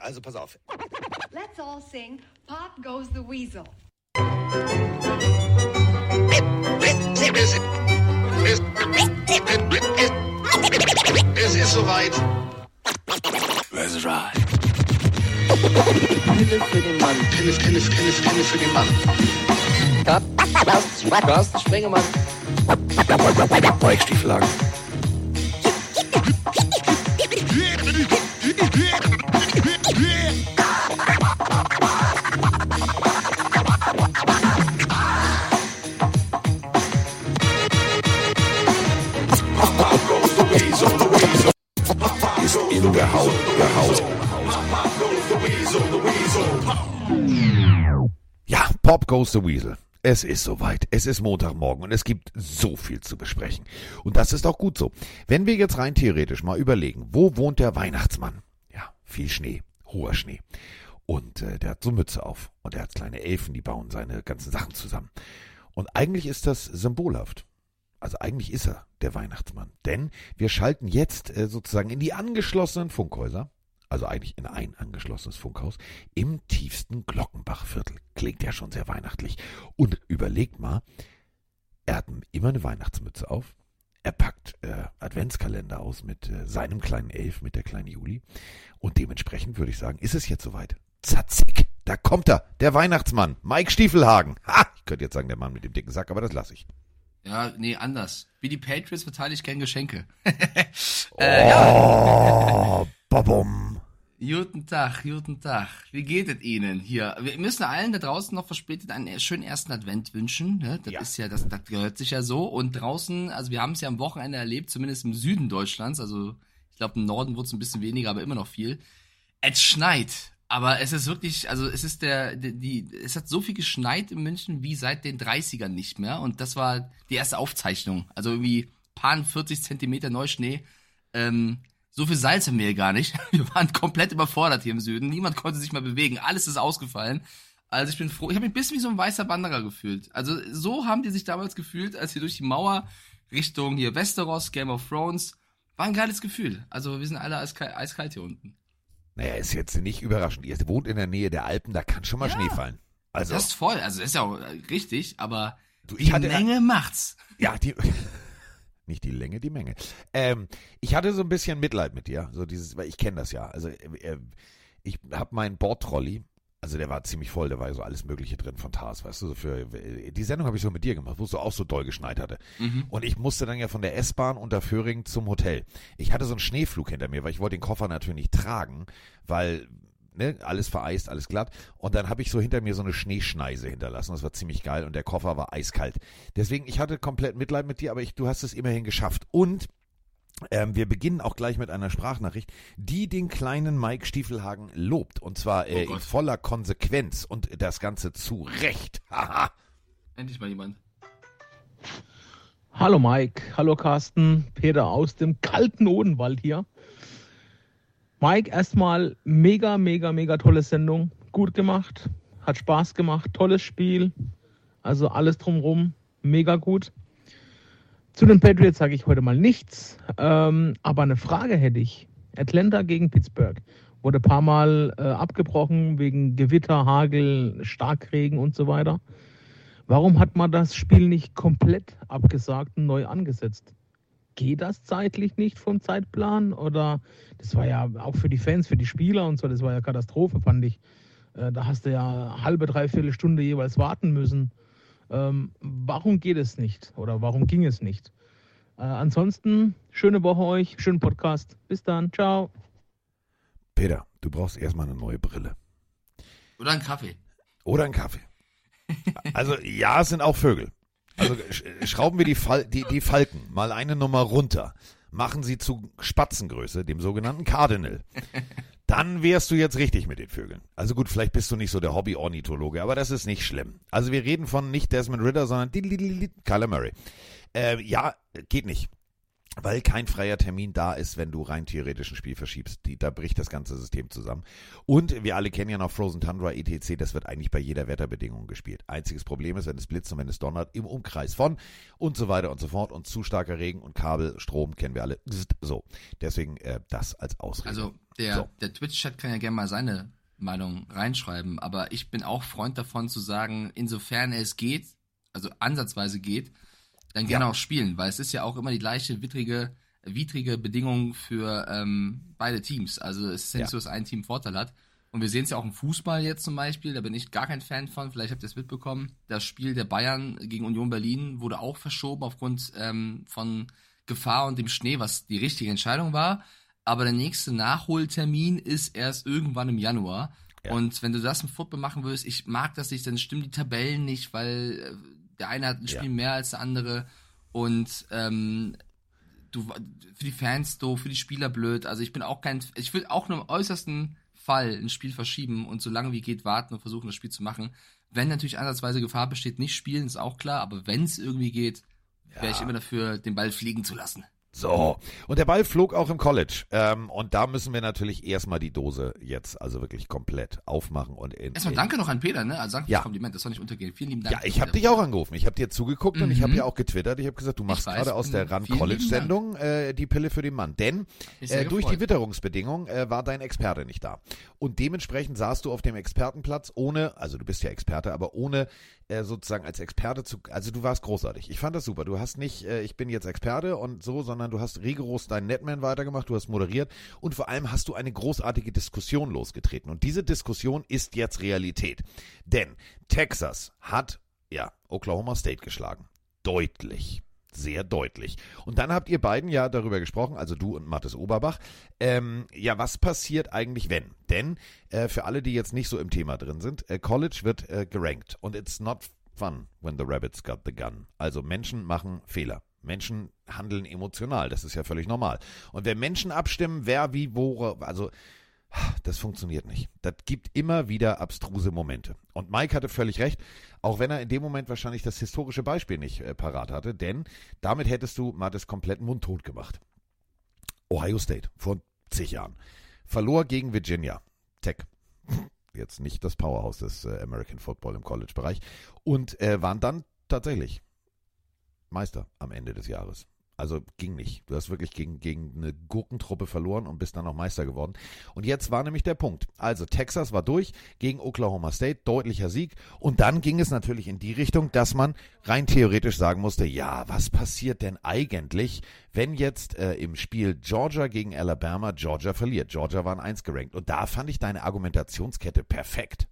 Also pass auf. Let's all sing Pop Goes the Weasel. Es ist soweit. Let's ride. Pille für den Mann. Pille, Pille, Pille, Pille für den Mann. Carsten, Carsten Spengemann. Bikestieflagen. Goes the Weasel. Es ist soweit. Es ist Montagmorgen und es gibt so viel zu besprechen. Und das ist auch gut so. Wenn wir jetzt rein theoretisch mal überlegen, wo wohnt der Weihnachtsmann? Ja, viel Schnee, hoher Schnee. Und äh, der hat so Mütze auf. Und er hat kleine Elfen, die bauen seine ganzen Sachen zusammen. Und eigentlich ist das symbolhaft. Also eigentlich ist er der Weihnachtsmann. Denn wir schalten jetzt äh, sozusagen in die angeschlossenen Funkhäuser also eigentlich in ein angeschlossenes Funkhaus, im tiefsten Glockenbachviertel. Klingt ja schon sehr weihnachtlich. Und überlegt mal, er hat immer eine Weihnachtsmütze auf. Er packt äh, Adventskalender aus mit äh, seinem kleinen Elf, mit der kleinen Juli. Und dementsprechend würde ich sagen, ist es jetzt soweit. Zatzick, da kommt er, der Weihnachtsmann, Mike Stiefelhagen. Ha, ich könnte jetzt sagen, der Mann mit dem dicken Sack, aber das lasse ich. Ja, nee, anders. Wie die Patriots verteile ich gern Geschenke. Oh, babum. Guten Tag, guten Tag. Wie geht es Ihnen hier? Wir müssen allen da draußen noch verspätet einen schönen ersten Advent wünschen. Ne? Das Ja. ist ja, das, das gehört sich ja so. Und draußen, also wir haben es ja am Wochenende erlebt, zumindest im Süden Deutschlands. Also ich glaube im Norden wurde es ein bisschen weniger, aber immer noch viel. Es schneit. Aber es ist wirklich, also es ist der, die, die, es hat so viel geschneit in München wie seit den 30ern nicht mehr. Und das war die erste Aufzeichnung. Also irgendwie paar 40 Zentimeter Neuschnee. Ähm, so viel Salz haben wir hier gar nicht. Wir waren komplett überfordert hier im Süden. Niemand konnte sich mal bewegen. Alles ist ausgefallen. Also ich bin froh. Ich habe mich ein bisschen wie so ein weißer Wanderer gefühlt. Also so haben die sich damals gefühlt, als wir durch die Mauer Richtung hier Westeros, Game of Thrones. War ein geiles Gefühl. Also wir sind alle eiskalt, eiskalt hier unten. Naja, ist jetzt nicht überraschend. Ihr wohnt in der Nähe der Alpen, da kann schon mal Ja. Schnee fallen. Also, Das ist voll. Also das ist ja auch äh, richtig, aber du, die ich hatte, Menge macht's. Ja, die. Nicht die Länge, die Menge. Ähm, ich hatte so ein bisschen Mitleid mit dir. So dieses, weil ich kenne das ja. Also äh, ich habe meinen Bordtrolley, also der war ziemlich voll, da war so alles Mögliche drin von Tars, weißt du, so für äh, die Sendung habe ich so mit dir gemacht, wo es so auch so doll geschneit hatte. Mhm. Und ich musste dann ja von der S-Bahn unter Föhring zum Hotel. Ich hatte so einen Schneeflug hinter mir, weil ich wollte den Koffer natürlich nicht tragen, weil ne, alles vereist, alles glatt. Und dann habe ich so hinter mir so eine Schneeschneise hinterlassen. Das war ziemlich geil und der Koffer war eiskalt. Deswegen, ich hatte komplett Mitleid mit dir, aber ich, du hast es immerhin geschafft. Und ähm, wir beginnen auch gleich mit einer Sprachnachricht, die den kleinen Mike Stiefelhagen lobt. Und zwar äh, Oh in voller Konsequenz und das Ganze zu Recht. Haha. Endlich mal jemand. Hallo Mike, hallo Carsten, Peter aus dem kalten Odenwald hier. Mike, erstmal mega, mega, mega tolle Sendung. Gut gemacht, hat Spaß gemacht, tolles Spiel. Also alles drumrum, mega gut. Zu den Patriots sage ich heute mal nichts, ähm, aber eine Frage hätte ich. Atlanta gegen Pittsburgh wurde ein paar Mal äh, abgebrochen wegen Gewitter, Hagel, Starkregen und so weiter. Warum hat man das Spiel nicht komplett abgesagt und neu angesetzt? Geht das zeitlich nicht vom Zeitplan? Oder das war ja auch für die Fans, für die Spieler und so, das war ja Katastrophe, fand ich. Äh, da hast du ja halbe, dreiviertel Stunde jeweils warten müssen. Ähm, warum geht es nicht? Oder warum ging es nicht? Äh, ansonsten, schöne Woche euch, schönen Podcast. Bis dann, ciao. Peter, du brauchst erstmal eine neue Brille. Oder ein Kaffee. Oder einen Kaffee. Also ja, es sind auch Vögel. Also sch schrauben wir die, Fal die, die Falken mal eine Nummer runter. Machen sie zu Spatzengröße, dem sogenannten Cardinal. Dann wärst du jetzt richtig mit den Vögeln. Also gut, vielleicht bist du nicht so der Hobby-Ornithologe, aber das ist nicht schlimm. Also wir reden von nicht Desmond Ritter, sondern Kyler Murray. Äh, ja, geht nicht. Weil kein freier Termin da ist, wenn du rein theoretisch ein Spiel verschiebst. Die, da bricht das ganze System zusammen. Und wir alle kennen ja noch Frozen Tundra etc. Das wird eigentlich bei jeder Wetterbedingung gespielt. Einziges Problem ist, wenn es blitzt und wenn es donnert, im Umkreis von und so weiter und so fort. Und zu starker Regen und Kabel, Strom kennen wir alle. So, deswegen äh, das als Ausrede. Also der, So. der Twitch-Chat kann ja gerne mal seine Meinung reinschreiben, aber ich bin auch Freund davon zu sagen, insofern es geht, also ansatzweise geht, dann gerne Ja. auch spielen, weil es ist ja auch immer die gleiche wittrige, widrige Bedingung für ähm, beide Teams. Also es ist ja Ja. nicht so, dass ein Team Vorteil hat. Und wir sehen es ja auch im Fußball jetzt zum Beispiel, da bin ich gar kein Fan von, vielleicht habt ihr es mitbekommen. Das Spiel der Bayern gegen Union Berlin wurde auch verschoben aufgrund ähm, von Gefahr und dem Schnee, was die richtige Entscheidung war. Aber der nächste Nachholtermin ist erst irgendwann im Januar. Ja. Und wenn du das im Football machen würdest, ich mag das nicht, dann stimmen die Tabellen nicht, weil äh, der eine hat ein Ja. Spiel mehr als der andere. Und ähm, du für die Fans doof, für die Spieler blöd. Also ich bin auch kein, ich will auch nur im äußersten Fall ein Spiel verschieben und so lange wie geht warten und versuchen, das Spiel zu machen. Wenn natürlich ansatzweise Gefahr besteht, nicht spielen, ist auch klar, aber wenn es irgendwie geht, wäre ich immer dafür, den Ball fliegen zu lassen. So, und der Ball flog auch im College. Ähm, und da müssen wir natürlich erstmal die Dose jetzt also wirklich komplett aufmachen und in, Erstmal in danke noch an Peter, ne? Also danke Ja. Kompliment, das soll nicht untergehen. Vielen lieben Dank. Ja, ich habe dich auch angerufen. Ich habe dir zugeguckt und ich habe Mhm. ja auch getwittert. Ich habe gesagt, du machst gerade aus der Mhm. Run College. Sendung äh, die Pille für den Mann. Denn äh, durch die. Witterungsbedingungen äh, war dein Experte nicht da. Und dementsprechend saßt du auf dem Expertenplatz ohne, also du bist ja Experte, aber ohne sozusagen als Experte zu, also du warst großartig. Ich fand das super. Du hast nicht, äh, ich bin jetzt Experte und so, sondern du hast rigoros deinen Netman weitergemacht, du hast moderiert und vor allem hast du eine großartige Diskussion losgetreten. Und diese Diskussion ist jetzt Realität. Denn Texas hat, ja, Oklahoma State geschlagen. Deutlich. Sehr deutlich. Und dann habt ihr beiden ja darüber gesprochen, also du und Mathis Oberbach, ähm, ja, was passiert eigentlich, wenn? Denn äh, für alle, die jetzt nicht so im Thema drin sind, äh, College wird äh, gerankt und it's not fun when the rabbits got the gun. Also Menschen machen Fehler. Menschen handeln emotional, das ist ja völlig normal. Und wenn Menschen abstimmen, wer wie wo, also das funktioniert nicht. Das gibt immer wieder abstruse Momente. Und Mike hatte völlig recht, auch wenn er in dem Moment wahrscheinlich das historische Beispiel nicht äh, parat hatte, denn damit hättest du Mattes komplett mundtot gemacht. Ohio State vor zig Jahren verlor gegen Virginia Tech. Jetzt nicht das Powerhouse des äh, American Football im College-Bereich und äh, waren dann tatsächlich Meister am Ende des Jahres. Also ging nicht. Du hast wirklich gegen, gegen eine Gurkentruppe verloren und bist dann noch Meister geworden. Und jetzt war nämlich der Punkt. Also Texas war durch gegen Oklahoma State, deutlicher Sieg. Und dann ging es natürlich in die Richtung, dass man rein theoretisch sagen musste, ja, was passiert denn eigentlich, wenn jetzt äh, im Spiel Georgia gegen Alabama Georgia verliert? Georgia waren eins gerankt. Und da fand ich deine Argumentationskette perfekt.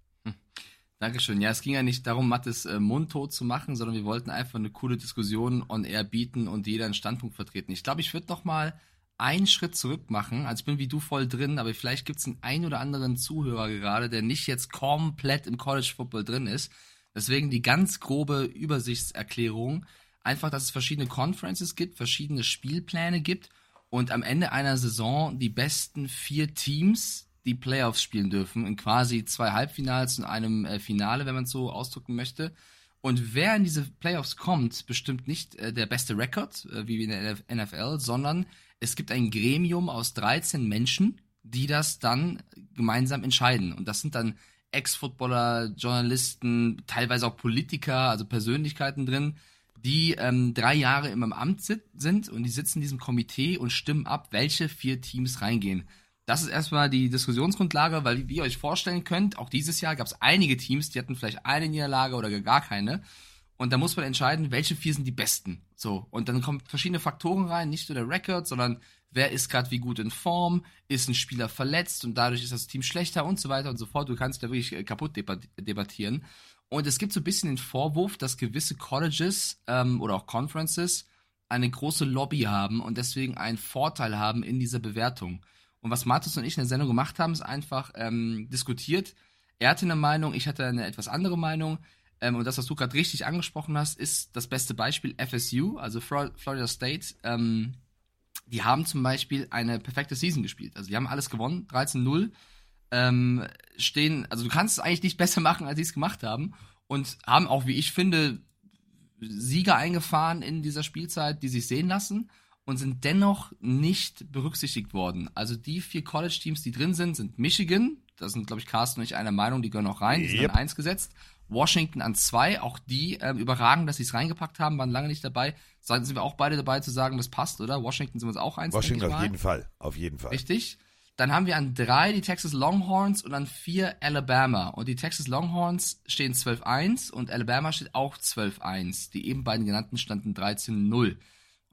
Dankeschön. Ja, es ging ja nicht darum, Mattes äh, mundtot zu machen, sondern wir wollten einfach eine coole Diskussion on air bieten und jeder einen Standpunkt vertreten. Ich glaube, ich würde noch mal einen Schritt zurück machen. Also ich bin wie du voll drin, aber vielleicht gibt es einen ein oder anderen Zuhörer gerade, der nicht jetzt komplett im College Football drin ist. Deswegen die ganz grobe Übersichtserklärung. Einfach, dass es verschiedene Conferences gibt, verschiedene Spielpläne gibt und am Ende einer Saison die besten vier Teams die Playoffs spielen dürfen, in quasi zwei Halbfinals und einem äh, Finale, wenn man es so ausdrücken möchte. Und wer in diese Playoffs kommt, bestimmt nicht äh, der beste Rekord, äh, wie in der NFL, sondern es gibt ein Gremium aus 13 Menschen, die das dann gemeinsam entscheiden. Und das sind dann Ex-Footballer, Journalisten, teilweise auch Politiker, also Persönlichkeiten drin, die ähm, drei Jahre immer im Amt sind und die sitzen in diesem Komitee und stimmen ab, welche vier Teams reingehen. Das ist erstmal die Diskussionsgrundlage, weil wie ihr euch vorstellen könnt, auch dieses Jahr gab es einige Teams, die hatten vielleicht eine Niederlage oder gar keine. Und da muss man entscheiden, welche vier sind die besten. So. Und dann kommen verschiedene Faktoren rein, nicht nur der Rekord, sondern wer ist gerade wie gut in Form, ist ein Spieler verletzt und dadurch ist das Team schlechter und so weiter und so fort. Du kannst da wirklich äh, kaputt debat debattieren. Und es gibt so ein bisschen den Vorwurf, dass gewisse Colleges ähm, oder auch Conferences eine große Lobby haben und deswegen einen Vorteil haben in dieser Bewertung. Und was Martus und ich in der Sendung gemacht haben, ist einfach ähm, diskutiert. Er hatte eine Meinung, ich hatte eine etwas andere Meinung. Ähm, und das, was du gerade richtig angesprochen hast, ist das beste Beispiel FSU, also Flor- Florida State. Ähm, die haben zum Beispiel eine perfekte Season gespielt. Also die haben alles gewonnen, 13-0. Ähm, stehen, also du kannst es eigentlich nicht besser machen, als sie es gemacht haben. Und haben auch, wie ich finde, Sieger eingefahren in dieser Spielzeit, die sich sehen lassen. Und sind dennoch nicht berücksichtigt worden. Also die vier College-Teams, die drin sind, sind Michigan, da sind, glaube ich, Carsten und ich einer Meinung, die gehören auch rein, die sind an eins gesetzt. Washington an zwei, auch die ähm, überragen, dass sie es reingepackt haben, waren lange nicht dabei. Sind sind wir auch beide dabei zu sagen, das passt, oder? Washington sind wir uns auch eins, Washington auf jeden Fall. Auf jeden Fall. Richtig. Dann haben wir an drei die Texas Longhorns und an vier Alabama. Und die Texas Longhorns stehen 12-1 und Alabama steht auch 12-1. Die eben beiden genannten standen 13-0.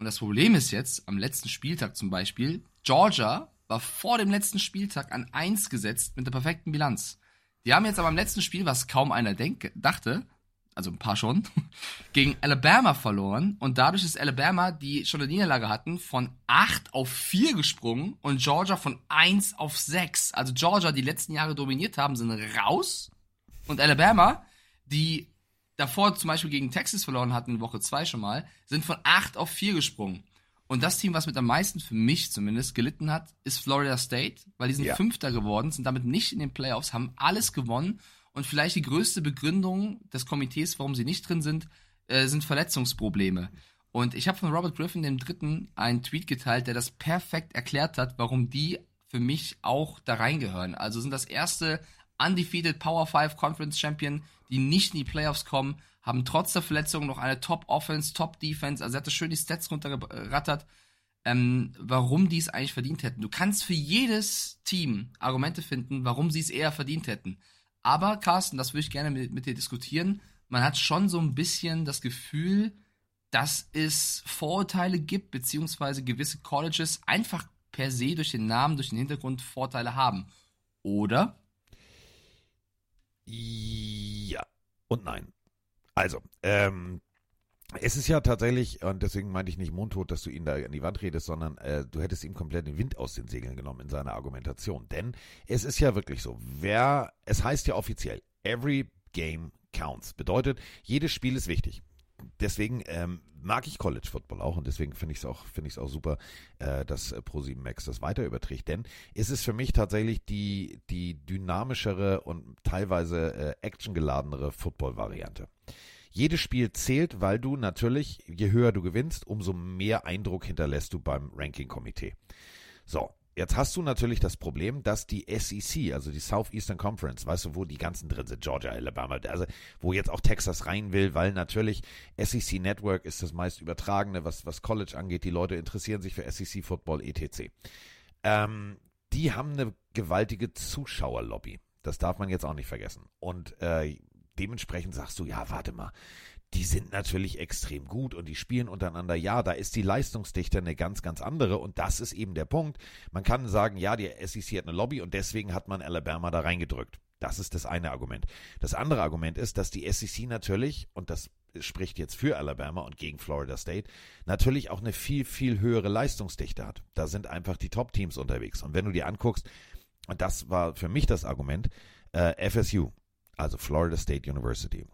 Und das Problem ist jetzt, am letzten Spieltag zum Beispiel, Georgia war vor dem letzten Spieltag an 1 gesetzt mit der perfekten Bilanz. Die haben jetzt aber am letzten Spiel, was kaum einer denke, dachte, also ein paar schon, gegen Alabama verloren und dadurch ist Alabama, die schon eine Niederlage hatten, von 8 auf 4 gesprungen und Georgia von 1 auf 6. Also Georgia, die letzten Jahre dominiert haben, sind raus und Alabama, die davor zum Beispiel gegen Texas verloren hatten in Woche 2 schon mal, sind von 8 auf 4 gesprungen. Und das Team, was mit am meisten, für mich zumindest, gelitten hat, ist Florida State, weil die sind Ja. Fünfter geworden, sind damit nicht in den Playoffs, haben alles gewonnen und vielleicht die größte Begründung des Komitees, warum sie nicht drin sind, äh, sind Verletzungsprobleme. Und ich habe von Robert Griffin, dem Dritten, einen Tweet geteilt, der das perfekt erklärt hat, warum die für mich auch da reingehören. Also sind das erste undefeated Power 5 Conference Champion, die nicht in die Playoffs kommen, haben trotz der Verletzung noch eine Top Offense, Top Defense, also er hat das schön die Stats runtergerattert, ähm, warum die es eigentlich verdient hätten. Du kannst für jedes Team Argumente finden, warum sie es eher verdient hätten. Aber Carsten, das würde ich gerne mit, mit dir diskutieren. Man hat schon so ein bisschen das Gefühl, dass es Vorurteile gibt, beziehungsweise gewisse Colleges einfach per se durch den Namen, durch den Hintergrund Vorteile haben. Oder? Ja und nein. Also, ähm, es ist ja tatsächlich, und deswegen meinte ich nicht mundtot, dass du ihn da an die Wand redest, sondern äh, du hättest ihm komplett den Wind aus den Segeln genommen in seiner Argumentation. Denn es ist ja wirklich so, wer, es heißt ja offiziell, every game counts. Bedeutet, jedes Spiel ist wichtig. Deswegen ähm, mag ich College Football auch und deswegen finde ich es auch, finde auch super, äh, dass äh, Pro7 Max das weiter überträgt. Denn es ist für mich tatsächlich die, die dynamischere und teilweise äh, actiongeladenere Football-Variante. Jedes Spiel zählt, weil du natürlich, je höher du gewinnst, umso mehr Eindruck hinterlässt du beim Ranking-Komitee. So, jetzt hast du natürlich das Problem, dass die SEC, also die Southeastern Conference, weißt du, wo die ganzen drin sind, Georgia, Alabama, also wo jetzt auch Texas rein will, weil natürlich SEC Network ist das meist übertragene, was, was College angeht. Die Leute interessieren sich für SEC Football, etc. Ähm, die haben eine gewaltige Zuschauerlobby. Das darf man jetzt auch nicht vergessen. Und äh, dementsprechend sagst du, ja, warte mal, die sind natürlich extrem gut und die spielen untereinander. Ja, da ist die Leistungsdichte eine ganz, ganz andere und das ist eben der Punkt. Man kann sagen, ja, die SEC hat eine Lobby und deswegen hat man Alabama da reingedrückt. Das ist das eine Argument. Das andere Argument ist, dass die SEC natürlich, und das spricht jetzt für Alabama und gegen Florida State, natürlich auch eine viel, viel höhere Leistungsdichte hat. Da sind einfach die Top-Teams unterwegs. Und wenn du dir anguckst, und das war für mich das Argument, äh, FSU, also Florida State University.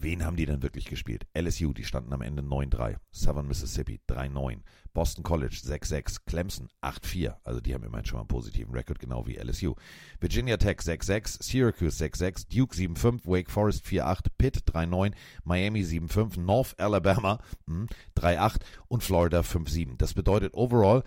Wen haben die denn wirklich gespielt? LSU, die standen am Ende 9-3. Southern Mississippi 3-9. Boston College 6-6. Clemson 8-4. Also die haben immerhin schon mal einen positiven Rekord, genau wie LSU. Virginia Tech 6-6. Syracuse 6-6. Duke 7-5. Wake Forest 4-8. Pitt 3-9. Miami 7-5. North Alabama hm, 3-8. Und Florida 5-7. Das bedeutet overall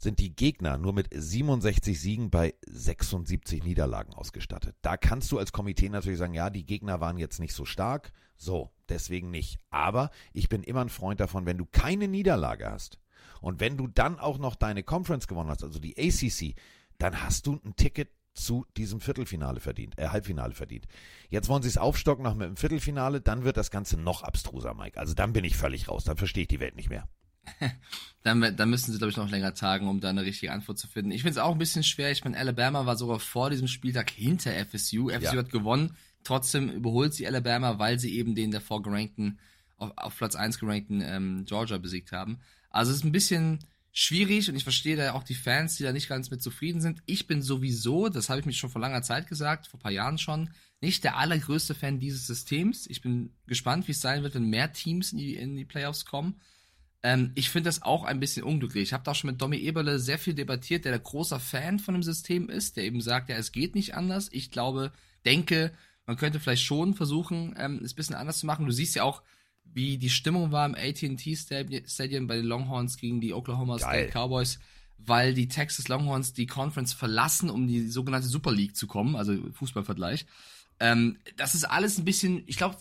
sind die Gegner nur mit 67 Siegen bei 76 Niederlagen ausgestattet. Da kannst du als Komitee natürlich sagen, ja, die Gegner waren jetzt nicht so stark, so, deswegen nicht. Aber ich bin immer ein Freund davon, wenn du keine Niederlage hast und wenn du dann auch noch deine Conference gewonnen hast, also die ACC, dann hast du ein Ticket zu diesem Viertelfinale verdient, äh, Halbfinale verdient. Jetzt wollen sie es aufstocken noch mit dem Viertelfinale, dann wird das Ganze noch abstruser, Mike. Also dann bin ich völlig raus, dann verstehe ich die Welt nicht mehr. Dann, dann müssen sie, glaube ich, noch länger tagen, um da eine richtige Antwort zu finden. Ich finde es auch ein bisschen schwer. Ich meine, Alabama war sogar vor diesem Spieltag hinter FSU. FSU Ja. hat gewonnen. Trotzdem überholt sie Alabama, weil sie eben den davor gerankten, auf, auf Platz 1 gerankten ähm, Georgia besiegt haben. Also es ist ein bisschen schwierig und ich verstehe da auch die Fans, die da nicht ganz mit zufrieden sind. Ich bin sowieso, das habe ich mich schon vor langer Zeit gesagt, vor ein paar Jahren schon, nicht der allergrößte Fan dieses Systems. Ich bin gespannt, wie es sein wird, wenn mehr Teams in die, in die Playoffs kommen. Ähm, ich finde das auch ein bisschen unglücklich. Ich habe da auch schon mit Domi Eberle sehr viel debattiert, der der großer Fan von dem System ist, der eben sagt, ja, es geht nicht anders. Ich glaube, denke, man könnte vielleicht schon versuchen, ähm, es ein bisschen anders zu machen. Du siehst ja auch, wie die Stimmung war im AT&T Stadium bei den Longhorns gegen die Oklahoma Geil. State Cowboys, weil die Texas Longhorns die Conference verlassen, um die sogenannte Super League zu kommen, also Fußballvergleich. Ähm, das ist alles ein bisschen, ich glaube,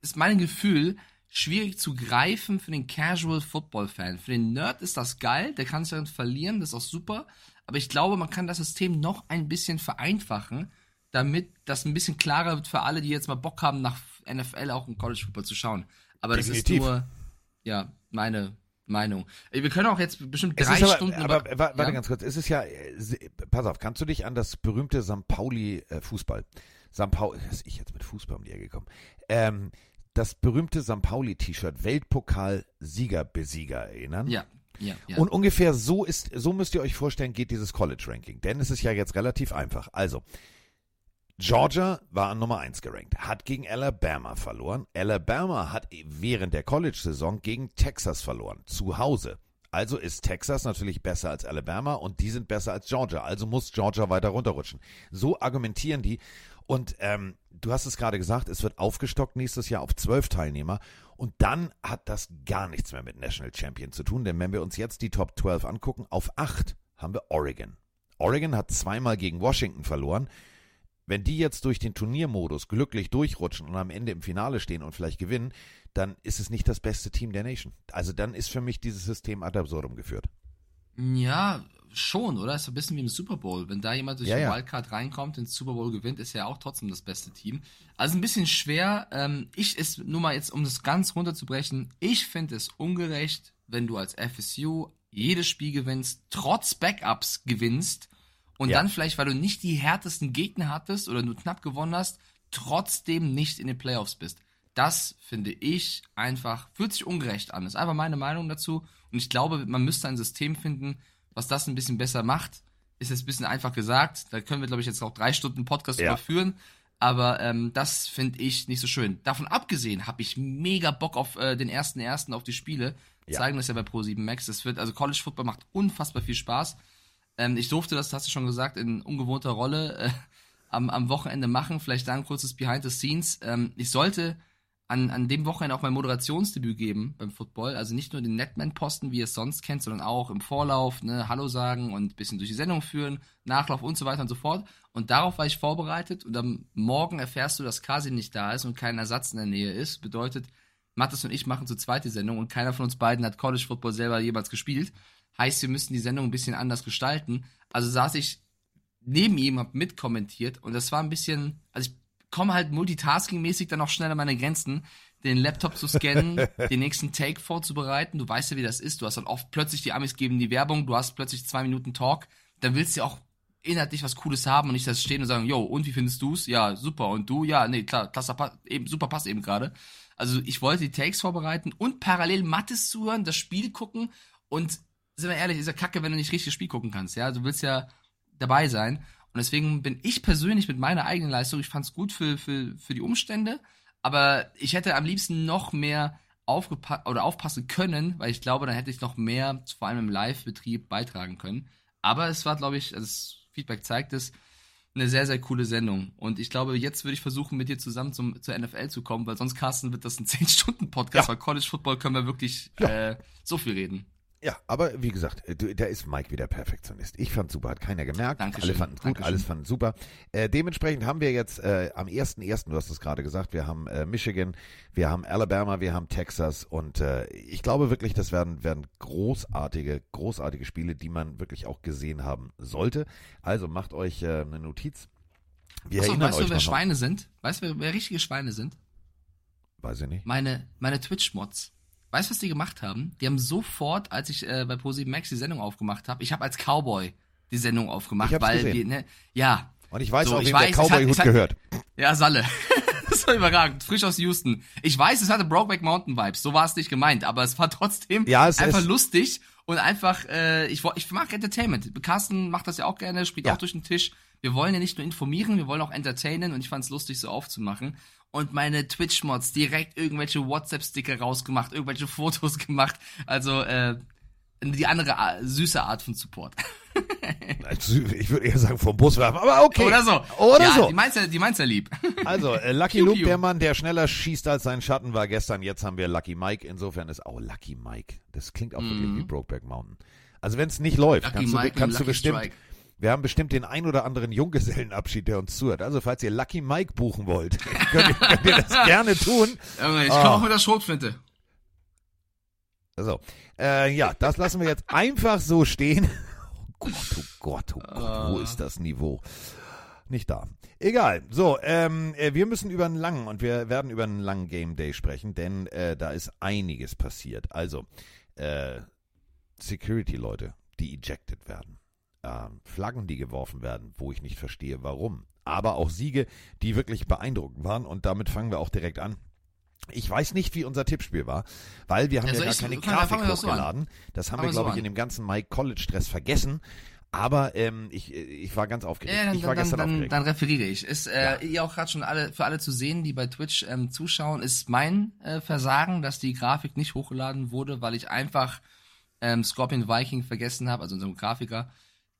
ist mein Gefühl, schwierig zu greifen für den Casual Football Fan. Für den Nerd ist das geil, der kann sich dann verlieren, das ist auch super. Aber ich glaube, man kann das System noch ein bisschen vereinfachen, damit das ein bisschen klarer wird für alle, die jetzt mal Bock haben, nach NFL auch im College Football zu schauen. Aber das Definitiv. ist nur, ja, meine Meinung. Wir können auch jetzt bestimmt Es drei aber, Stunden aber über- wa- warte ja? ganz kurz, es ist ja, pass auf, kannst du dich an das berühmte St. Pauli äh, Fußball, St. Pauli, ist ich jetzt mit Fußball um die Ecke gekommen, ähm, das berühmte St. Pauli T-Shirt Weltpokal Sieger Besieger erinnern? Ja, ja, ja. Und ungefähr so ist, so müsst ihr euch vorstellen, geht dieses College Ranking. Denn es ist ja jetzt relativ einfach. Also, Georgia war an Nummer 1 gerankt, hat gegen Alabama verloren. Alabama hat während der College-Saison gegen Texas verloren, zu Hause. Also ist Texas natürlich besser als Alabama und die sind besser als Georgia. Also muss Georgia weiter runterrutschen. So argumentieren die. Und ähm, du hast es gerade gesagt, es wird aufgestockt nächstes Jahr auf zwölf Teilnehmer. Und dann hat das gar nichts mehr mit National Champion zu tun. Denn wenn wir uns jetzt die Top 12 angucken, auf acht haben wir Oregon. Oregon hat zweimal gegen Washington verloren. Wenn die jetzt durch den Turniermodus glücklich durchrutschen und am Ende im Finale stehen und vielleicht gewinnen, dann ist es nicht das beste Team der Nation. Also dann ist für mich dieses System ad absurdum geführt. Ja, schon, oder? Ist so ein bisschen wie im Super Bowl. Wenn da jemand durch Ja, die ja. Wildcard reinkommt, ins Super Bowl gewinnt, ist ja auch trotzdem das beste Team. Also ein bisschen schwer. Ähm, ich ist nur mal jetzt, um das ganz runterzubrechen, ich finde es ungerecht, wenn du als FSU jedes Spiel gewinnst, trotz Backups gewinnst und Ja. dann vielleicht, weil du nicht die härtesten Gegner hattest oder nur knapp gewonnen hast, trotzdem nicht in den Playoffs bist. Das finde ich einfach, fühlt sich ungerecht an. Das ist einfach meine Meinung dazu. Und ich glaube, man müsste ein System finden, was das ein bisschen besser macht. Ist jetzt ein bisschen einfach gesagt. Da können wir, glaube ich, jetzt auch drei Stunden Podcast Ja. überführen. Aber ähm, das finde ich nicht so schön. Davon abgesehen habe ich mega Bock auf äh, den ersten ersten auf die Spiele. Ja. Zeigen das ja bei Pro7 Max. Das wird, also College Football macht unfassbar viel Spaß. Ähm, ich durfte das, hast du schon gesagt, in ungewohnter Rolle äh, am, am Wochenende machen. Vielleicht da ein kurzes Behind the Scenes. Ähm, ich sollte an, an dem Wochenende auch mein Moderationsdebüt geben beim Football. Also nicht nur den Netman-Posten, wie ihr es sonst kennt, sondern auch im Vorlauf, ne, Hallo sagen und ein bisschen durch die Sendung führen, Nachlauf und so weiter und so fort. Und darauf war ich vorbereitet und am Morgen erfährst du, dass Kasi nicht da ist und kein Ersatz in der Nähe ist. Bedeutet, Mathis und ich machen zu zweit Sendung und keiner von uns beiden hat College Football selber jemals gespielt. Heißt, wir müssen die Sendung ein bisschen anders gestalten. Also saß ich neben ihm, hab mitkommentiert und das war ein bisschen, also ich komme halt multitasking-mäßig dann auch schnell an meine Grenzen, den Laptop zu scannen, den nächsten Take vorzubereiten. Du weißt ja, wie das ist. Du hast dann oft plötzlich die Amis geben die Werbung, du hast plötzlich zwei Minuten Talk, dann willst du ja auch inhaltlich was Cooles haben und nicht das stehen und sagen, yo, und wie findest du's? Ja, super. Und du? Ja, nee, klar, klasse, pa- eben, super passt eben gerade. Also ich wollte die Takes vorbereiten und parallel Mattes zuhören, das Spiel gucken und sind wir ehrlich, ist ja kacke, wenn du nicht richtig das Spiel gucken kannst, ja. Du willst ja dabei sein. Und deswegen bin ich persönlich mit meiner eigenen Leistung, ich fand's gut für, für, für die Umstände, aber ich hätte am liebsten noch mehr aufgepa oder aufpassen können, weil ich glaube, dann hätte ich noch mehr, vor allem im Live-Betrieb, beitragen können. Aber es war, glaube ich, also das Feedback zeigt es, eine sehr, sehr coole Sendung. Und ich glaube, jetzt würde ich versuchen, mit dir zusammen zum, zur NFL zu kommen, weil sonst, Carsten, wird das ein 10-Stunden-Podcast, Ja. weil College Football können wir wirklich Ja. äh, so viel reden. Ja, aber wie gesagt, äh, da ist Mike wieder Perfektionist. Ich fand super, hat keiner gemerkt. Dankeschön, Alle fanden gut, Dankeschön. alles fanden super. Äh, dementsprechend haben wir jetzt äh, am 1.1., du hast es gerade gesagt, wir haben äh, Michigan, wir haben Alabama, wir haben Texas und äh, ich glaube wirklich, das werden, werden großartige, großartige Spiele, die man wirklich auch gesehen haben sollte. Also macht euch äh, eine Notiz. Wir Achso, weißt du, wer Schweine sind? Weißt du, wer, wer richtige Schweine sind? Weiß ich nicht. Meine, meine Twitch-Mods. Weißt du, was die gemacht haben? Die haben sofort, als ich äh, bei Pro7 Max die Sendung aufgemacht habe, ich habe als Cowboy die Sendung aufgemacht, weil gesehen. wir, ne, ja, Und ich weiß So, auch, ich wem weiß, der Cowboy-Hut gehört. ja, Salle. das war überragend. Frisch aus Houston. Ich weiß, es hatte Brokeback Mountain Vibes. So war es nicht gemeint, aber es war trotzdem Ja, einfach lustig und einfach, äh, ich, ich mag Entertainment. Carsten macht das ja auch gerne, spielt Ja. auch durch den Tisch. Wir wollen ja nicht nur informieren, wir wollen auch entertainen und ich fand es lustig, so aufzumachen. Und meine Twitch-Mods direkt irgendwelche WhatsApp-Sticker rausgemacht, irgendwelche Fotos gemacht. Also, äh, die andere Ar- süße Art von Support. Ich würde eher sagen vom Bus werfen, aber okay. Oder so. Oder ja, so. Die meinst ja, die meinst ja lieb. Also, äh, Lucky Luke, der Mann, der schneller schießt als sein Schatten, war gestern. Jetzt haben wir Lucky Mike. Insofern ist auch Lucky Mike. Das klingt auch wirklich wie Brokeback Mountain. Also, wenn es nicht läuft, Mhm. Lucky kannst, du, kannst du bestimmt. Strike. Wir haben bestimmt den ein oder anderen Junggesellenabschied, der uns zuhört. Also, falls ihr Lucky Mike buchen wollt, könnt ihr, könnt ihr das gerne tun. Ich Ah. komme auch mit der Schrotflinte. So, äh, ja, das lassen wir jetzt einfach so stehen. Oh Gott, oh Gott, oh Gott, Ah. wo ist das Niveau? Nicht da. Egal. So, ähm, äh, wir müssen über einen langen und wir werden über einen langen Game Day sprechen, denn äh, da ist einiges passiert. Also, äh, Security-Leute, die ejected werden. Ähm, Flaggen, die geworfen werden, wo ich nicht verstehe, warum. Aber auch Siege, die wirklich beeindruckend waren. Und damit fangen wir auch direkt an. Ich weiß nicht, wie unser Tippspiel war, weil wir haben Ja, ja, gar ich- keine Grafik doch so hochgeladen. Das haben wir, wir so glaube ich, in dem ganzen Mike College Stress vergessen. Aber ähm, ich, ich war ganz aufgeregt. Ja, dann, ich war dann, gestern dann, aufgeregt. dann referiere ich. Ist äh, Ja. ihr auch gerade schon alle für alle zu sehen, die bei Twitch ähm, zuschauen, ist mein äh, Versagen, dass die Grafik nicht hochgeladen wurde, weil ich einfach ähm, Scorpion Viking vergessen habe, also unserem Grafiker,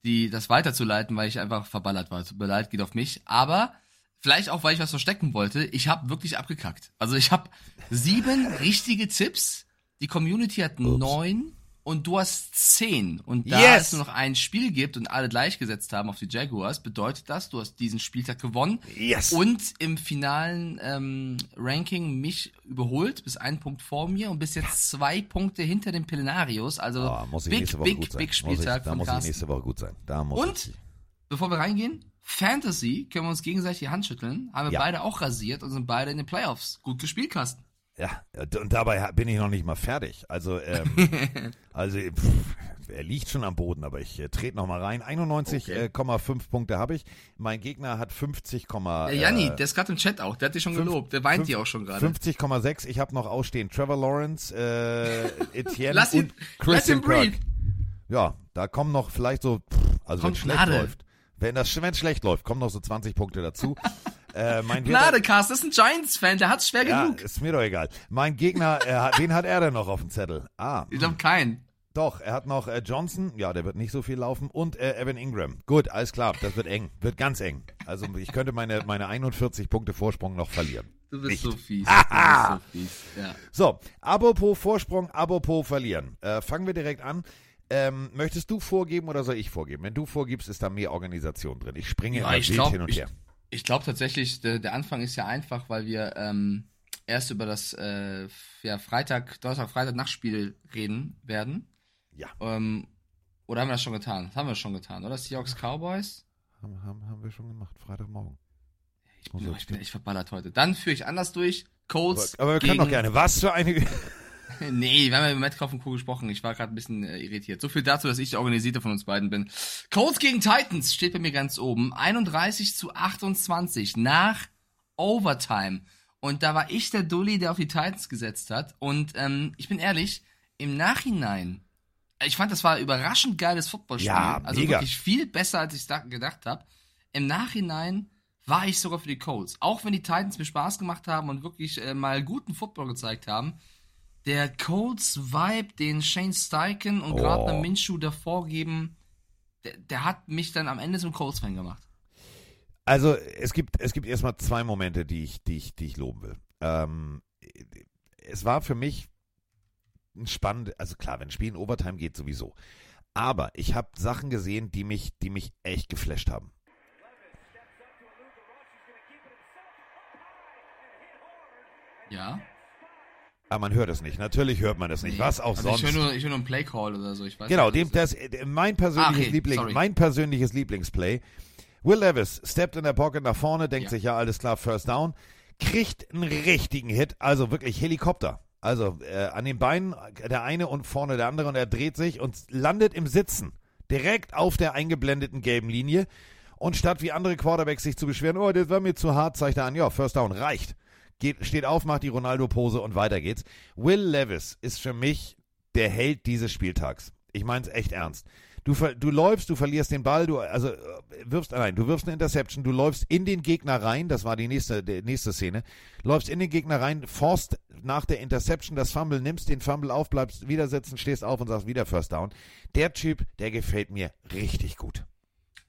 die das weiterzuleiten, weil ich einfach verballert war. Tut mir leid, geht auf mich. Aber vielleicht auch, weil ich was verstecken wollte. Ich habe wirklich abgekackt. Also ich habe sieben richtige Tipps. Die Community hat neun und du hast zehn. Und da Yes! es nur noch ein Spiel gibt und alle gleichgesetzt haben auf die Jaguars, bedeutet das, du hast diesen Spieltag gewonnen Yes! und im finalen ähm, Ranking mich überholt, bis ein Punkt vor mir und bis jetzt zwei Punkte hinter den Pillenarios. Also Ah, muss ich big, nächste Woche big, gut sein. big muss ich, Spieltag da von muss ich Carsten. nächste Woche gut sein. Da muss Und ich. bevor wir reingehen, Fantasy, können wir uns gegenseitig die Hand schütteln. Haben wir Ja. beide auch rasiert und sind beide in den Playoffs. Gut gespielt, Carsten. Ja, und dabei bin ich noch nicht mal fertig. Also, ähm, also pff, er liegt schon am Boden, aber ich äh, trete noch mal rein. 91,5 Punkte habe ich. Mein Gegner hat 50, Der Janni, äh, der ist gerade im Chat auch. Der hat dich schon fünf- gelobt. Der weint fünf- dir auch schon gerade. 50,6. Ich habe noch ausstehen Trevor Lawrence, äh, Etienne Lass ihn, und lass Christian ihn breathe. Kirk. Ja, da kommen noch vielleicht so, pff, also wenn schlecht läuft. Wenn das wenn es schlecht läuft, kommen noch so 20 Punkte dazu. äh, mein Gnade, Carsten, das ist ein Giants-Fan, der hat's schwer Ja, genug. ist mir doch egal. Mein Gegner, er hat, wen hat er denn noch auf dem Zettel? Ah, Ich glaube keinen. doch, er hat noch äh, Johnson, ja, der wird nicht so viel laufen, und äh, Evan Ingram. Gut, alles klar, das wird eng, wird ganz eng. Also ich könnte meine, meine 41 Punkte Vorsprung noch verlieren. Du bist Nicht. so fies. Du bist so fies. Ja. So, Apropos Vorsprung, apropos verlieren. Äh, fangen wir direkt an. Ähm, möchtest du vorgeben oder soll ich vorgeben? Wenn du vorgibst, ist da mehr Organisation drin. Ich springe Ja, immer ich glaub, hin und ich- her. Ich glaube tatsächlich, der, der Anfang ist ja einfach, weil wir ähm, erst über das äh, ja, Freitag, Donnerstag, Freitag Nachtspiel reden werden. Ja. Ähm, oder haben wir das schon getan? Das haben wir schon getan, oder? Seahawks Cowboys? Haben, haben, haben wir schon gemacht, Freitagmorgen. Ich bin, Also, ich bin echt verballert heute. Dann führe ich anders durch. Colts. Aber wir können doch gerne. Was für eine. Nee, wir haben ja über Metcalf und Co. gesprochen. Ich war gerade ein bisschen äh, irritiert. So viel dazu, dass ich der Organisierte von uns beiden bin. Colts gegen Titans steht bei mir ganz oben. 31 zu 28 nach Overtime. Und da war ich der Dulli, der auf die Titans gesetzt hat. Und ähm, ich bin ehrlich, im Nachhinein, ich fand, das war überraschend geiles Footballspiel. Ja, also mega. wirklich viel besser, als ich da gedacht habe. Im Nachhinein war ich sogar für die Colts. Auch wenn die Titans mir Spaß gemacht haben und wirklich äh, mal guten Football gezeigt haben. Der Colts-Vibe, den Shane Steichen und Oh. Gardner Minshew davor geben, der, der hat mich dann am Ende zum Colts-Fan gemacht. Also es gibt, es gibt erstmal zwei Momente, die ich, die ich, die ich loben will. Ähm, es war für mich ein spannend, also klar, wenn ein Spiel in Overtime geht, sowieso. Aber ich habe Sachen gesehen, die mich, die mich echt geflasht haben. Ja. Aber man hört es nicht. Natürlich hört man es nicht. Was auch also sonst. Ich höre nur, ich höre nur einen Play-Call oder so. Ich weiß Genau, nicht, dem, das, äh, mein persönliches Ah, okay, Liebling, sorry. mein persönliches Lieblingsplay. Will Levis steppt in der Pocket nach vorne, denkt Ja. sich ja alles klar, First Down, kriegt einen richtigen Hit, also wirklich Helikopter. Also äh, an den Beinen der eine und vorne der andere und er dreht sich und landet im Sitzen direkt auf der eingeblendeten gelben Linie. Und statt wie andere Quarterbacks sich zu beschweren, oh, das war mir zu hart, zeigt er an, ja, First Down reicht. Geht, steht auf, macht die Ronaldo-Pose und weiter geht's. Will Levis ist für mich der Held dieses Spieltags. Ich meine es echt ernst. Du, du läufst, du verlierst den Ball, du also äh, wirfst nein, du wirfst eine Interception, du läufst in den Gegner rein, das war die nächste die nächste Szene. Läufst in den Gegner rein, forst nach der Interception das Fumble, nimmst den Fumble auf, bleibst wieder sitzen, stehst auf und sagst wieder First Down. Der Typ, der gefällt mir richtig gut.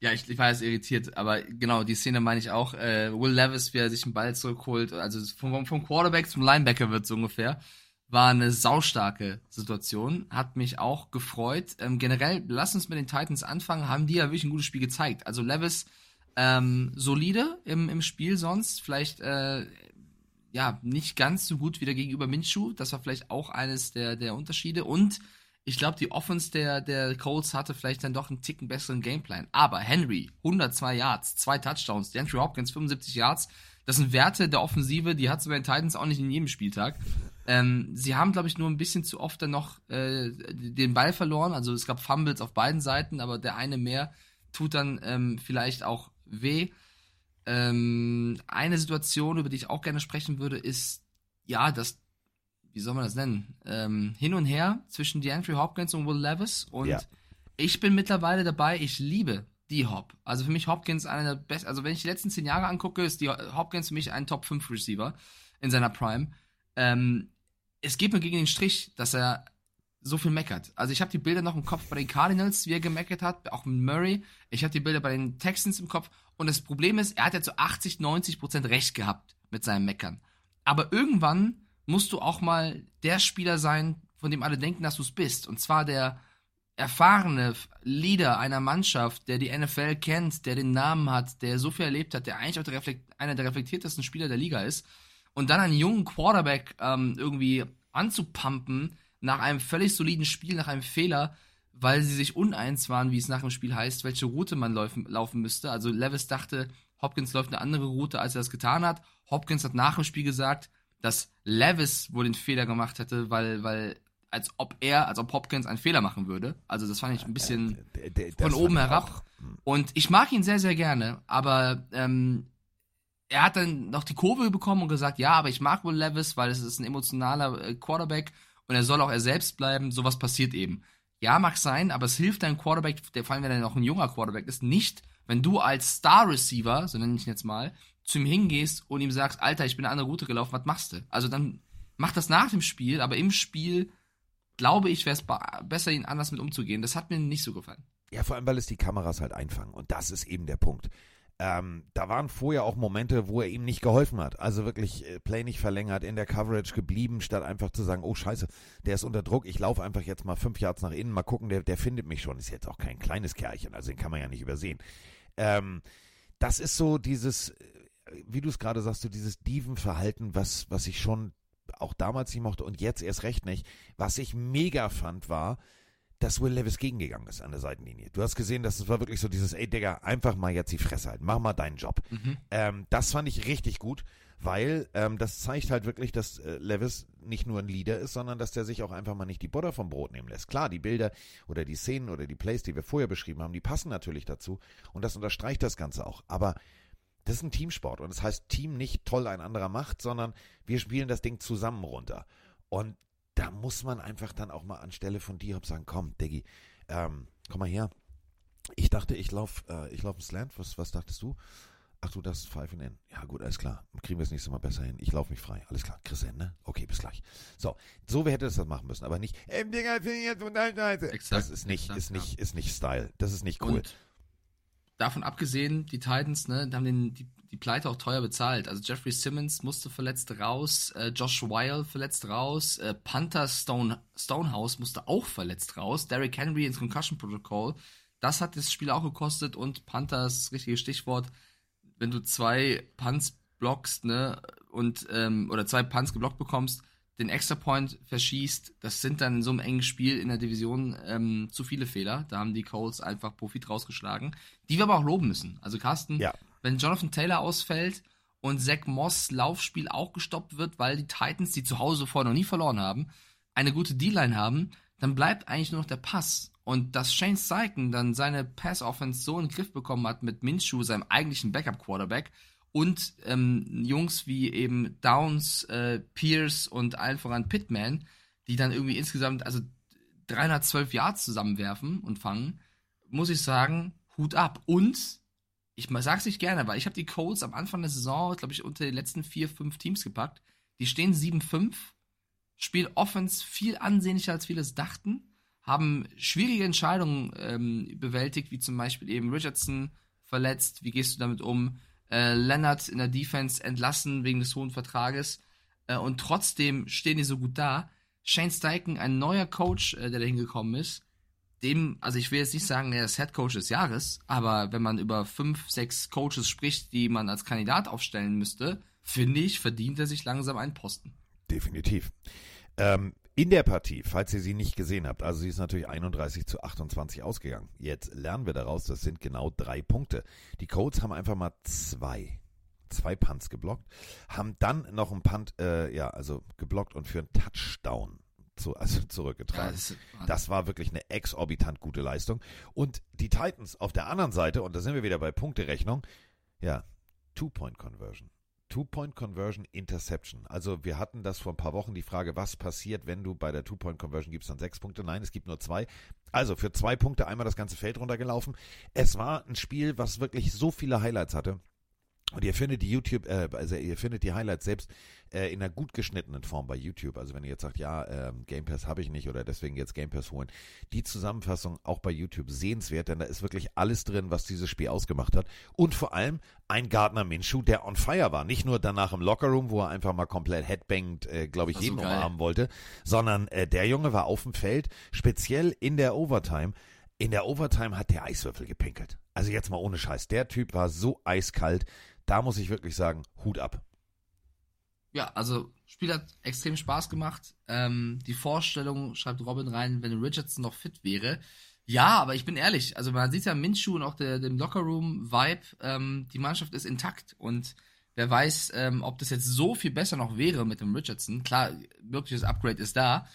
Ja, ich, ich war jetzt irritiert, aber genau, die Szene meine ich auch. Äh, Will Levis, wie er sich einen Ball zurückholt, also vom, vom Quarterback zum Linebacker wird so ungefähr, war eine saustarke Situation, hat mich auch gefreut. Ähm, generell, lass uns mit den Titans anfangen, haben die ja wirklich ein gutes Spiel gezeigt. Also Levis ähm, solide im, im Spiel sonst, vielleicht äh, ja nicht ganz so gut wieder gegenüber Minshew. Das war vielleicht auch eines der, der Unterschiede. Und ich glaube, die Offense der, der Colts hatte vielleicht dann doch einen Ticken besseren Gameplan. Aber Henry, 102 Yards, zwei Touchdowns, DeAndre Hopkins, 75 Yards. Das sind Werte der Offensive, die hat es bei den Titans auch nicht in jedem Spieltag. Ähm, sie haben, glaube ich, nur ein bisschen zu oft dann noch äh, den Ball verloren. Also es gab Fumbles auf beiden Seiten, aber der eine mehr tut dann ähm, vielleicht auch weh. Ähm, eine Situation, über die ich auch gerne sprechen würde, ist ja das, wie soll man das nennen? Ähm, hin und her zwischen DeAndre Hopkins und Will Levis. Und Ja. ich bin mittlerweile dabei, ich liebe die Hop. Also für mich Hopkins einer der besten, also wenn ich die letzten zehn Jahre angucke, ist die Hopkins für mich ein Top 5 Receiver in seiner Prime. Ähm, es geht mir gegen den Strich, dass er so viel meckert. Also ich habe die Bilder noch im Kopf bei den Cardinals, wie er gemeckert hat, auch mit Murray. Ich habe die Bilder bei den Texans im Kopf. Und das Problem ist, er hat ja zu 80, 90 Prozent recht gehabt mit seinem Meckern. Aber irgendwann musst du auch mal der Spieler sein, von dem alle denken, dass du es bist. Und zwar der erfahrene Leader einer Mannschaft, der die NFL kennt, der den Namen hat, der so viel erlebt hat, der eigentlich auch der einer der reflektiertesten Spieler der Liga ist. Und dann einen jungen Quarterback ähm, irgendwie anzupumpen nach einem völlig soliden Spiel, nach einem Fehler, weil sie sich uneins waren, wie es nach dem Spiel heißt, welche Route man laufen, laufen müsste. Also Levis dachte, Hopkins läuft eine andere Route, als er das getan hat. Hopkins hat nach dem Spiel gesagt, dass Levis wohl den Fehler gemacht hätte, weil, weil, als ob er, als ob Hopkins einen Fehler machen würde. Also das fand ich ein bisschen D- d- von das oben herab. auch. Und ich mag ihn sehr, sehr gerne, aber ähm, er hat dann noch die Kurve bekommen und gesagt, ja, aber ich mag Will Levis, weil es ist ein emotionaler äh, Quarterback und er soll auch er selbst bleiben. Sowas passiert eben. Ja, mag sein, aber es hilft deinem Quarterback, der, vor allem wenn er noch ein junger Quarterback ist, nicht, wenn du als Star Receiver, so nenne ich ihn jetzt mal, zu ihm hingehst und ihm sagst, Alter, ich bin eine andere Route gelaufen, was machst du? Also dann mach das nach dem Spiel, aber im Spiel glaube ich, wäre es besser, ihn anders mit umzugehen. Das hat mir nicht so gefallen. Ja, vor allem, weil es die Kameras halt einfangen. Und das ist eben der Punkt. Ähm, da waren vorher auch Momente, wo er ihm nicht geholfen hat. Also wirklich äh, Play nicht verlängert, in der Coverage geblieben, statt einfach zu sagen, oh scheiße, der ist unter Druck, ich laufe einfach jetzt mal fünf Yards nach innen, mal gucken, der, der findet mich schon. Ist jetzt auch kein kleines Kerlchen, also den kann man ja nicht übersehen. Ähm, das ist so dieses, wie du es gerade sagst, so dieses Dievenverhalten, was, was ich schon auch damals nicht mochte und jetzt erst recht nicht. Was ich mega fand, war, dass Will Levis gegengegangen ist an der Seitenlinie. Du hast gesehen, dass es war wirklich so dieses, ey Digga, einfach mal jetzt die Fresse halten, mach mal deinen Job. Ähm, das fand ich richtig gut, weil ähm, das zeigt halt wirklich, dass äh, Levis nicht nur ein Leader ist, sondern dass der sich auch einfach mal nicht die Butter vom Brot nehmen lässt. Klar, die Bilder oder die Szenen oder die Plays, die wir vorher beschrieben haben, die passen natürlich dazu und das unterstreicht das Ganze auch. Aber das ist ein Teamsport und das heißt Team nicht toll ein anderer macht, sondern wir spielen das Ding zusammen runter. Und da muss man einfach dann auch mal anstelle von Diop sagen, komm, Diggi, ähm, komm mal her. Ich dachte, ich lauf, äh, ich lauf ein Slant. Was, was dachtest du? Ach du, das Pfeifen in. Ja gut, alles klar. Kriegen wir das nächste Mal besser hin. Ich laufe mich frei. Alles klar. Chris hin, ne? Okay, bis gleich. So, so hätte das machen müssen, aber nicht. Ähm, Das ist nicht, ist nicht, ist nicht Style. Das ist nicht cool. Und davon abgesehen, die Titans, ne, haben den, die, die Pleite auch teuer bezahlt. Also Jeffrey Simmons musste verletzt raus, äh, Josh Weil verletzt raus, äh, Panther Stone, Stonehouse musste auch verletzt raus, Derrick Henry ins Concussion Protocol. Das hat das Spiel auch gekostet und Panther ist das richtige Stichwort. Wenn du zwei Punts blockst, ne, und, ähm, oder zwei Punts geblockt bekommst, den Extra Point verschießt, das sind dann in so einem engen Spiel in der Division ähm, zu viele Fehler. Da haben die Colts einfach Profit rausgeschlagen, die wir aber auch loben müssen. Also Carsten, Ja. wenn Jonathan Taylor ausfällt und Zach Moss Laufspiel auch gestoppt wird, weil die Titans, die zu Hause vorher noch nie verloren haben, eine gute D-Line haben, dann bleibt eigentlich nur noch der Pass. Und dass Shane Steichen dann seine Pass-Offense so in den Griff bekommen hat mit Minshew, seinem eigentlichen Backup-Quarterback, und ähm, Jungs wie eben Downs, äh, Pierce und allen voran Pittman, die dann irgendwie insgesamt also 312 Yards zusammenwerfen und fangen, muss ich sagen, Hut ab. Und ich sag's nicht gerne, weil ich habe die Colts am Anfang der Saison, glaube ich, unter die letzten vier, fünf Teams gepackt. Die stehen 7-5, spielen Offense viel ansehnlicher, als viele es dachten, haben schwierige Entscheidungen ähm, bewältigt, wie zum Beispiel eben Richardson verletzt, wie gehst du damit um? Äh, Leonard in der Defense entlassen wegen des hohen Vertrages äh, und trotzdem stehen die so gut da. Shane Steichen, ein neuer Coach, äh, der da hingekommen ist, dem, also ich will jetzt nicht sagen, er ist Head Coach des Jahres, aber wenn man über fünf, sechs Coaches spricht, die man als Kandidat aufstellen müsste, finde ich, verdient er sich langsam einen Posten. Definitiv. Ähm, in der Partie, falls ihr sie nicht gesehen habt, also sie ist natürlich 31 zu 28 ausgegangen. Jetzt lernen wir daraus, das sind genau drei Punkte. Die Codes haben einfach mal zwei, zwei Punts geblockt, haben dann noch einen Punt, äh, ja, also geblockt und für einen Touchdown zu, also zurückgetragen. Das, das, war wirklich eine exorbitant gute Leistung. Und die Titans auf der anderen Seite, und da sind wir wieder bei Punkterechnung, ja, Two-Point-Conversion. Two-Point-Conversion Interception. Also wir hatten das vor ein paar Wochen die Frage, was passiert, wenn du bei der Two-Point-Conversion gibst dann sechs Punkte? Nein, es gibt nur zwei. Also für zwei Punkte einmal das ganze Feld runtergelaufen. Es war ein Spiel, was wirklich so viele Highlights hatte. Und ihr findet die YouTube, äh, also ihr findet die Highlights selbst äh, in einer gut geschnittenen Form bei YouTube. Also wenn ihr jetzt sagt, ja, äh, Game Pass habe ich nicht oder deswegen jetzt Game Pass holen, die Zusammenfassung auch bei YouTube sehenswert, denn da ist wirklich alles drin, was dieses Spiel ausgemacht hat. Und vor allem ein Gardner Minshew, der on fire war. Nicht nur danach im Lockerroom, wo er einfach mal komplett headbanged, äh, glaube ich, jeden so umarmen wollte, sondern äh, der Junge war auf dem Feld, speziell in der Overtime. In der Overtime hat der Eiswürfel gepinkelt. Also jetzt mal ohne Scheiß. Der Typ war so eiskalt da muss ich wirklich sagen, Hut ab. Ja, also Spiel hat extrem Spaß gemacht. Ähm, die Vorstellung, schreibt Robin rein, wenn Richardson noch fit wäre. Ja, aber ich bin ehrlich, also man sieht ja Minshew und auch der, dem Lockerroom-Vibe, ähm, die Mannschaft ist intakt und wer weiß, ähm, ob das jetzt so viel besser noch wäre mit dem Richardson. Klar, wirkliches Upgrade ist da,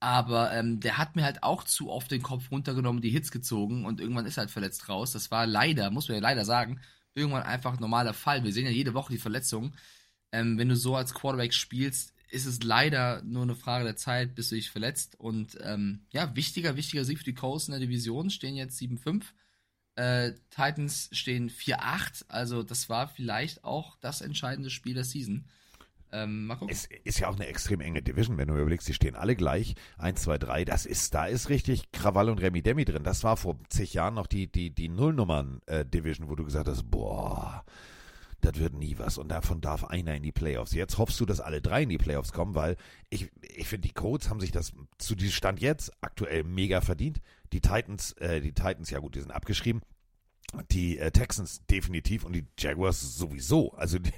aber ähm, der hat mir halt auch zu oft den Kopf runtergenommen, die Hits gezogen und irgendwann ist er halt verletzt raus. Das war leider, muss man ja leider sagen, irgendwann einfach ein normaler Fall. Wir sehen ja jede Woche die Verletzungen. Ähm, wenn du so als Quarterback spielst, ist es leider nur eine Frage der Zeit, bis du dich verletzt. Und ähm, ja, wichtiger, wichtiger Sieg für die Coast in der Division, stehen jetzt 7-5. Äh, Titans stehen 4-8, also das war vielleicht auch das entscheidende Spiel der Season. Ähm, mal gucken. Es ist ja auch eine extrem enge Division, wenn du überlegst, die stehen alle gleich. 1, 2, 3, das ist, da ist richtig Krawall und Remi Demi drin. Das war vor zig Jahren noch die, die, die Nullnummern-Division, wo du gesagt hast, boah, das wird nie was. Und davon darf einer in die Playoffs. Jetzt hoffst du, dass alle drei in die Playoffs kommen, weil ich, ich finde, die Codes haben sich das zu diesem Stand jetzt aktuell mega verdient. Die Titans, äh, die Titans, ja gut, die sind abgeschrieben die äh, Texans definitiv und die Jaguars sowieso. Also die,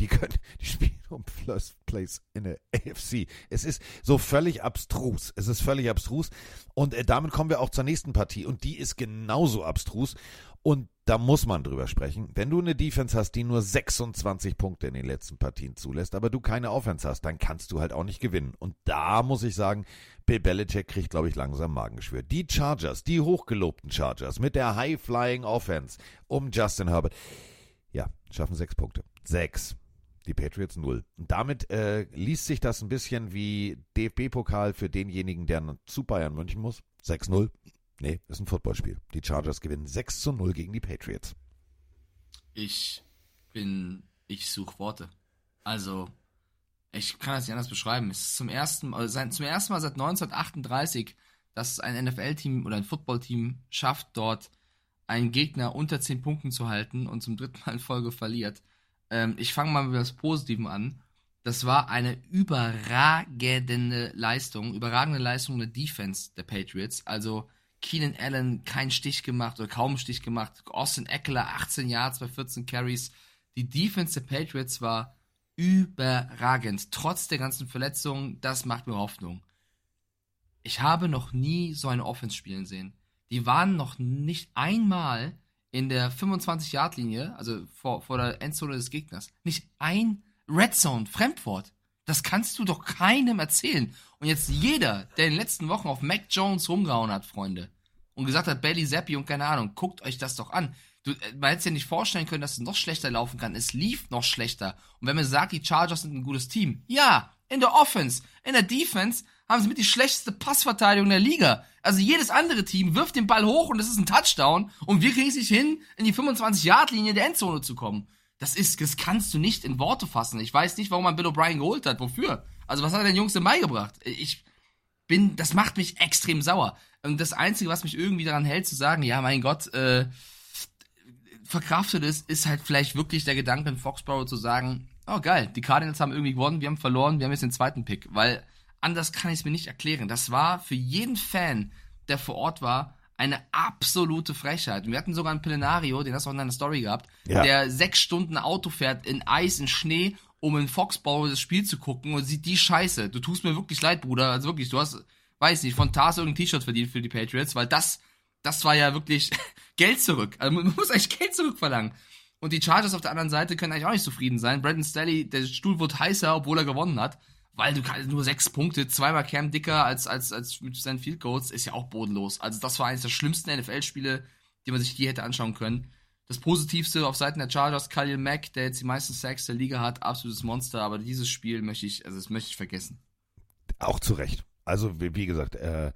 die können, die spielen um First Place in der AFC. Es ist so völlig abstrus. Es ist völlig abstrus. Und äh, damit kommen wir auch zur nächsten Partie. Und die ist genauso abstrus. Und da muss man drüber sprechen. Wenn du eine Defense hast, die nur 26 Punkte in den letzten Partien zulässt, aber du keine Offense hast, dann kannst du halt auch nicht gewinnen. Und da muss ich sagen, Bill Belichick kriegt, glaube ich, langsam Magengeschwür. Die Chargers, die hochgelobten Chargers mit der High-Flying Offense um Justin Herbert, ja, schaffen sechs Punkte. Sechs. Die Patriots null. Und damit äh, liest sich das ein bisschen wie DFB-Pokal für denjenigen, der zu Bayern München muss. 6-0. Nee, ist ein Footballspiel. Die Chargers gewinnen 6 zu 0 gegen die Patriots. Ich bin, ich suche Worte. Also, ich kann das nicht anders beschreiben. Es ist zum ersten, also sein, zum ersten Mal seit 1938, dass ein NFL-Team oder ein Football-Team schafft, dort einen Gegner unter 10 Punkten zu halten und zum dritten Mal in Folge verliert. Ähm, ich fange mal mit was Positivem an. Das war eine überragende Leistung, überragende Leistung der Defense der Patriots. Also, Keenan Allen keinen Stich gemacht oder kaum einen Stich gemacht. Austin Eckler 18 Yards bei 14 Carries. Die Defense der Patriots war überragend. Trotz der ganzen Verletzungen, das macht mir Hoffnung. Ich habe noch nie so eine Offense spielen sehen. Die waren noch nicht einmal in der 25-Yard-Linie, also vor, vor der Endzone des Gegners. Nicht ein Red Zone, Fremdwort. Das kannst du doch keinem erzählen. Und jetzt jeder, der in den letzten Wochen auf Mac Jones rumgehauen hat, Freunde, und gesagt hat, Bailey Zappi und keine Ahnung, guckt euch das doch an. Du, äh, man hätte ja nicht vorstellen können, dass es noch schlechter laufen kann. Es lief noch schlechter. Und wenn man sagt, die Chargers sind ein gutes Team, ja, in der Offense, in der Defense haben sie mit die schlechteste Passverteidigung der Liga. Also jedes andere Team wirft den Ball hoch und es ist ein Touchdown und wir kriegen es nicht hin, in die 25-Yard-Linie der Endzone zu kommen. Das ist, das kannst du nicht in Worte fassen. Ich weiß nicht, warum man Bill O'Brien geholt hat. Wofür? Also was hat er den Jungs denn beigebracht? Ich bin, das macht mich extrem sauer. Und das Einzige, was mich irgendwie daran hält, zu sagen, ja, mein Gott, äh, verkraftet ist, ist halt vielleicht wirklich der Gedanke in Foxborough zu sagen, oh geil, die Cardinals haben irgendwie gewonnen, wir haben verloren, wir haben jetzt den zweiten Pick, weil anders kann ich es mir nicht erklären. Das war für jeden Fan, der vor Ort war, eine absolute Frechheit. Und wir hatten sogar einen Pelenario, den hast du auch in deiner Story gehabt, Ja. der sechs Stunden Auto fährt in Eis, in Schnee, um in Foxborough das Spiel zu gucken und sieht die Scheiße. Du tust mir wirklich leid, Bruder. Also wirklich, du hast, weiß nicht, von Tars irgendein T-Shirt verdient für die Patriots, weil das, das war ja wirklich Geld zurück. Also man muss eigentlich Geld zurückverlangen. Und die Chargers auf der anderen Seite können eigentlich auch nicht zufrieden sein. Brandon Staley, der Stuhl wird heißer, obwohl er gewonnen hat. Weil du kannst nur sechs Punkte, zweimal Cam dicker als, als, als mit seinen Field Goals, ist ja auch bodenlos. Also das war eines der schlimmsten NFL-Spiele, die man sich je hätte anschauen können. Das Positivste auf Seiten der Chargers, Khalil Mack, der jetzt die meisten Sacks der Liga hat, absolutes Monster, aber dieses Spiel möchte ich, also das möchte ich vergessen. Auch zu Recht. Also, wie wie gesagt, äh,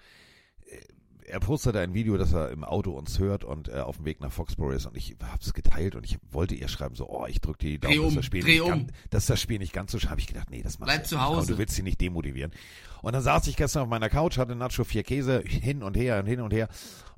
er postet ein Video, dass er im Auto uns hört und äh, auf dem Weg nach Foxborough ist und ich habe es geteilt und ich wollte ihr schreiben so, oh, ich drücke die Daumen, Dreh dass, um, das Spiel nicht um. ganz, dass das Spiel nicht ganz so habe ich gedacht, nee, das machst Bleib zu nicht. Komm, Hause. Du willst sie nicht demotivieren. Und dann saß ich gestern auf meiner Couch, hatte Nacho vier Käse hin und her und hin und her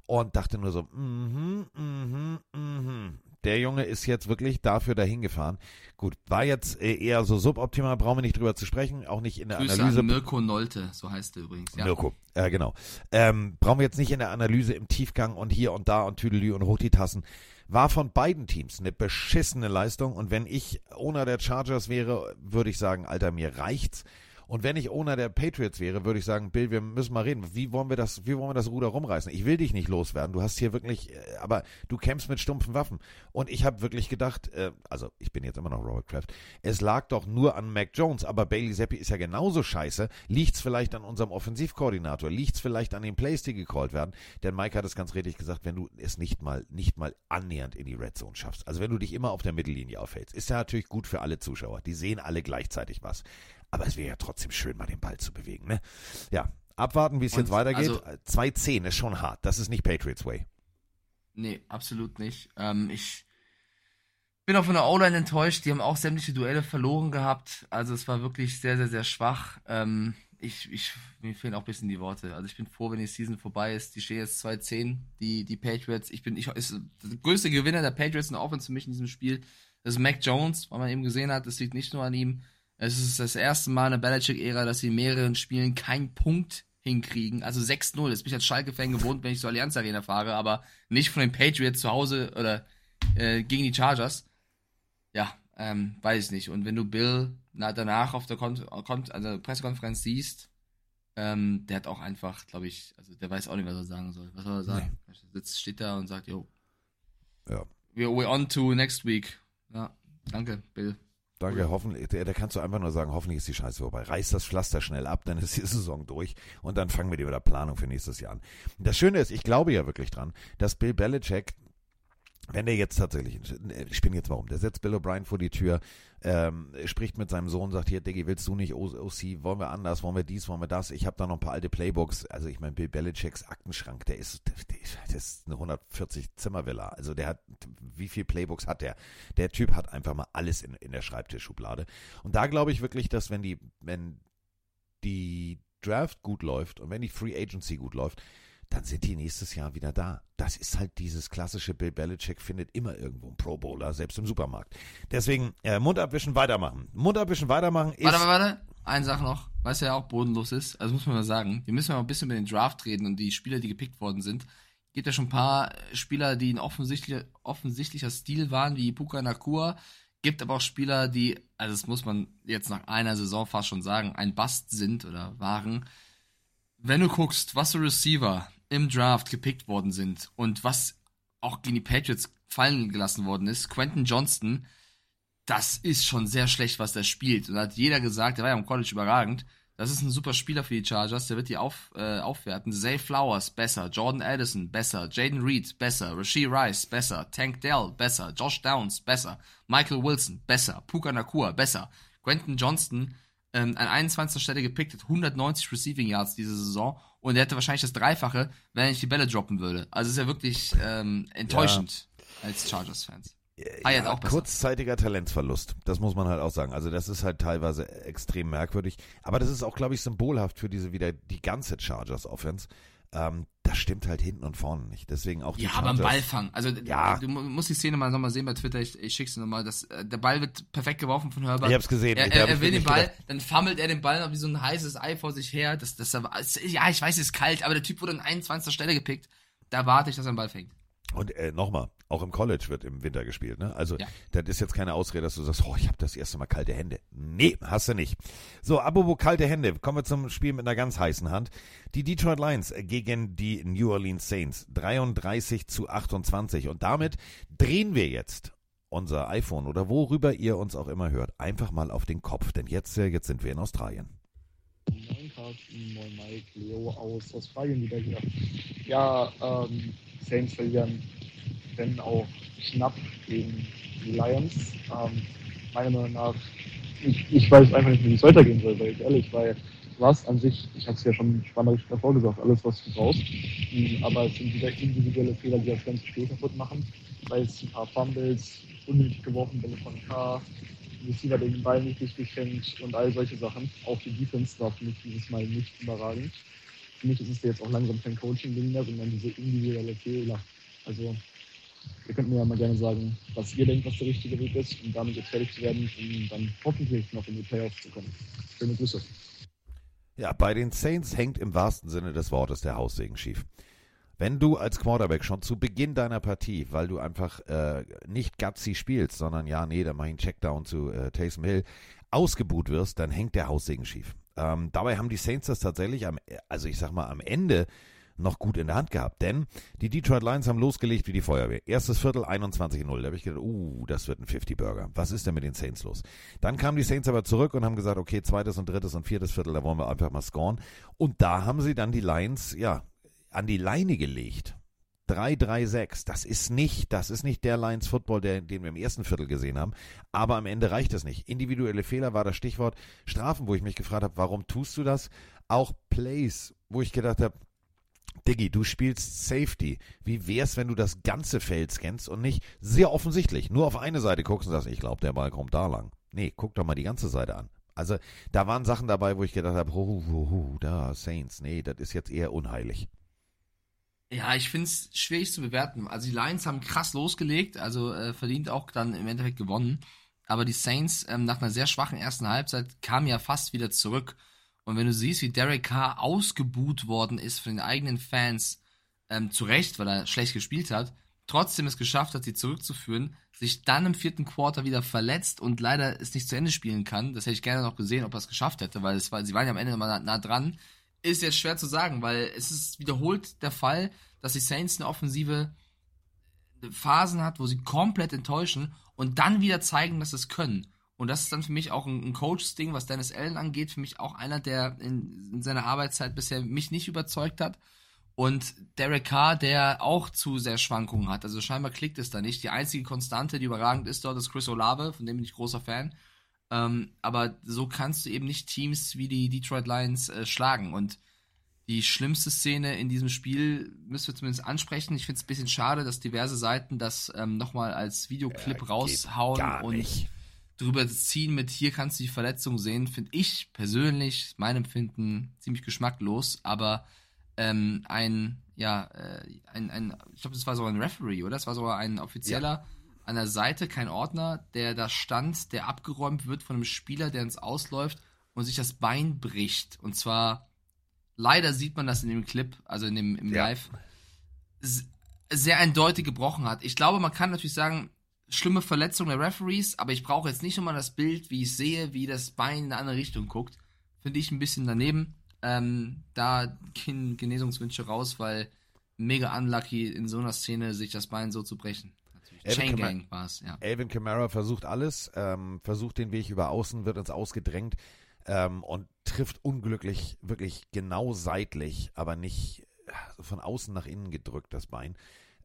und dachte nur so, mhm, mhm, mhm. Der Junge ist jetzt wirklich dafür dahin gefahren. Gut, war jetzt äh, eher so suboptimal, brauchen wir nicht drüber zu sprechen, auch nicht in der Grüße Analyse. an Mirko Nolte, so heißt er übrigens. Ja. Mirko, äh, genau. Ähm, brauchen wir jetzt nicht in der Analyse im Tiefgang und hier und da und Tüdelü und hoch die Tassen. War von beiden Teams eine beschissene Leistung und wenn ich Owner der Chargers wäre, würde ich sagen, Alter, mir reicht's. Und wenn ich Owner der Patriots wäre, würde ich sagen, Bill, wir müssen mal reden. Wie wollen wir das, wie wollen wir das Ruder rumreißen? Ich will dich nicht loswerden. Du hast hier wirklich, äh, aber du kämpfst mit stumpfen Waffen. Und ich habe wirklich gedacht, äh, also ich bin jetzt immer noch Robert Kraft, es lag doch nur an Mac Jones, aber Bailey Zappi ist ja genauso scheiße. Liegt's vielleicht an unserem Offensivkoordinator? Liegt's vielleicht an den Plays, die gecallt werden? Denn Mike hat es ganz richtig gesagt, wenn du es nicht mal, nicht mal annähernd in die Red Zone schaffst, also wenn du dich immer auf der Mittellinie aufhältst, ist ja natürlich gut für alle Zuschauer. Die sehen alle gleichzeitig was. Aber es wäre ja trotzdem schön, mal den Ball zu bewegen, ne? Ja, abwarten, wie es jetzt weitergeht. also- 2-10 ist schon hart. Das ist nicht Patriots Way. Nee, absolut nicht. Ähm, ich bin auch von der O-Line enttäuscht. Die haben auch sämtliche Duelle verloren gehabt. Also es war wirklich sehr, sehr, sehr schwach. Ähm, ich, ich, mir fehlen auch ein bisschen die Worte. Also ich bin froh, wenn die Season vorbei ist. Die stehen jetzt 2-10, die, die Patriots. Ich bin, ich, ist der größte Gewinner der Patriots in der Offense für mich in diesem Spiel. Das ist Mac Jones, weil man eben gesehen hat, das liegt nicht nur an ihm. Es ist das erste Mal in der Belichick-Ära, dass sie in mehreren Spielen keinen Punkt hinkriegen. Also 6-0. Das bin ich als Schalke-Fan gewohnt, wenn ich zur Allianz Arena fahre, aber nicht von den Patriots zu Hause oder äh, gegen die Chargers. Ja, ähm, weiß ich nicht. Und wenn du Bill na, danach auf der Kon Kon also Pressekonferenz siehst, ähm, der hat auch einfach, glaube ich, also der weiß auch nicht, was er sagen soll. Was soll er sagen? Er sitzt, steht da und sagt, yo, Ja. we're, we're on to next week. Ja, danke, Bill. Danke, hoffentlich, da, kannst du einfach nur sagen, hoffentlich ist die Scheiße vorbei. Reiß das Pflaster schnell ab, dann ist die Saison durch und dann fangen wir die wieder Planung für nächstes Jahr an. Das Schöne ist, ich glaube ja wirklich dran, dass Bill Belichick, wenn der jetzt tatsächlich, ich bin jetzt mal um, der setzt Bill O'Brien vor die Tür, ähm, spricht mit seinem Sohn, sagt hier, Diggi, willst du nicht OC, wollen wir anders, wollen wir dies, wollen wir das? Ich habe da noch ein paar alte Playbooks, also ich meine, Bill Belichicks Aktenschrank, der ist, der, ist eine 140 Zimmervilla, also der hat, wie viel Playbooks hat der? Der Typ hat einfach mal alles in, in der Schreibtischschublade. Und da glaube ich wirklich, dass wenn die, wenn die Draft gut läuft und wenn die Free Agency gut läuft, dann sind die nächstes Jahr wieder da. Das ist halt dieses klassische Bill Belichick findet immer irgendwo einen Pro Bowler, selbst im Supermarkt. Deswegen äh, Mund abwischen, weitermachen. Mund abwischen, weitermachen ist Warte, warte, warte. Eine Sache noch, was ja auch bodenlos ist, also muss man mal sagen, wir müssen mal ein bisschen über den Draft reden und die Spieler, die gepickt worden sind. Gibt ja schon ein paar Spieler, die ein offensichtlicher, offensichtlicher Stil waren, wie Puka Nakua. Gibt aber auch Spieler, die, also das muss man jetzt nach einer Saison fast schon sagen, ein Bast sind oder waren. Wenn du guckst, was für Receiver im Draft gepickt worden sind und was auch gegen die Patriots fallen gelassen worden ist, Quentin Johnston, das ist schon sehr schlecht, was der spielt. Und da hat jeder gesagt, der war ja im College überragend. Das ist ein super Spieler für die Chargers, der wird die auf, äh, aufwerten. Zay Flowers, besser. Jordan Addison, besser. Jaden Reed, besser. Rasheed Rice, besser. Tank Dell, besser. Josh Downs, besser. Michael Wilson, besser. Puka Nakua, besser. Quentin Johnston, ähm, an 21. Stelle gepickt, hat 190 Receiving Yards diese Saison und er hätte wahrscheinlich das Dreifache, wenn er nicht die Bälle droppen würde. Also ist ja wirklich ähm, enttäuschend als Chargers-Fans. Feiert Ja, auch kurzzeitiger Talentsverlust. Das muss man halt auch sagen. Also das ist halt teilweise extrem merkwürdig. Aber das ist auch, glaube ich, symbolhaft für diese wieder die ganze Chargers Offense. Ähm, das stimmt halt hinten und vorne nicht. Deswegen auch die Ja, aber im Chargers. Ballfang. Also Ja. du mu- musst die Szene mal nochmal sehen bei Twitter, ich, ich schick's dir nochmal. Das, äh, der Ball wird perfekt geworfen von Herbert. Ich hab's gesehen. Er, er, er will den Ball, gedacht, dann fummelt er den Ball noch wie so ein heißes Ei vor sich her. Das, das, ja, ich weiß, es ist kalt, aber der Typ wurde an 21. Stelle gepickt. Da warte ich, dass er den Ball fängt. Und äh, nochmal, auch im College wird im Winter gespielt. Ne? Also Ja. das ist jetzt keine Ausrede, dass du sagst, oh, ich habe das erste Mal kalte Hände. Nee, hast du nicht. So, apropos kalte Hände, kommen wir zum Spiel mit einer ganz heißen Hand. Die Detroit Lions gegen die New Orleans Saints. 33 zu 28. Und damit drehen wir jetzt unser iPhone oder worüber ihr uns auch immer hört, einfach mal auf den Kopf. Denn jetzt, äh, jetzt sind wir in Australien. Moin Carsten, moin Mike, Leo aus Australien wieder hier. Ja, ähm, Saints verlieren, wenn auch knapp gegen die Lions. Ähm, meiner Meinung nach, ich, ich weiß einfach nicht, wie es weitergehen soll, weil ich ehrlich, weil was an sich, ich hatte es ja schon spannend davor gesagt, alles was du brauchst. Mm, Aber es sind wieder individuelle Fehler, die das ganze Spiel kaputt machen, weil es ein paar Fumbles, unnötig geworfen Bälle von K, Receiver den Ball nicht richtig fängt und all solche Sachen. Auch die Defense war für mich dieses Mal nicht überragend. Für mich ist es jetzt auch langsam kein Coaching-Ding mehr, sondern diese individuelle Fehler. Also, ihr könnt mir ja mal gerne sagen, was ihr denkt, was der richtige Weg ist, um damit jetzt fertig zu werden, um dann hoffentlich noch in die Playoffs zu kommen. Schöne Grüße. Ja, bei den Saints hängt im wahrsten Sinne des Wortes der Haussegen schief. Wenn du als Quarterback schon zu Beginn deiner Partie, weil du einfach äh, nicht gutsy spielst, sondern ja, nee, dann mach ich einen Checkdown zu äh, Taysom Hill, ausgebuht wirst, dann hängt der Haussegen schief. Ähm, dabei haben die Saints das tatsächlich am, also ich sag mal, am Ende noch gut in der Hand gehabt, denn die Detroit Lions haben losgelegt wie die Feuerwehr. Erstes Viertel 21-0. Da habe ich gedacht, uh, das wird ein 50-Burger. Was ist denn mit den Saints los? Dann kamen die Saints aber zurück und haben gesagt, okay, zweites und drittes und viertes Viertel, da wollen wir einfach mal scoren. Und da haben sie dann die Lions, ja, an die Leine gelegt. 3-3-6. Das ist nicht, das ist nicht der Lions Football, der, den wir im ersten Viertel gesehen haben. Aber am Ende reicht es nicht. Individuelle Fehler war das Stichwort. Strafen, wo ich mich gefragt habe, warum tust du das? Auch Plays, wo ich gedacht habe, Diggi, du spielst Safety. Wie wär's, wenn du das ganze Feld scannst und nicht sehr offensichtlich nur auf eine Seite guckst und sagst, ich glaube, der Ball kommt da lang. Nee, guck doch mal die ganze Seite an. Also, da waren Sachen dabei, wo ich gedacht habe, hu, hu, hu, da, Saints, nee, das ist jetzt eher unheilig. Ja, ich find's schwierig zu bewerten. Also die Lions haben krass losgelegt, also äh, verdient auch dann im Endeffekt gewonnen. Aber die Saints ähm, nach einer sehr schwachen ersten Halbzeit kamen ja fast wieder zurück. Und wenn du siehst, wie Derek Carr ausgebuht worden ist von den eigenen Fans, ähm, zu Recht, weil er schlecht gespielt hat, trotzdem es geschafft hat, sie zurückzuführen, sich dann im vierten Quarter wieder verletzt und leider es nicht zu Ende spielen kann. Das hätte ich gerne noch gesehen, ob er es geschafft hätte, weil es war, sie waren ja am Ende immer nah, nah dran. Ist jetzt schwer zu sagen, weil es ist wiederholt der Fall, dass die Saints eine Offensive Phasen hat, wo sie komplett enttäuschen und dann wieder zeigen, dass sie es können. Und das ist dann für mich auch ein, ein Coaches-Ding, was Dennis Allen angeht. Für mich auch einer, der in, in seiner Arbeitszeit bisher mich nicht überzeugt hat. Und Derek Carr, der auch zu sehr Schwankungen hat. Also scheinbar klickt es da nicht. Die einzige Konstante, die überragend ist dort, ist Chris Olave, von dem bin ich großer Fan. Ähm, aber so kannst du eben nicht Teams wie die Detroit Lions äh, schlagen. Und die schlimmste Szene in diesem Spiel müssen wir zumindest ansprechen. Ich finde es ein bisschen schade, dass diverse Seiten das ähm, nochmal als Videoclip geht raushauen und nicht. Drüber ziehen mit hier kannst du die Verletzung sehen, finde ich persönlich, mein Empfinden, ziemlich geschmacklos, aber ähm, ein, ja, äh, ein, ein, ich glaube, das war sogar ein Referee, oder? Das war sogar ein offizieller an der Seite, kein Ordner, der da stand, der abgeräumt wird von einem Spieler, der ins Ausläuft und sich das Bein bricht. Und zwar, leider sieht man das in dem Clip, also in dem im Ja. Live, sehr eindeutig gebrochen hat. Ich glaube, man kann natürlich sagen, schlimme Verletzung der Referees, aber ich brauche jetzt nicht nochmal das Bild, wie ich sehe, wie das Bein in eine andere Richtung guckt. Finde ich ein bisschen daneben. Ähm, da gehen Genesungswünsche raus, weil mega unlucky in so einer Szene sich das Bein so zu brechen. Chain Gang war es, ja. Alvin Kamara versucht alles, ähm, versucht den Weg über außen, wird ins Ausgedrängt ähm, und trifft unglücklich wirklich genau seitlich, aber nicht äh, von außen nach innen gedrückt, das Bein.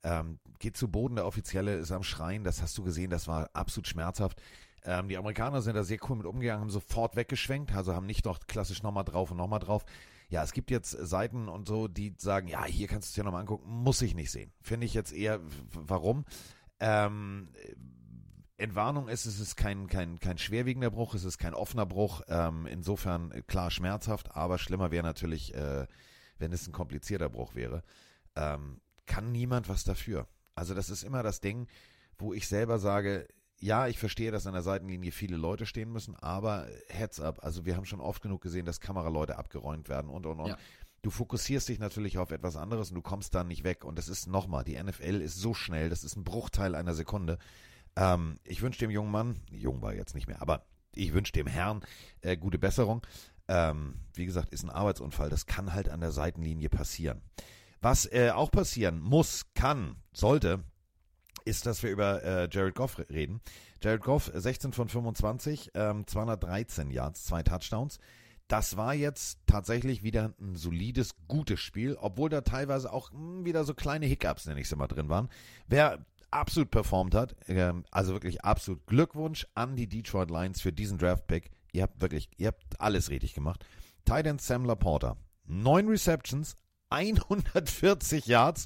Ähm, geht zu Boden, der Offizielle ist am Schreien, das hast du gesehen, das war absolut schmerzhaft. Ähm, die Amerikaner sind da sehr cool mit umgegangen, haben sofort weggeschwenkt, also haben nicht noch klassisch nochmal drauf und nochmal drauf. Ja, es gibt jetzt Seiten und so, die sagen, ja, hier kannst du es dir nochmal angucken, muss ich nicht sehen. Finde ich jetzt eher, warum? Ähm, Entwarnung ist, es ist kein, kein, kein schwerwiegender Bruch, es ist kein offener Bruch, ähm, insofern klar schmerzhaft, aber schlimmer wäre natürlich, äh, wenn es ein komplizierter Bruch wäre. Ähm, kann niemand was dafür. Also das ist immer das Ding, wo ich selber sage, ja, ich verstehe, dass an der Seitenlinie viele Leute stehen müssen, aber heads up, also wir haben schon oft genug gesehen, dass Kameraleute abgeräumt werden und und und. Ja. Du fokussierst dich natürlich auf etwas anderes und du kommst dann nicht weg. Und das ist nochmal, die NFL ist so schnell, das ist ein Bruchteil einer Sekunde. Ähm, ich wünsche dem jungen Mann, jung war jetzt nicht mehr, aber ich wünsche dem Herrn äh, gute Besserung. Ähm, wie gesagt, ist ein Arbeitsunfall. Das kann halt an der Seitenlinie passieren. Was äh, auch passieren muss, kann, sollte, ist, dass wir über äh, Jared Goff reden. Jared Goff, 16 von 25, ähm, 213 Yards, zwei Touchdowns. Das war jetzt tatsächlich wieder ein solides, gutes Spiel, obwohl da teilweise auch mh, hm, wieder so kleine Hiccups, nenne ich sie mal, drin waren. Wer absolut performt hat. Ähm, also wirklich absolut Glückwunsch an die Detroit Lions für diesen Draft-Pick. Ihr habt wirklich, ihr habt alles richtig gemacht. Titan Sam Laporta. Neun Receptions, 140 Yards.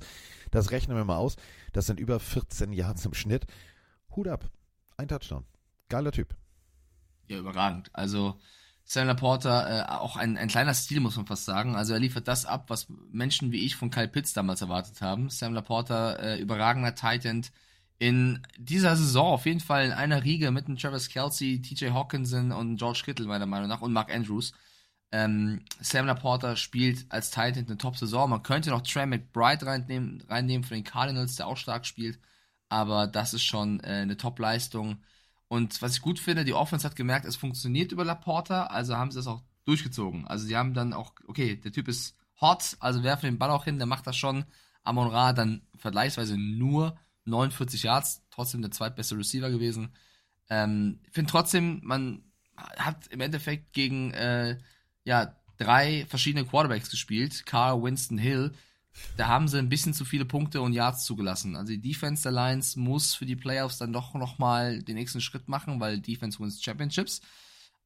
Das rechnen wir mal aus. Das sind über 14 Yards im Schnitt. Hut ab. Ein Touchdown. Geiler Typ. Ja, überragend. Also, Sam Laporta, äh, auch ein, ein kleiner Stil, muss man fast sagen. Also er liefert das ab, was Menschen wie ich von Kyle Pitts damals erwartet haben. Sam Laporta, äh, überragender Titan. In dieser Saison auf jeden Fall in einer Riege mit einem Travis Kelsey, TJ Hawkinson und George Kittle meiner Meinung nach und Mark Andrews. Ähm, Sam Laporta spielt als Titan eine Top-Saison. Man könnte noch Trey McBride reinnehmen, reinnehmen von den Cardinals, der auch stark spielt. Aber das ist schon äh, eine Top-Leistung. Und was ich gut finde, die Offense hat gemerkt, es funktioniert über Laporta, also haben sie das auch durchgezogen. Also sie haben dann auch, okay, der Typ ist hot, also werfen den Ball auch hin, der macht das schon. Amon Ra dann vergleichsweise nur 49 Yards, trotzdem der zweitbeste Receiver gewesen. Ähm, ich finde trotzdem, man hat im Endeffekt gegen äh, ja, drei verschiedene Quarterbacks gespielt, Carr, Winston, Hill da haben sie ein bisschen zu viele Punkte und Yards zugelassen. Also die Defense der Lions muss für die Playoffs dann doch nochmal den nächsten Schritt machen, weil Defense wins Championships.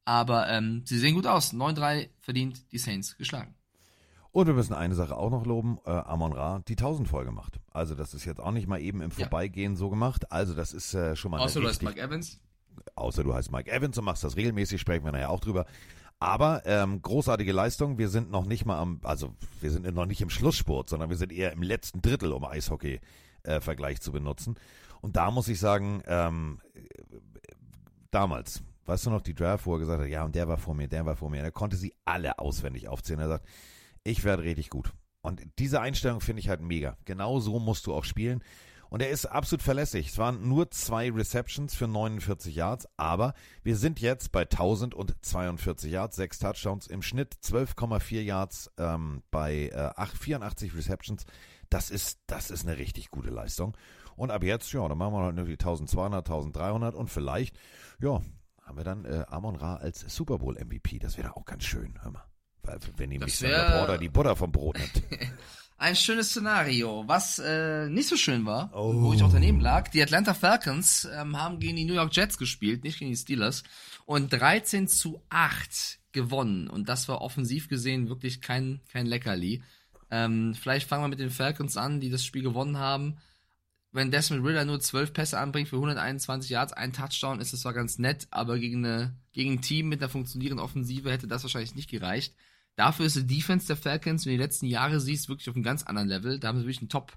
Aber ähm, sie sehen gut aus. 9-3 verdient die Saints geschlagen. Und wir müssen eine Sache auch noch loben. Äh, Amon Ra, die 1000 voll gemacht. Also das ist jetzt auch nicht mal eben im Vorbeigehen ja. so gemacht. Also das ist äh, schon mal Außer du heißt Mike Evans. Außer du heißt Mike Evans und machst das regelmäßig, sprechen wir nachher auch drüber. Aber ähm, großartige Leistung. Wir sind noch nicht mal am, also wir sind noch nicht im Schlusssport, sondern wir sind eher im letzten Drittel, um Eishockey-Vergleich äh, zu benutzen. Und da muss ich sagen, ähm, damals, weißt du noch, die Draft, wo er gesagt hat, ja, und der war vor mir, der war vor mir. Er konnte sie alle auswendig aufzählen. Er sagt, ich werde richtig gut. Und diese Einstellung finde ich halt mega. Genau so musst du auch spielen. Und er ist absolut verlässlich. Es waren nur zwei Receptions für 49 Yards, aber wir sind jetzt bei 1042 Yards, sechs Touchdowns im Schnitt, 12,4 Yards ähm, bei äh, 84 Receptions. Das ist, das ist eine richtig gute Leistung. Und ab jetzt, ja, dann machen wir halt nur die 1200, 1300 und vielleicht, ja, haben wir dann äh, Amon Ra als Super Bowl MVP. Das wäre auch ganz schön, hör mal. Weil, wenn nämlich wär... der Porter die Butter vom Brot nimmt. ein schönes Szenario. Was äh, nicht so schön war, oh. wo ich auch daneben lag, die Atlanta Falcons ähm, haben gegen die New York Jets gespielt, nicht gegen die Steelers, und 13 zu 8 gewonnen. Und das war offensiv gesehen wirklich kein, kein Leckerli. Ähm, vielleicht fangen wir mit den Falcons an, die das Spiel gewonnen haben. Wenn Desmond Ritter nur 12 Pässe anbringt für 121 Yards, ein Touchdown, ist das zwar ganz nett, aber gegen, eine, gegen ein Team mit einer funktionierenden Offensive hätte das wahrscheinlich nicht gereicht. Dafür ist die Defense der Falcons, wenn du die letzten Jahre siehst, wirklich auf einem ganz anderen Level. Da haben sie wirklich einen Top,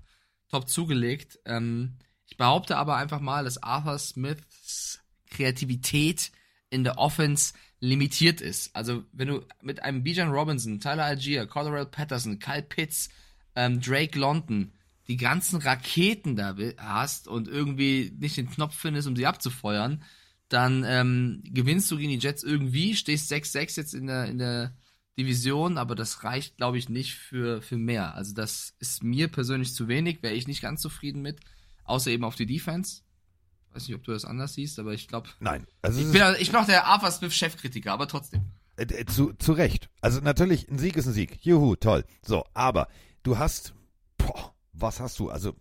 Top zugelegt. Ähm, ich behaupte aber einfach mal, dass Arthur Smiths Kreativität in der Offense limitiert ist. Also, wenn du mit einem Bijan Robinson, Tyler Algier, Colorado Patterson, Kyle Pitts, ähm, Drake London, die ganzen Raketen da hast und irgendwie nicht den Knopf findest, um sie abzufeuern, dann ähm, gewinnst du gegen die Jets irgendwie, stehst 6-6 jetzt in der, in der Division, aber das reicht, glaube ich, nicht für, für mehr. Also das ist mir persönlich zu wenig, wäre ich nicht ganz zufrieden mit, außer eben auf die Defense. Weiß nicht, ob du das anders siehst, aber ich glaube. Nein. Also ich, bin, ich bin auch der Arthur Smith Chefkritiker, aber trotzdem. Äh, äh, zu, zu Recht. Also natürlich, ein Sieg ist ein Sieg. Juhu, toll. So, aber du hast, boah, was hast du? Also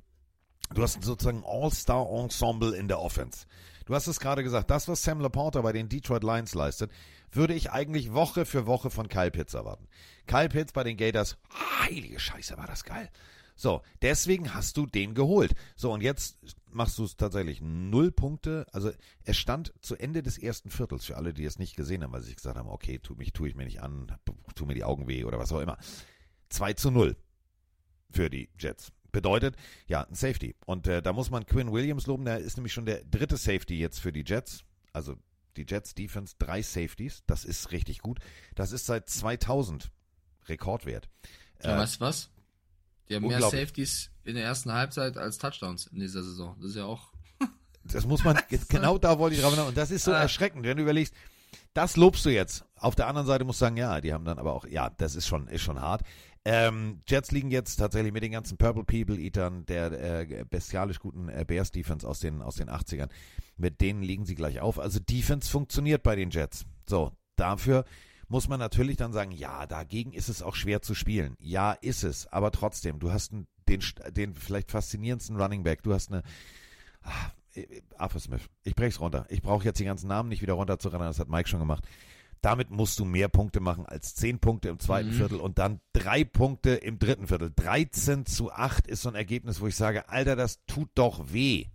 Du hast sozusagen All-Star-Ensemble in der Offense. Du hast es gerade gesagt, das, was Sam Laporta bei den Detroit Lions leistet, würde ich eigentlich Woche für Woche von Kyle Pitts erwarten. Kyle Pitts bei den Gators, heilige Scheiße, war das geil. So, deswegen hast du den geholt. So, und jetzt machst du es tatsächlich null Punkte. Also, es stand zu Ende des ersten Viertels, für alle, die es nicht gesehen haben, weil sie gesagt haben, okay, tu mich, tue ich mir nicht an, tu mir die Augen weh oder was auch immer. 2 zu 0 für die Jets. Bedeutet, ja, ein Safety. Und äh, da muss man Quinn Williams loben, der ist nämlich schon der dritte Safety jetzt für die Jets. Also die Jets Defense, drei Safeties, das ist richtig gut. Das ist seit 2000 Rekordwert. Ja, Äh, weißt du was? Die haben mehr. Safeties in der ersten Halbzeit als Touchdowns in dieser Saison. Das ist ja auch. Das muss man, jetzt genau da wollte ich drauf hinaus. Und das ist so Ah. erschreckend, wenn du überlegst, das lobst du jetzt. Auf der anderen Seite musst du sagen, ja, die haben dann aber auch, ja, das ist schon, ist schon hart. Ähm, Jets liegen jetzt tatsächlich mit den ganzen Purple People Eatern der äh, bestialisch guten äh, Bears Defense aus den, aus den 80ern. Mit denen liegen sie gleich auf. Also Defense funktioniert bei den Jets. So, dafür muss man natürlich dann sagen, ja, dagegen ist es auch schwer zu spielen. Ja, ist es. Aber trotzdem, du hast den, den vielleicht faszinierendsten Running Back. Du hast eine, ah, Arthur Smith. Ich brech's runter. Ich brauche jetzt die ganzen Namen nicht wieder runterzurennen, das hat Mike schon gemacht. Damit musst du mehr Punkte machen als 10 Punkte im zweiten Mhm. Viertel und dann drei Punkte im dritten Viertel. 13 zu 8 ist so ein Ergebnis, wo ich sage, Alter, das tut doch weh.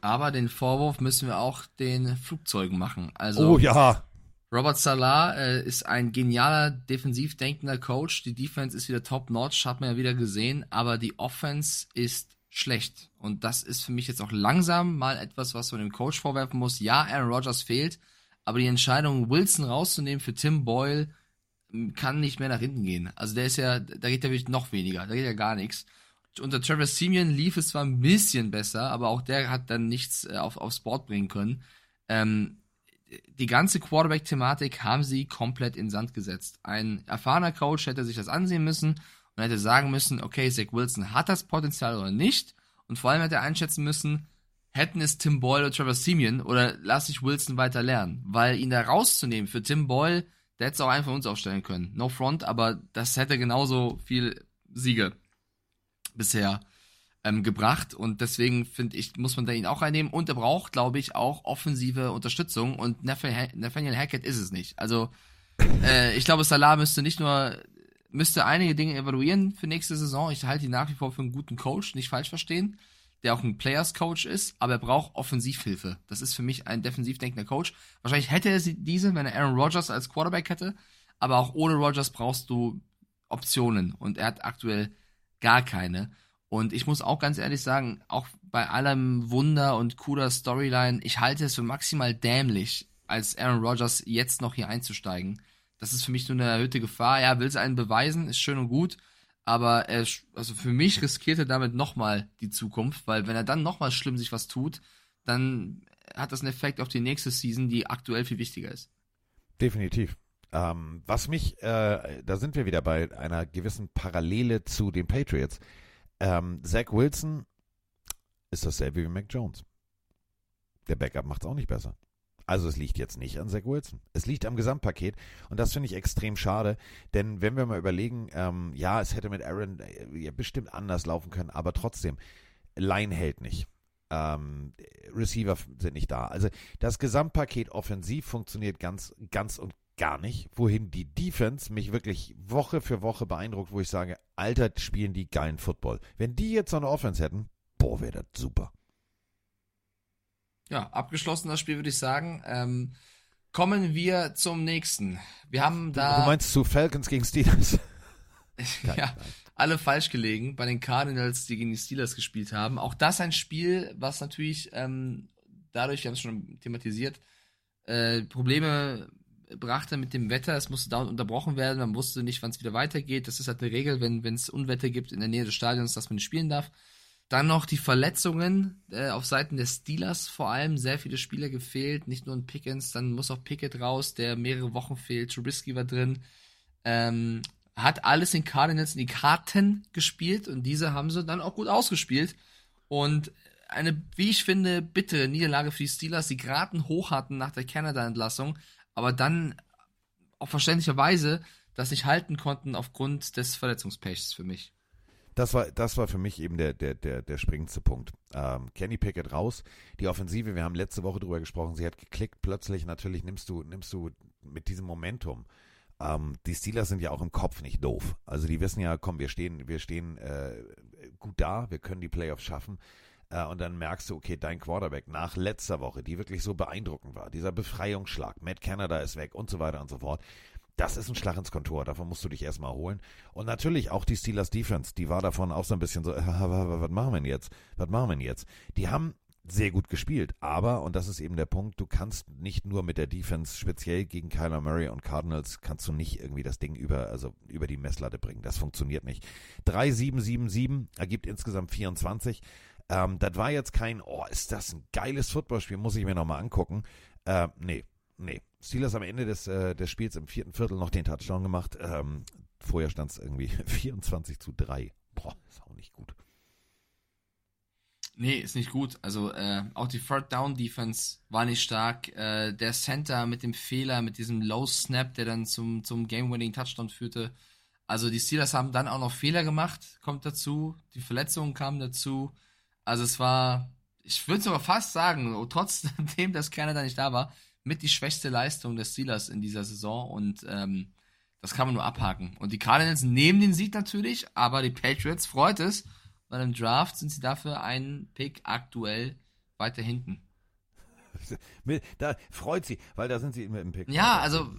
Aber den Vorwurf müssen wir auch den Flugzeugen machen. Also oh ja. Robert Salah äh, ist ein genialer, defensiv denkender Coach. Die Defense ist wieder top-notch, hat man ja wieder gesehen. Aber die Offense ist schlecht. Und das ist für mich jetzt auch langsam mal etwas, was man dem Coach vorwerfen muss. Ja, Aaron Rodgers fehlt. Aber die Entscheidung, Wilson rauszunehmen für Tim Boyle, kann nicht mehr nach hinten gehen. Also der ist ja, da geht ja wirklich noch weniger. Da geht ja gar nichts. Unter Travis Simeon lief es zwar ein bisschen besser, aber auch der hat dann nichts äh, auf, aufs Board bringen können. Ähm, die ganze Quarterback-Thematik haben sie komplett in Sand gesetzt. Ein erfahrener Coach hätte sich das ansehen müssen und hätte sagen müssen, okay, Zach Wilson hat das Potenzial oder nicht. Und vor allem hätte er einschätzen müssen, hätten es Tim Boyle oder Trevor Simeon oder lasse ich Wilson weiter lernen. Weil ihn da rauszunehmen für Tim Boyle, der hätte es auch einen von uns aufstellen können. No front, aber das hätte genauso viel Siege bisher ähm, gebracht und deswegen finde ich, muss man da ihn auch reinnehmen und er braucht, glaube ich, auch offensive Unterstützung und Nathaniel Nathaniel Hackett ist es nicht. Also äh, ich glaube, Salah müsste nicht nur müsste einige Dinge evaluieren für nächste Saison. Ich halte ihn nach wie vor für einen guten Coach, nicht falsch verstehen, der auch ein Players Coach ist, aber er braucht Offensivhilfe. Das ist für mich ein defensiv denkender Coach. Wahrscheinlich hätte er diese, wenn er Aaron Rodgers als Quarterback hätte, aber auch ohne Rodgers brauchst du Optionen und er hat aktuell gar keine. Und ich muss auch ganz ehrlich sagen, auch bei allem Wunder und cooler Storyline, ich halte es für maximal dämlich, als Aaron Rodgers jetzt noch hier einzusteigen. Das ist für mich nur eine erhöhte Gefahr. Er will es einen beweisen, ist schön und gut, aber er, also für mich riskiert er damit nochmal die Zukunft, weil wenn er dann nochmal schlimm sich was tut, dann hat das einen Effekt auf die nächste Season, die aktuell viel wichtiger ist. Definitiv. Ähm, was mich, äh, da sind wir wieder bei einer gewissen Parallele zu den Patriots. Ähm, Zach Wilson ist dasselbe wie Mac Jones. Der Backup macht es auch nicht besser. Also es liegt jetzt nicht an Zach Wilson. Es liegt am Gesamtpaket und das finde ich extrem schade, denn wenn wir mal überlegen, ähm, ja, es hätte mit Aaron äh, ja, bestimmt anders laufen können, aber trotzdem, Line hält nicht. Ähm, Receiver sind nicht da. Also das Gesamtpaket offensiv funktioniert ganz, ganz und gar nicht, wohin die Defense mich wirklich Woche für Woche beeindruckt, wo ich sage, Alter, spielen die geilen Football. Wenn die jetzt so eine Offense hätten, boah, wäre das super. Ja, abgeschlossen das Spiel, würde ich sagen. Ähm, kommen wir zum nächsten. Wir haben da Du meinst zu Falcons gegen Steelers? ja, alle falsch gelegen bei den Cardinals, die gegen die Steelers gespielt haben. Auch das ein Spiel, was natürlich ähm, dadurch, wir haben es schon thematisiert, äh, Probleme brachte mit dem Wetter. Es musste dauernd unterbrochen werden. Man wusste nicht, wann es wieder weitergeht. Das ist halt eine Regel, wenn es Unwetter gibt in der Nähe des Stadions, dass man nicht spielen darf. Dann noch die Verletzungen äh, auf Seiten der Steelers vor allem. Sehr viele Spieler gefehlt, nicht nur ein Pickens, dann muss auch Pickett raus, der mehrere Wochen fehlt. Trubisky war drin. Ähm, hat alles den Cardinals in die Karten gespielt und diese haben sie dann auch gut ausgespielt. Und eine, wie ich finde, bittere Niederlage für die Steelers, die geraten hoch hatten nach der Canada-Entlassung, aber dann auf verständlicherweise das nicht halten konnten aufgrund des Verletzungspechs für mich. Das war, das war für mich eben der, der, der, der springendste Punkt. Ähm, Kenny Pickett raus. Die Offensive, wir haben letzte Woche drüber gesprochen, sie hat geklickt. Plötzlich natürlich nimmst du, nimmst du mit diesem Momentum. Ähm, die Steelers sind ja auch im Kopf nicht doof. Also die wissen ja, komm, wir stehen, wir stehen äh, gut da, wir können die Playoffs schaffen. Äh, und dann merkst du, okay, dein Quarterback nach letzter Woche, die wirklich so beeindruckend war, dieser Befreiungsschlag, Matt Canada ist weg und so weiter und so fort das ist ein Schlag ins Kontor, davon musst du dich erstmal holen. Und natürlich auch die Steelers Defense, die war davon auch so ein bisschen so, was machen wir denn jetzt? Was machen wir denn jetzt? Die haben sehr gut gespielt, aber, und das ist eben der Punkt, du kannst nicht nur mit der Defense, speziell gegen Kyler Murray und Cardinals, kannst du nicht irgendwie das Ding über, also über die Messlatte bringen. Das funktioniert nicht. 3-7-7-7 ergibt insgesamt 24. Ähm, das war jetzt kein, oh, ist das ein geiles Footballspiel, muss ich mir nochmal angucken. Äh, nee, nee. Steelers am Ende des, äh, des Spiels im vierten Viertel noch den Touchdown gemacht. Ähm, vorher stand es irgendwie 24 zu 3. Boah, ist auch nicht gut. Nee, ist nicht gut. Also äh, auch die Third Down Defense war nicht stark. Äh, der Center mit dem Fehler, mit diesem Low Snap, der dann zum, zum Game-Winning Touchdown führte. Also die Steelers haben dann auch noch Fehler gemacht, kommt dazu. Die Verletzungen kamen dazu. Also es war, ich würde sogar fast sagen, trotzdem, dass keiner da nicht da war, mit die schwächste Leistung des Steelers in dieser Saison und ähm, das kann man nur abhaken. Und die Cardinals nehmen den Sieg natürlich, aber die Patriots freut es, weil im Draft sind sie dafür einen Pick aktuell weiter hinten. Da freut sie, weil da sind sie mit dem Pick. Ja, also.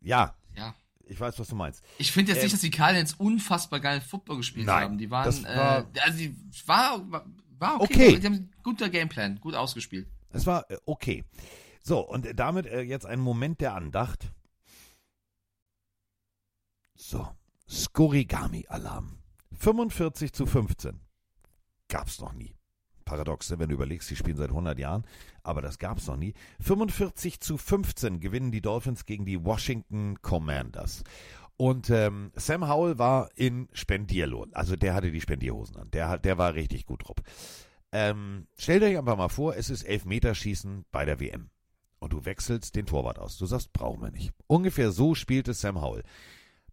Ja. Ja. Ich weiß, was du meinst. Ich finde jetzt ähm, nicht, dass die Cardinals unfassbar geilen Football gespielt nein, haben. Die waren, war, äh, also die war, war okay. okay. Die haben guter Gameplan, gut ausgespielt. Es war äh, okay. So, und damit äh, jetzt ein Moment der Andacht. So, Skorigami-Alarm. 45 zu 15. Gab's noch nie. Paradoxe, wenn du überlegst, sie spielen seit 100 Jahren, aber das gab's noch nie. 45 zu 15 gewinnen die Dolphins gegen die Washington Commanders. Und ähm, Sam Howell war in Spendierlohn. Also der hatte die Spendierhosen an. Der, der war richtig gut drauf. Ähm, stellt euch einfach mal vor, es ist Elfmeterschießen bei der WM und du wechselst den Torwart aus. Du sagst, brauchen wir nicht. Ungefähr so spielte Sam Howell.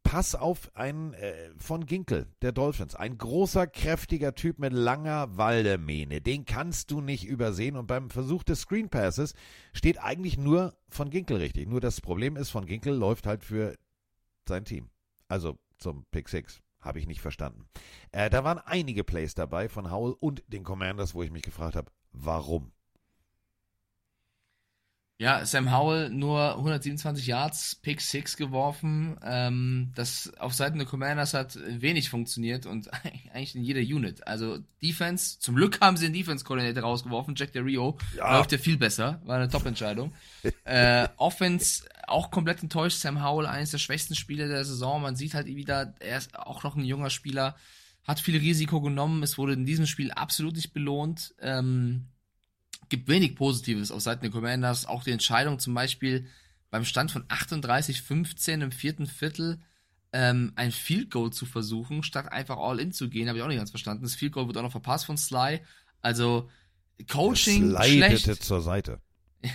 Pass auf einen äh, von Ginkel, der Dolphins. Ein großer, kräftiger Typ mit langer Waldemähne. Den kannst du nicht übersehen. Und beim Versuch des Screen Passes steht eigentlich nur von Ginkel richtig. Nur das Problem ist, von Ginkel läuft halt für sein Team. Also zum Pick 6. Habe ich nicht verstanden. Äh, da waren einige Plays dabei von Howell und den Commanders, wo ich mich gefragt habe, warum? Ja, Sam Howell nur 127 Yards, Pick 6 geworfen. Ähm, das auf Seiten der Commanders hat wenig funktioniert und eigentlich in jeder Unit. Also Defense, zum Glück haben sie den Defense-Koordinator rausgeworfen, Jack Del Rio. Ja. Läuft ja viel besser, war eine Top-Entscheidung. äh, Offense auch komplett enttäuscht. Sam Howell, eines der schwächsten Spieler der Saison. Man sieht halt wieder, er ist auch noch ein junger Spieler, hat viel Risiko genommen. Es wurde in diesem Spiel absolut nicht belohnt. Ähm, gibt wenig Positives auf Seiten der Commanders. Auch die Entscheidung zum Beispiel beim Stand von 38-15 im vierten Viertel ähm, ein Field Goal zu versuchen, statt einfach all in zu gehen, habe ich auch nicht ganz verstanden. Das Field Goal wird auch noch verpasst von Sly. Also Coaching schlecht. zur Seite.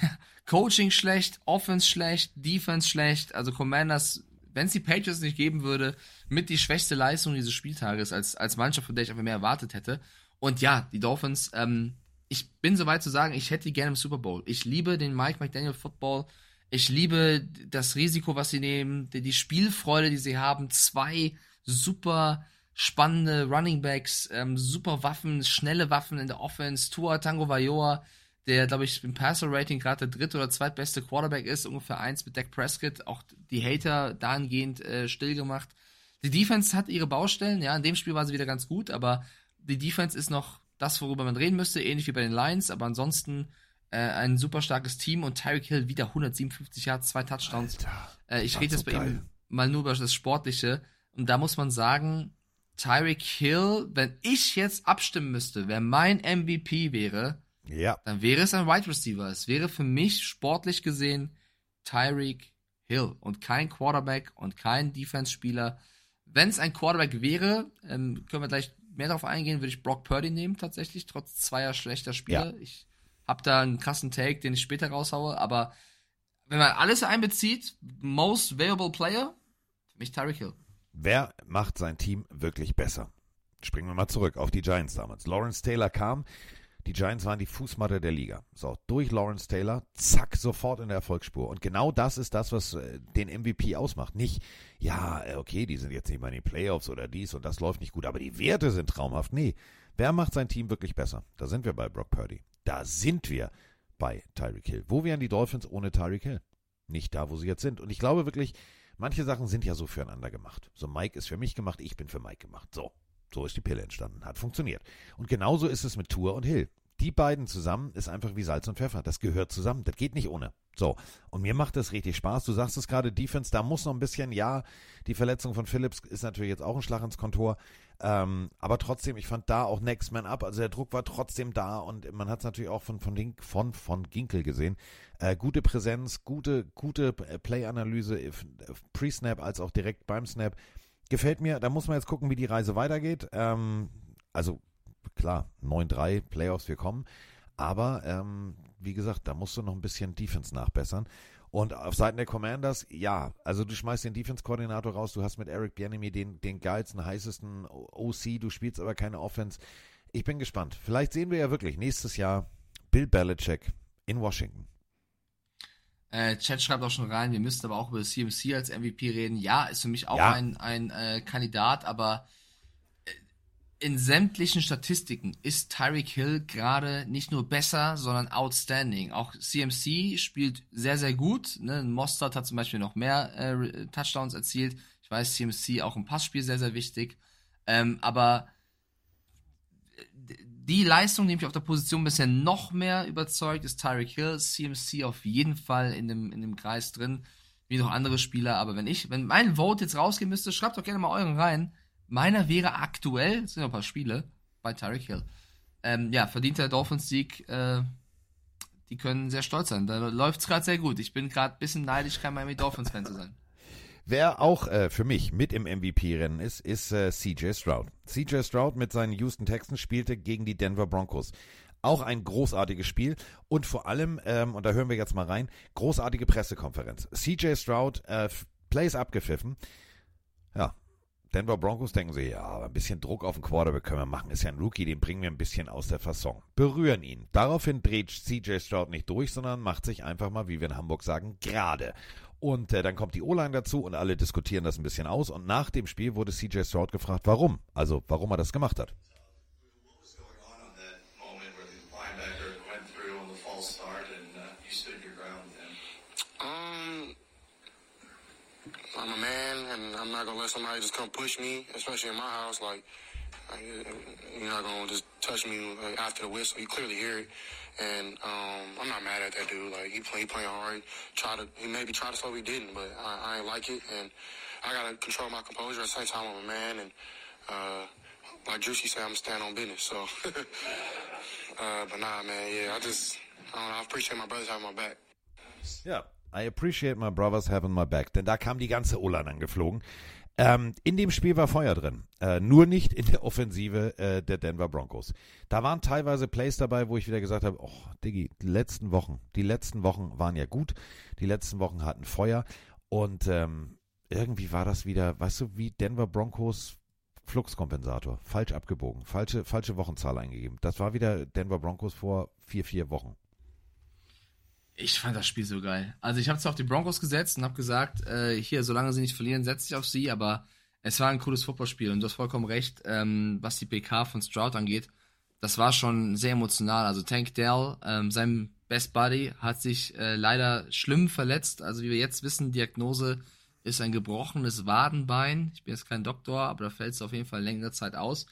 Coaching schlecht, Offense schlecht, Defense schlecht. Also Commanders, wenn es die Patriots nicht geben würde, mit die schwächste Leistung dieses Spieltages als, als Mannschaft, von der ich einfach mehr erwartet hätte. Und ja, die Dolphins, ähm, ich bin soweit zu sagen, ich hätte die gerne im Super Bowl. Ich liebe den Mike McDaniel Football. Ich liebe das Risiko, was sie nehmen, die, Spielfreude, die sie haben. Zwei super spannende Running Backs, ähm, super Waffen, schnelle Waffen in der Offense. Tua Tango Vajoa, der, glaube ich, im Passer-Rating gerade der dritte oder zweitbeste Quarterback ist, ungefähr eins mit Dak Prescott. Auch die Hater dahingehend äh, still gemacht. Die Defense hat ihre Baustellen, ja, in dem Spiel war sie wieder ganz gut, aber die Defense ist noch das, worüber man reden müsste, ähnlich wie bei den Lions, aber ansonsten äh, ein super starkes Team und Tyreek Hill wieder 157 Yards, zwei Touchdowns. Äh, ich rede jetzt bei geil. ihm mal nur über das Sportliche und da muss man sagen, Tyreek Hill, wenn ich jetzt abstimmen müsste, wer mein MVP wäre, ja. dann wäre es ein Wide Receiver. Es wäre für mich sportlich gesehen Tyreek Hill und kein Quarterback und kein Defense-Spieler. Wenn es ein Quarterback wäre, ähm, können wir gleich mehr darauf eingehen, würde ich Brock Purdy nehmen, tatsächlich, trotz zweier schlechter Spiele. Ja. Ich habe da einen krassen Take, den ich später raushaue, aber wenn man alles einbezieht, most valuable player, für mich Tyreek Hill. Wer macht sein Team wirklich besser? springen wir mal zurück auf die Giants damals. Lawrence Taylor kam, die Giants waren die Fußmatte der Liga. So, durch Lawrence Taylor, zack, sofort in der Erfolgsspur. Und genau das ist das, was äh, den MVP ausmacht. Nicht, ja, äh, okay, die sind jetzt nicht mal in den Playoffs oder dies und das läuft nicht gut, aber die Werte sind traumhaft. Nee, wer macht sein Team wirklich besser? Da sind wir bei Brock Purdy. Da sind wir bei Tyreek Hill. Wo wären die Dolphins ohne Tyreek Hill? Nicht da, wo sie jetzt sind. Und ich glaube wirklich, manche Sachen sind ja so füreinander gemacht. So, Mike ist für mich gemacht, ich bin für Mike gemacht. So. So ist die Pille entstanden, hat funktioniert. Und genauso ist es mit Tour und Hill. Die beiden zusammen ist einfach wie Salz und Pfeffer. Das gehört zusammen. Das geht nicht ohne. So. Und mir macht das richtig Spaß. Du sagst es gerade, Defense, da muss noch ein bisschen, ja, die Verletzung von Phillips ist natürlich jetzt auch ein Schlag ins Kontor. Ähm, aber trotzdem, ich fand da auch Next Man Up. Also der Druck war trotzdem da und man hat es natürlich auch von, von, Link, von, von Ginkel gesehen. Äh, gute Präsenz, gute, gute Play-Analyse, äh, Pre-Snap als auch direkt beim Snap. Gefällt mir, da muss man jetzt gucken, wie die Reise weitergeht. Ähm, also klar, 9-3, Playoffs, wir kommen. Aber ähm, wie gesagt, da musst du noch ein bisschen Defense nachbessern. Und auf Seiten der Commanders, ja, also du schmeißt den Defense-Koordinator raus, du hast mit Eric Bieniemy den, den geilsten, heißesten OC, du spielst aber keine Offense. Ich bin gespannt. Vielleicht sehen wir ja wirklich nächstes Jahr Bill Belichick in Washington. Äh, Chat schreibt auch schon rein, wir müssten aber auch über CMC als MVP reden. Ja, ist für mich auch ja. ein, ein äh, Kandidat, aber äh, in sämtlichen Statistiken ist Tyreek Hill gerade nicht nur besser, sondern outstanding. Auch CMC spielt sehr, sehr gut. Ne? Mostert hat zum Beispiel noch mehr äh, Touchdowns erzielt. Ich weiß, CMC auch im Passspiel sehr, sehr wichtig. Ähm, aber die Leistung, die mich auf der Position bisher noch mehr überzeugt, ist Tyreek Hill, CMC auf jeden Fall in dem, in dem Kreis drin, wie noch andere Spieler. Aber wenn ich, wenn mein Vote jetzt rausgehen müsste, schreibt doch gerne mal euren rein. Meiner wäre aktuell, es sind noch ein paar Spiele, bei Tyreek Hill. Ähm, ja, verdienter Dolphins-Sieg, äh, die können sehr stolz sein. Da läuft es gerade sehr gut. Ich bin gerade ein bisschen neidisch, kein Miami Dolphins-Fan zu sein. Wer auch äh, für mich mit im MVP-Rennen ist, ist äh, CJ Stroud. CJ Stroud mit seinen Houston Texans spielte gegen die Denver Broncos. Auch ein großartiges Spiel und vor allem, ähm, und da hören wir jetzt mal rein, großartige Pressekonferenz. CJ Stroud, äh, Plays abgepfiffen. Ja, Denver Broncos denken sie, ja, aber ein bisschen Druck auf den Quarterback können wir machen. Ist ja ein Rookie, den bringen wir ein bisschen aus der Fasson. Berühren ihn. Daraufhin dreht CJ Stroud nicht durch, sondern macht sich einfach mal, wie wir in Hamburg sagen, gerade. Und äh, dann kommt die O-Line dazu und alle diskutieren das ein bisschen aus. Und nach dem Spiel wurde CJ Stroud gefragt, warum? Also, warum er das gemacht hat. I'm a man, and I'm not gonna let somebody just come push me, especially in my house. Like, you're not gonna just touch me after the whistle. You clearly hear it. And um, I'm not mad at that dude. Like he play, he playing hard. Try to he maybe try to slow he didn't, but I, I ain't like it. And I gotta control my composure. At the same time, I'm a man, and uh, like Juicy said, I'm stand on business. So, uh, but nah, man, yeah, I just I, know, I appreciate my brothers having my back. Yeah. I appreciate my brothers having my back. Denn da kam die ganze Ulan angeflogen. Ähm, in dem Spiel war Feuer drin, äh, nur nicht in der Offensive äh, der Denver Broncos. Da waren teilweise Plays dabei, wo ich wieder gesagt habe, oh, Diggi, die letzten Wochen, die letzten Wochen waren ja gut, die letzten Wochen hatten Feuer und ähm, irgendwie war das wieder, weißt du, wie Denver Broncos Fluxkompensator, falsch abgebogen, falsche, falsche Wochenzahl eingegeben. Das war wieder Denver Broncos vor vier, vier Wochen. Ich fand das Spiel so geil. Also ich habe zwar auf die Broncos gesetzt und habe gesagt, äh, hier, solange sie nicht verlieren, setze ich auf sie, aber es war ein cooles Footballspiel und du hast vollkommen recht, ähm, was die PK von Stroud angeht. Das war schon sehr emotional. Also Tank Dell, ähm, sein Best Buddy, hat sich äh, leider schlimm verletzt. Also wie wir jetzt wissen, Diagnose ist ein gebrochenes Wadenbein. Ich bin jetzt kein Doktor, aber da fällt es auf jeden Fall längere Zeit aus.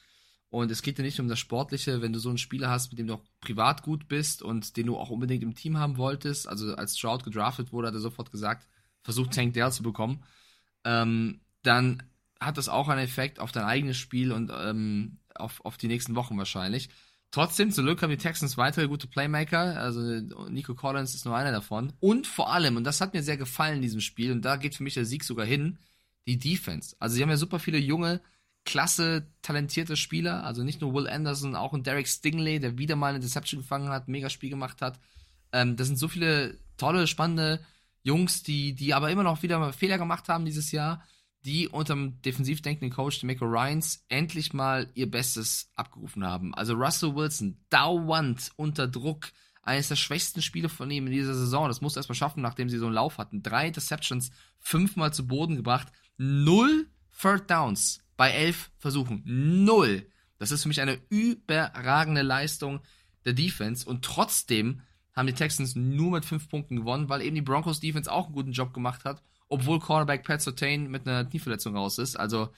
Und es geht ja nicht um das Sportliche, wenn du so einen Spieler hast, mit dem du auch privat gut bist und den du auch unbedingt im Team haben wolltest. Also als Stroud gedraftet wurde, hat er sofort gesagt, versucht Tank Dell zu bekommen. Ähm, dann hat das auch einen Effekt auf dein eigenes Spiel und ähm, auf, auf die nächsten Wochen wahrscheinlich. Trotzdem, zum Glück haben die Texans weitere gute Playmaker. Also Nico Collins ist nur einer davon. Und vor allem, und das hat mir sehr gefallen in diesem Spiel, und da geht für mich der Sieg sogar hin, die Defense. Also sie haben ja super viele junge klasse, talentierte Spieler. Also nicht nur Will Anderson, auch ein Derek Stingley, der wieder mal eine Deception gefangen hat, mega Spiel gemacht hat. Ähm, das sind so viele tolle, spannende Jungs, die, die aber immer noch wieder Fehler gemacht haben dieses Jahr. die unter dem defensiv denkenden Coach Demeco Ryans endlich mal ihr Bestes abgerufen haben. Also Russell Wilson dauernd unter Druck, eines der schwächsten Spiele von ihm in dieser Saison. Das musste er erstmal schaffen, nachdem sie so einen Lauf hatten. Drei Interceptions, fünfmal zu Boden gebracht, null Third Downs bei elf Versuchen. Null. Das ist für mich eine überragende Leistung der Defense und trotzdem haben die Texans nur mit fünf Punkten gewonnen, weil eben die Broncos Defense auch einen guten Job gemacht hat, obwohl Cornerback Pat Sotain mit einer Knieverletzung raus ist. Also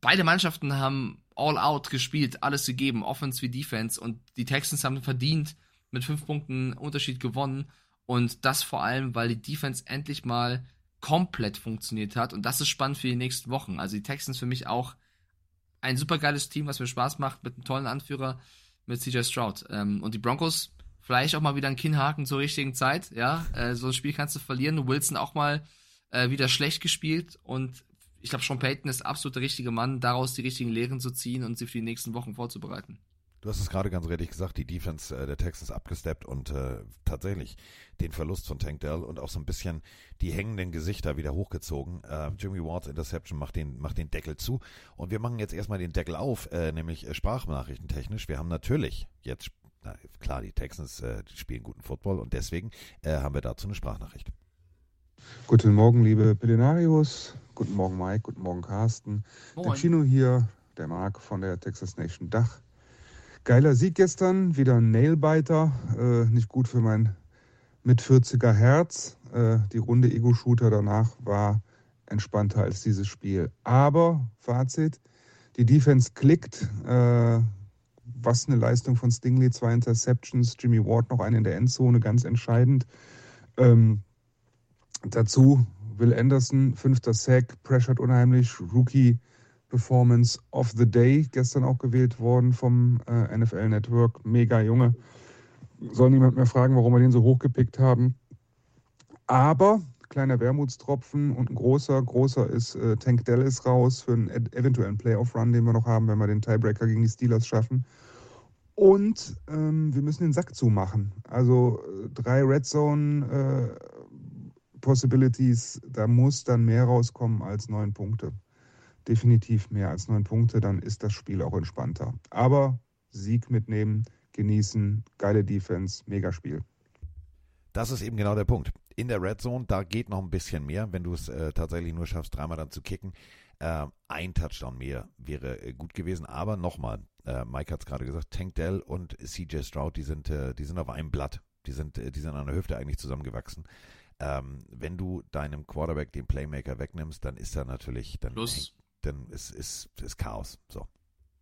beide Mannschaften haben all out gespielt, alles gegeben, Offense wie Defense und die Texans haben verdient mit fünf Punkten Unterschied gewonnen und das vor allem, weil die Defense endlich mal komplett funktioniert hat und das ist spannend für die nächsten Wochen. Also die Texans für mich auch ein super geiles Team, was mir Spaß macht, mit einem tollen Anführer, mit CJ Stroud. Ähm, und die Broncos vielleicht auch mal wieder ein Kinnhaken zur richtigen Zeit, ja. Äh, so ein Spiel kannst du verlieren. Wilson auch mal äh, wieder schlecht gespielt und ich glaube, Sean Payton ist absolut der richtige Mann, daraus die richtigen Lehren zu ziehen und sie für die nächsten Wochen vorzubereiten. Du hast es gerade ganz richtig gesagt, die Defense äh, der Texans abgesteppt und äh, tatsächlich den Verlust von Tank Dell und auch so ein bisschen die hängenden Gesichter wieder hochgezogen. Äh, Jimmy Wards Interception macht den, macht den Deckel zu und wir machen jetzt erstmal den Deckel auf, äh, nämlich äh, sprachnachrichtentechnisch. Wir haben natürlich jetzt, na, klar, die Texans äh, die spielen guten Football und deswegen äh, haben wir dazu eine Sprachnachricht. Guten Morgen, liebe Pillenarios. Guten Morgen, Mike. Guten Morgen, Carsten. Moin. Der Chino hier, der Marc von der Texas Nation Dach. Geiler Sieg gestern, wieder ein Nailbiter. Äh, nicht gut für mein mit 40er Herz. Äh, die Runde Ego-Shooter danach war entspannter als dieses Spiel. Aber, Fazit, die Defense klickt. Äh, was eine Leistung von Stingley, zwei Interceptions, Jimmy Ward noch eine in der Endzone, ganz entscheidend. Ähm, dazu Will Anderson, fünfter Sack, pressured unheimlich, Rookie Performance of the Day, gestern auch gewählt worden vom äh, NFL Network. Mega Junge. Soll niemand mehr fragen, warum wir den so hochgepickt haben. Aber kleiner Wermutstropfen und ein großer, großer ist äh, Tank Dell ist raus für einen eventuellen Playoff-Run, den wir noch haben, wenn wir den Tiebreaker gegen die Steelers schaffen. Und ähm, wir müssen den Sack zumachen. Also äh, drei Red Zone äh, Possibilities, da muss dann mehr rauskommen als neun Punkte definitiv mehr als neun Punkte, dann ist das Spiel auch entspannter. Aber Sieg mitnehmen, genießen, geile Defense, mega Spiel. Das ist eben genau der Punkt. In der Red Zone, da geht noch ein bisschen mehr, wenn du es äh, tatsächlich nur schaffst, dreimal dann zu kicken. Äh, ein Touchdown mehr wäre äh, gut gewesen, aber nochmal, äh, Mike hat es gerade gesagt, Tank Dell und CJ Stroud, die sind, äh, die sind auf einem Blatt. Die sind, äh, die sind an der Hüfte eigentlich zusammengewachsen. Ähm, wenn du deinem Quarterback den Playmaker wegnimmst, dann ist er natürlich, dann Plus, dann ist, ist, ist Chaos. So.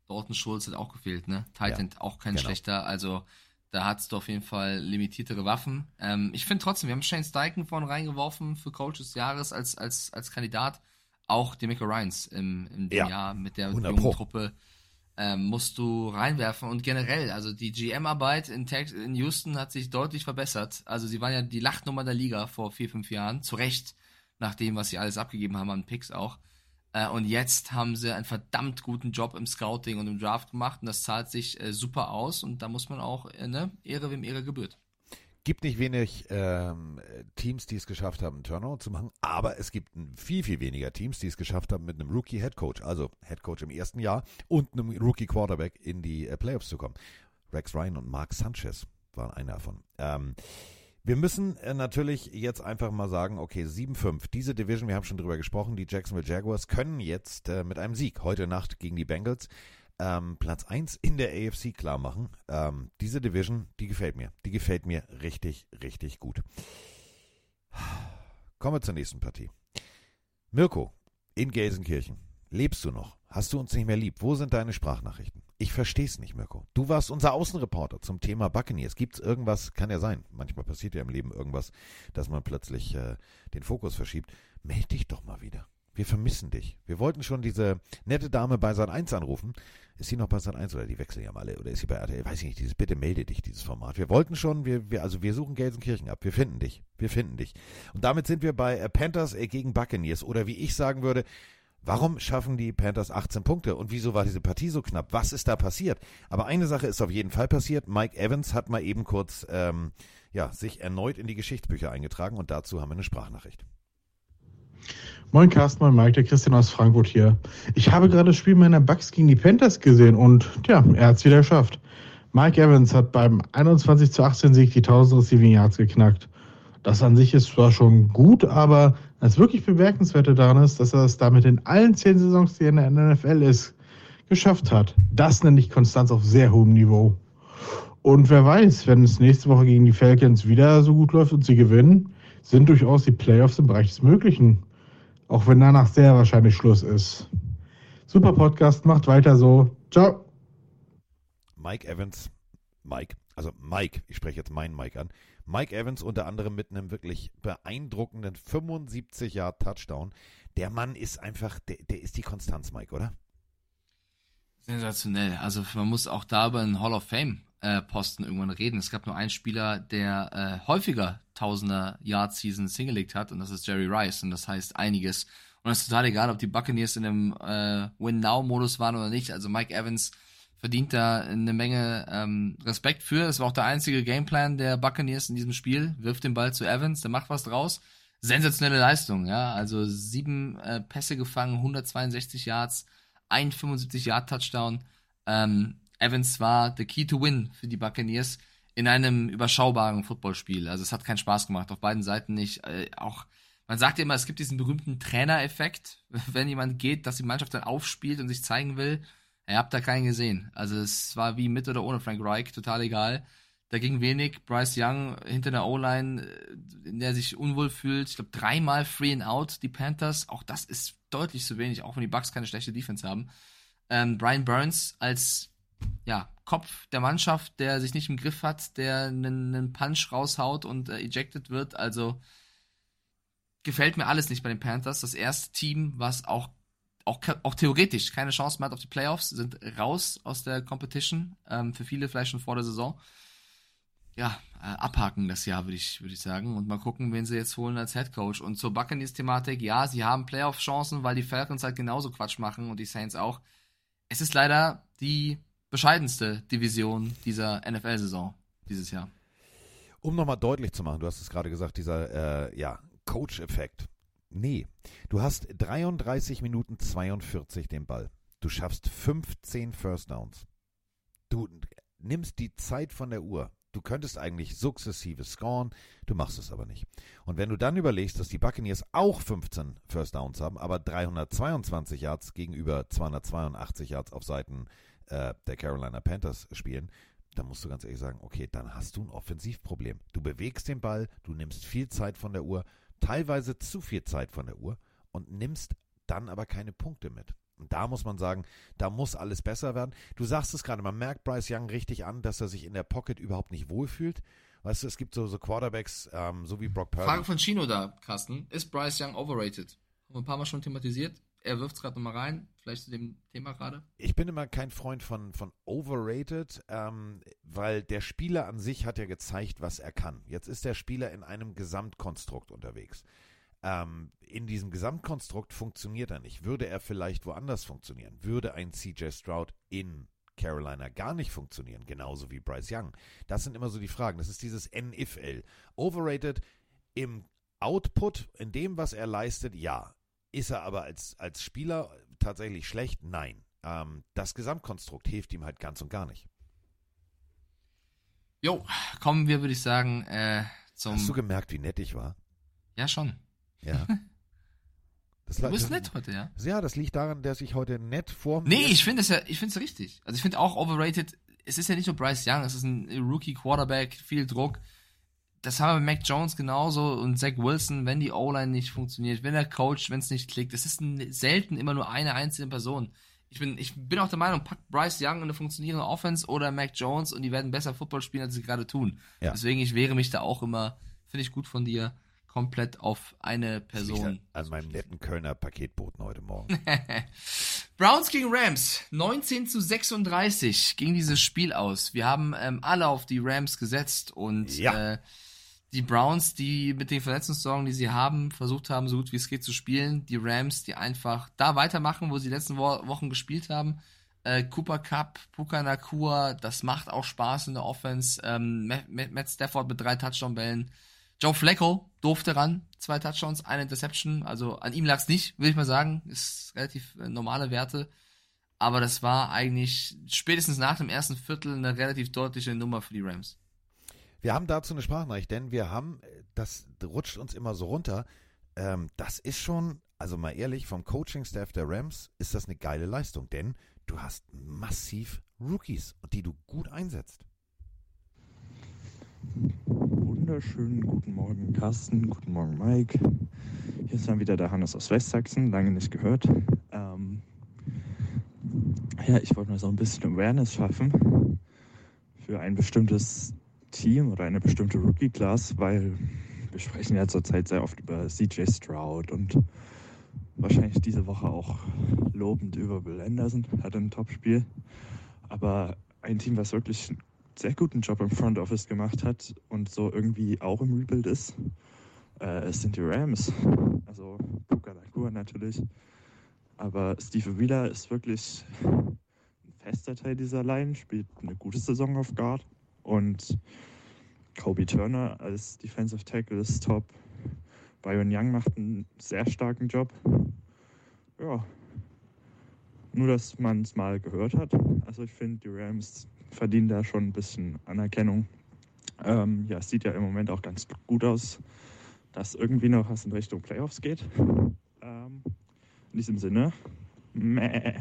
Dalton Schulz hat auch gefehlt, ne? Titan auch kein genau. schlechter, also da hast du auf jeden Fall limitiertere Waffen. Ähm, ich finde trotzdem, wir haben Shane Steichen vorhin reingeworfen für Coach des Jahres als, als, als Kandidat. Auch Demico Ryans im, im Ja, Jahr mit der 100 jungen Pro. Truppe ähm, musst du reinwerfen. Und generell, also die GM-Arbeit in, Tex in Houston hat sich deutlich verbessert. Also sie waren ja die Lachnummer der Liga vor vier, fünf Jahren. Zu Recht, nach dem, was sie alles abgegeben haben an Picks auch. Äh, und jetzt haben sie einen verdammt guten Job im Scouting und im Draft gemacht und das zahlt sich äh, super aus und da muss man auch, äh, ne, Ehre wem Ehre gebührt. Gibt nicht wenig ähm, Teams, die es geschafft haben, einen Turnover zu machen, aber es gibt viel, viel weniger Teams, die es geschafft haben, mit einem Rookie-Headcoach, also Headcoach im ersten Jahr und einem Rookie-Quarterback in die äh, Playoffs zu kommen. Rex Ryan und Mark Sanchez waren einer davon. Ähm, wir müssen äh, natürlich jetzt einfach mal sagen, okay, 7-5, diese Division, wir haben schon drüber gesprochen, die Jacksonville Jaguars können jetzt äh, mit einem Sieg heute Nacht gegen die Bengals ähm, Platz 1 in der AFC klar machen. Ähm, diese Division, die gefällt mir. Die gefällt mir richtig, richtig gut. Kommen wir zur nächsten Partie. Mirko, in Gelsenkirchen. Lebst du noch? Hast du uns nicht mehr lieb? Wo sind deine Sprachnachrichten? Ich verstehe es nicht, Mirko. Du warst unser Außenreporter zum Thema Buccaneers. Gibt es irgendwas, kann ja sein, manchmal passiert ja im Leben irgendwas, dass man plötzlich äh, den Fokus verschiebt. Meld dich doch mal wieder. Wir vermissen dich. Wir wollten schon diese nette Dame bei Sat 1 anrufen. Ist sie noch bei Sat 1 oder die wechseln ja mal alle? Oder ist sie bei RTL? Weiß ich nicht. Dieses Bitte melde dich, dieses Format. Wir wollten schon, wir, wir, also wir suchen Gelsenkirchen ab. Wir finden dich. Wir finden dich. Und damit sind wir bei äh, Panthers äh, gegen Buccaneers. Oder wie ich sagen würde, Warum schaffen die Panthers 18 Punkte und wieso war diese Partie so knapp? Was ist da passiert? Aber eine Sache ist auf jeden Fall passiert. Mike Evans hat mal eben kurz ähm, ja, sich erneut in die Geschichtsbücher eingetragen und dazu haben wir eine Sprachnachricht. Moin Carsten, moin Mike, der Christian aus Frankfurt hier. Ich habe gerade das Spiel meiner Bucks gegen die Panthers gesehen und tja, er hat es wieder geschafft. Mike Evans hat beim 21 zu 18 Sieg die 1000 Receiving Yards geknackt. Das an sich ist zwar schon gut, aber das wirklich Bemerkenswerte daran ist, dass er es damit in allen zehn Saisons, die er in der NFL ist, geschafft hat. Das nenne ich Konstanz auf sehr hohem Niveau. Und wer weiß, wenn es nächste Woche gegen die Falcons wieder so gut läuft und sie gewinnen, sind durchaus die Playoffs im Bereich des Möglichen. Auch wenn danach sehr wahrscheinlich Schluss ist. Super Podcast, macht weiter so. Ciao. Mike Evans, Mike, also Mike, ich spreche jetzt meinen Mike an. Mike Evans unter anderem mit einem wirklich beeindruckenden 75 Yard Touchdown. Der Mann ist einfach, der, der ist die Konstanz, Mike, oder? Sensationell. Also man muss auch da über einen Hall of Fame äh, Posten irgendwann reden. Es gab nur einen Spieler, der äh, häufiger Tausender Yard Seasons hingelegt hat und das ist Jerry Rice und das heißt einiges. Und es ist total egal, ob die Buccaneers in einem äh, Win-Now-Modus waren oder nicht. Also Mike Evans verdient da eine Menge ähm, Respekt für. Das war auch der einzige Gameplan der Buccaneers in diesem Spiel. Wirft den Ball zu Evans, der macht was draus. Sensationelle Leistung, ja. Also sieben äh, Pässe gefangen, 162 Yards, ein 75 Yard Touchdown. Ähm, Evans war the key to win für die Buccaneers in einem überschaubaren Footballspiel. Also es hat keinen Spaß gemacht, auf beiden Seiten nicht. Äh, auch man sagt ja immer, es gibt diesen berühmten Trainereffekt, wenn jemand geht, dass die Mannschaft dann aufspielt und sich zeigen will. Ihr habt da keinen gesehen. Also es war wie mit oder ohne Frank Reich, total egal. Da ging wenig. Bryce Young hinter der O-Line, äh, in der sich unwohl fühlt. Ich glaube, dreimal Free and Out, die Panthers. Auch das ist deutlich zu wenig, auch wenn die Bucks keine schlechte Defense haben. Ähm, Brian Burns als ja, Kopf der Mannschaft, der sich nicht im Griff hat, der einen, Punch raushaut und äh, ejected wird. Also gefällt mir alles nicht bei den Panthers. Das erste Team, was auch, auch, auch theoretisch keine Chance mehr hat auf die Playoffs, sind raus aus der Competition. Ähm, für viele vielleicht schon vor der Saison. Ja, äh, abhaken das Jahr, würde ich, würde ich sagen. Und mal gucken, wen sie jetzt holen als Head Coach. Und zur Buccaneers-Thematik, ja, sie haben Playoff-Chancen, weil die Falcons halt genauso Quatsch machen und die Saints auch. Es ist leider die bescheidenste Division dieser NFL-Saison dieses Jahr. Um nochmal deutlich zu machen, du hast es gerade gesagt, dieser äh, ja, Coach-Effekt. Nee, du hast 33 Minuten 42 den Ball. Du schaffst 15 First Downs. Du nimmst die Zeit von der Uhr. Du könntest eigentlich sukzessive scoren, du machst es aber nicht. Und wenn du dann überlegst, dass die Buccaneers auch 15 First Downs haben, aber 322 Yards gegenüber 282 Yards auf Seiten äh, der Carolina Panthers spielen, dann musst du ganz ehrlich sagen, okay, dann hast du ein Offensivproblem. Du bewegst den Ball, du nimmst viel Zeit von der Uhr, teilweise zu viel Zeit von der Uhr und nimmst dann aber keine Punkte mit. Und da muss man sagen, da muss alles besser werden. Du sagst es gerade, man merkt Bryce Young richtig an, dass er sich in der Pocket überhaupt nicht wohlfühlt. Weißt du, es gibt so, so Quarterbacks, ähm, so wie Brock Purdy. Frage von Chino da, Carsten. Ist Bryce Young overrated? Haben wir ein paar Mal schon thematisiert. Er wirft es gerade nochmal rein, vielleicht zu dem Thema gerade. Ich bin immer kein Freund von, von overrated, ähm, weil der Spieler an sich hat ja gezeigt, was er kann. Jetzt ist der Spieler in einem Gesamtkonstrukt unterwegs. Ähm, in diesem Gesamtkonstrukt funktioniert er nicht. Würde er vielleicht woanders funktionieren? Würde ein CJ Stroud in Carolina gar nicht funktionieren, genauso wie Bryce Young? Das sind immer so die Fragen. Das ist dieses NFL. Overrated im Output, in dem, was er leistet, ja. Ist er aber als, als Spieler tatsächlich schlecht? Nein. Ähm, das Gesamtkonstrukt hilft ihm halt ganz und gar nicht. Jo, kommen wir, würde ich sagen, äh, zum. Hast du gemerkt, wie nett ich war? Ja, schon. Ja. Das du bist nett heute, ja? Ja, das liegt daran, dass ich heute nett vor mir. Nee, ich finde es ja, ich finde es richtig. Also ich finde auch overrated. Es ist ja nicht nur Bryce Young, es ist ein Rookie Quarterback, viel Druck. Das haben wir bei Mac Jones genauso und Zach Wilson, wenn die O-Line nicht funktioniert, wenn der Coach, wenn es nicht klickt. Es ist ein, selten immer nur eine einzelne Person. Ich bin, ich bin auch der Meinung, packt Bryce Young in eine funktionierende Offense oder Mac Jones und die werden besser Football spielen, als sie gerade tun. Ja. Deswegen, ich wehre mich da auch immer, finde ich gut von dir, komplett auf eine Person. An meinem netten Kölner Paketboten heute Morgen. Browns gegen Rams. 19 zu 36 ging dieses Spiel aus. Wir haben ähm, alle auf die Rams gesetzt und ja. äh, die Browns, die mit den Verletzungssorgen, die sie haben, versucht haben, so gut wie es geht zu spielen. Die Rams, die einfach da weitermachen, wo sie die letzten Wo Wochen gespielt haben. Äh, Cooper Cup, Puka Nakua, das macht auch Spaß in der Offense. Ähm, Matt Stafford mit drei Touchdown-Bällen. Joe Flacco, durfte ran, zwei Touchdowns, eine Interception. Also an ihm lag es nicht, will ich mal sagen. Ist relativ äh, normale Werte. Aber das war eigentlich spätestens nach dem ersten Viertel eine relativ deutliche Nummer für die Rams. Wir haben dazu eine Sprachnachricht, denn wir haben, das rutscht uns immer so runter. Ähm, das ist schon, also mal ehrlich, vom Coaching-Staff der Rams ist das eine geile Leistung, denn du hast massiv Rookies, die du gut einsetzt. Wunderschönen guten Morgen, Carsten. Guten Morgen, Mike. Hier ist dann wieder der Hannes aus Westsachsen, lange nicht gehört. Ähm, ja, ich wollte mal so ein bisschen Awareness schaffen für ein bestimmtes Team oder eine bestimmte Rookie-Class, weil wir sprechen ja zurzeit sehr oft über CJ Stroud und wahrscheinlich diese Woche auch lobend über Bill Anderson, hatte ein Top-Spiel. Aber ein Team, was wirklich einen sehr guten Job im Front Office gemacht hat und so irgendwie auch im Rebuild ist, äh, sind die Rams. Also Puka Nakua natürlich. Aber Steve Wheeler ist wirklich ein fester Teil dieser Line, spielt eine gute Saison auf Guard. Und Kobe Turner als Defensive Tackle ist top. Byron Young macht einen sehr starken Job. Ja. Nur, dass man es mal gehört hat. Also ich finde, die Rams verdienen da schon ein bisschen Anerkennung. Ähm, ja, es sieht ja im Moment auch ganz gut aus, dass irgendwie noch was in Richtung Playoffs geht. Ähm, in diesem Sinne, meh.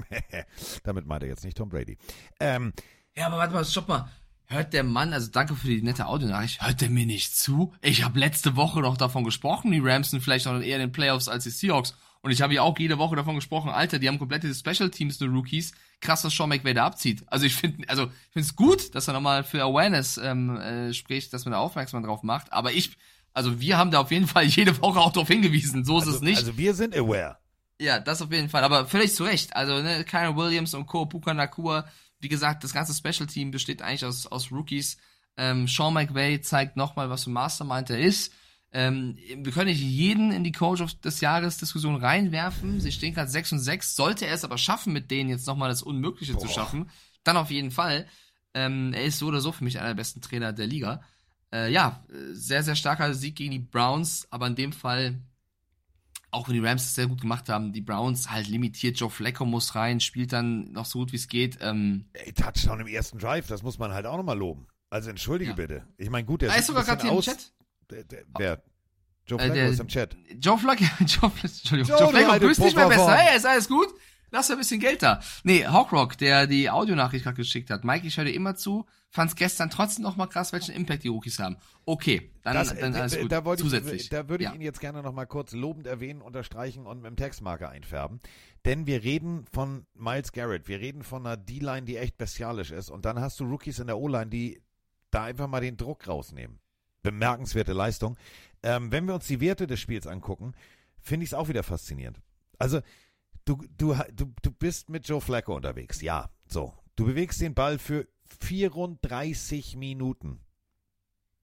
Damit meint er jetzt nicht Tom Brady. Ähm, ja, aber warte mal, stopp mal. Hört der Mann, also danke für die nette Audionachricht, hört der mir nicht zu? Ich habe letzte Woche noch davon gesprochen, die Rams sind vielleicht noch eher in den Playoffs als die Seahawks. Und ich habe ja auch jede Woche davon gesprochen, Alter, die haben komplette Special Teams, nur Rookies. Krass, was Sean McVay da abzieht. Also ich finde, also ich finde es gut, dass er nochmal für Awareness ähm, äh, spricht, dass man da aufmerksam drauf macht. Aber ich, also wir haben da auf jeden Fall jede Woche auch darauf hingewiesen. So ist also, es nicht. Also wir sind aware. Ja, das auf jeden Fall. Aber völlig zu Recht. Also, ne, Kyron Williams und Co., Puka Nakua, wie gesagt, das ganze Special Team besteht eigentlich aus, aus Rookies. Ähm, Sean McVay zeigt nochmal, was für ein Mastermind er ist. Ähm, wir können nicht jeden in die Coach des Jahres Diskussion reinwerfen. Sie stehen gerade 6 und 6. Sollte er es aber schaffen, mit denen jetzt nochmal das Unmögliche Boah. zu schaffen, dann auf jeden Fall. Ähm, er ist so oder so für mich einer der besten Trainer der Liga. Äh, ja, sehr, sehr starker Sieg gegen die Browns, aber in dem Fall, auch wenn die Rams es sehr gut gemacht haben, die Browns halt limitiert. Joe Flacco muss rein, spielt dann noch so gut wie es geht. Ähm, Ey, Touchdown im ersten Drive, das muss man halt auch nochmal loben. Also entschuldige ja. bitte. Ich meine, gut, der ist sogar gerade hier im Chat. Der, der, wer? Joe Flacco äh, ist im Chat. Joe Flacco, Joe, Joe, Joe Flacco grüßt nicht mehr besser. Hey, ist alles gut? Lass ein bisschen Geld da. Nee, Hawkrock, der die Audionachricht gerade geschickt hat. Mike, ich höre dir immer zu. Fand's gestern trotzdem noch mal krass, welchen Impact die Rookies haben. Okay, dann, das, dann alles gut. Da, Zusätzlich. Ich, da würde ich ja. ihn jetzt gerne noch mal kurz lobend erwähnen, unterstreichen und mit dem Textmarker einfärben. Denn wir reden von Miles Garrett. Wir reden von einer D-Line, die echt bestialisch ist. Und dann hast du Rookies in der O-Line, die da einfach mal den Druck rausnehmen. Bemerkenswerte Leistung. Ähm, wenn wir uns die Werte des Spiels angucken, finde ich es auch wieder faszinierend. Also, du, du, du, du bist mit Joe Flacco unterwegs. Ja, so. Du bewegst den Ball für 34 Minuten.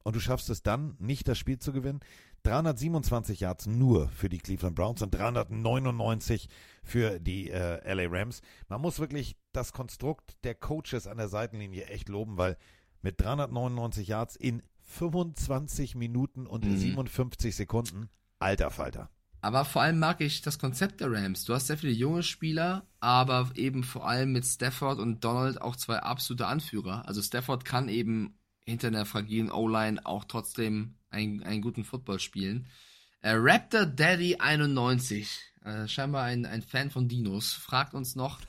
Und du schaffst es dann, nicht das Spiel zu gewinnen. 327 Yards nur für die Cleveland Browns und 399 für die äh, LA Rams. Man muss wirklich das Konstrukt der Coaches an der Seitenlinie echt loben, weil mit 399 Yards in 25 Minuten und mhm. 57 Sekunden. Alter Falter. Aber vor allem mag ich das Konzept der Rams. Du hast sehr viele junge Spieler, aber eben vor allem mit Stafford und Donald auch zwei absolute Anführer. Also Stafford kann eben hinter einer fragilen O-Line auch trotzdem einen, einen guten Football spielen. Äh, Raptor Daddy 91, äh, scheinbar ein, ein Fan von Dinos, fragt uns noch,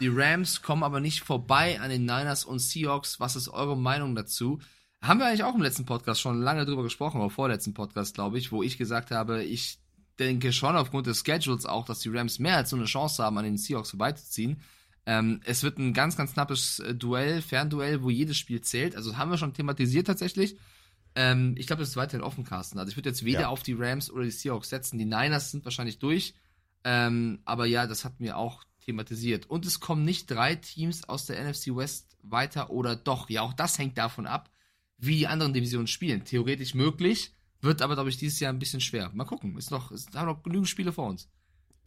die Rams kommen aber nicht vorbei an den Niners und Seahawks. Was ist eure Meinung dazu? Haben wir eigentlich auch im letzten Podcast schon lange drüber gesprochen, oder vorletzten Podcast, glaube ich, wo ich gesagt habe, ich denke schon aufgrund des Schedules auch, dass die Rams mehr als so eine Chance haben, an den Seahawks vorbeizuziehen. Ähm, es wird ein ganz, ganz knappes äh, Duell, Fernduell, wo jedes Spiel zählt. Also haben wir schon thematisiert tatsächlich. Ähm, ich glaube, das ist weiterhin offen, Carsten. Also ich würde jetzt weder ja. auf die Rams oder die Seahawks setzen. Die Niners sind wahrscheinlich durch. Ähm, aber ja, das hatten wir auch thematisiert. Und es kommen nicht drei Teams aus der NFC West weiter oder doch. Ja, auch das hängt davon ab, wie die anderen Divisionen spielen. Theoretisch möglich, wird aber, glaube ich, dieses Jahr ein bisschen schwer. Mal gucken. Ist noch, es haben noch genügend Spiele vor uns.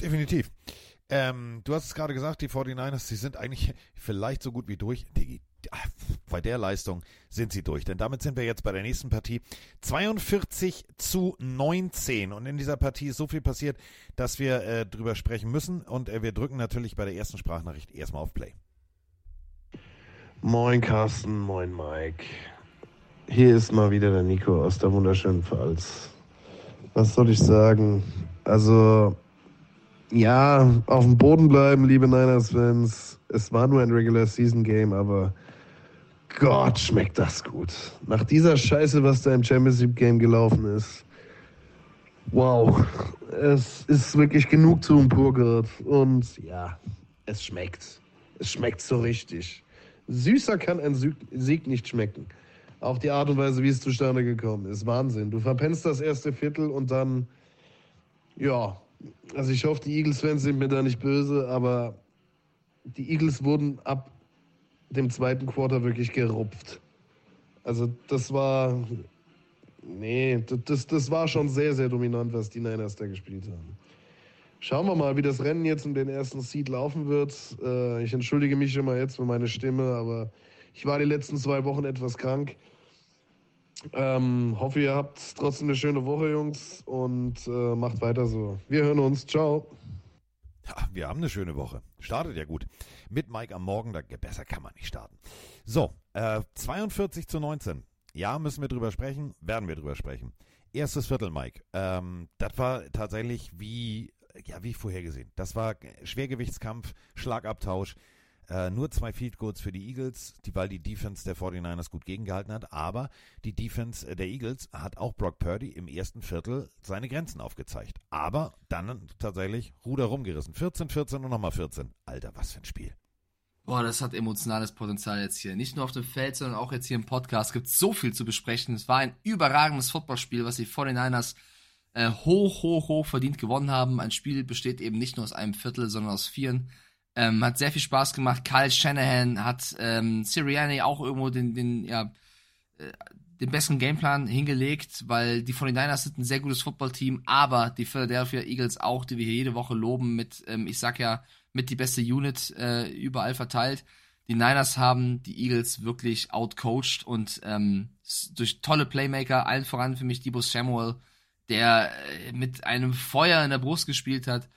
Definitiv. Ähm, du hast es gerade gesagt, die 49ers, sie sind eigentlich vielleicht so gut wie durch. Die, bei der Leistung sind sie durch. Denn damit sind wir jetzt bei der nächsten Partie. 42 zu 19. Und in dieser Partie ist so viel passiert, dass wir äh, drüber sprechen müssen. Und äh, wir drücken natürlich bei der ersten Sprachnachricht erstmal auf Play. Moin Carsten, moin Mike. Hier ist mal wieder der Nico aus der wunderschönen Pfalz. Was soll ich sagen? Also, ja, auf dem Boden bleiben, liebe Niners-Fans. Es war nur ein Regular Season Game, aber Gott, schmeckt das gut. Nach dieser Scheiße, was da im Championship Game gelaufen ist. Wow, es ist wirklich genug zu Purgert. Und ja, es schmeckt. Es schmeckt so richtig. Süßer kann ein Sieg nicht schmecken. Auch die Art und Weise, wie es zustande gekommen ist. Wahnsinn. Du verpennst das erste Viertel und dann, ja, also ich hoffe, die Eagles-Fans sind mir da nicht böse, aber die Eagles wurden ab dem zweiten Quarter wirklich gerupft. Also das war, nee, das, das war schon sehr, sehr dominant, was die Niners da gespielt haben. Schauen wir mal, wie das Rennen jetzt um den ersten Seed laufen wird. Äh, ich entschuldige mich mal jetzt für meine Stimme, aber ich war die letzten zwei Wochen etwas krank. Ähm, hoffe, ihr habt trotzdem eine schöne Woche, Jungs, und äh, macht weiter so. Wir hören uns. Ciao. Ja, wir haben eine schöne Woche. Startet ja gut. Mit Mike am Morgen, da, besser kann man nicht starten. So, äh, 42 zu 19. Ja, müssen wir drüber sprechen, werden wir drüber sprechen. Erstes Viertel, Mike. Ähm, das war tatsächlich wie, ja, wie vorhergesehen. Das war Schwergewichtskampf, Schlagabtausch. Äh, nur zwei Field Goals für die Eagles, die, weil die Defense der 49ers gut gegengehalten hat. Aber die Defense der Eagles hat auch Brock Purdy im ersten Viertel seine Grenzen aufgezeigt. Aber dann tatsächlich Ruder rumgerissen. 14, 14 und nochmal 14. Alter, was für ein Spiel. Boah, das hat emotionales Potenzial jetzt hier. Nicht nur auf dem Feld, sondern auch jetzt hier im Podcast. Es gibt so viel zu besprechen. Es war ein überragendes Footballspiel, was die 49ers äh, hoch, hoch, hoch verdient gewonnen haben. Ein Spiel besteht eben nicht nur aus einem Viertel, sondern aus vieren. Ähm, hat sehr viel Spaß gemacht. Kyle Shanahan hat ähm, Sirianni auch irgendwo den, den, ja, äh, den besseren Gameplan hingelegt, weil die 49ers sind ein sehr gutes Footballteam, aber die Philadelphia Eagles auch, die wir hier jede Woche loben, mit, ähm, ich sag ja, mit die beste Unit äh, überall verteilt. Die Niners haben die Eagles wirklich outcoached und ähm, durch tolle Playmaker, allen voran für mich Debo Samuel, der äh, mit einem Feuer in der Brust gespielt hat,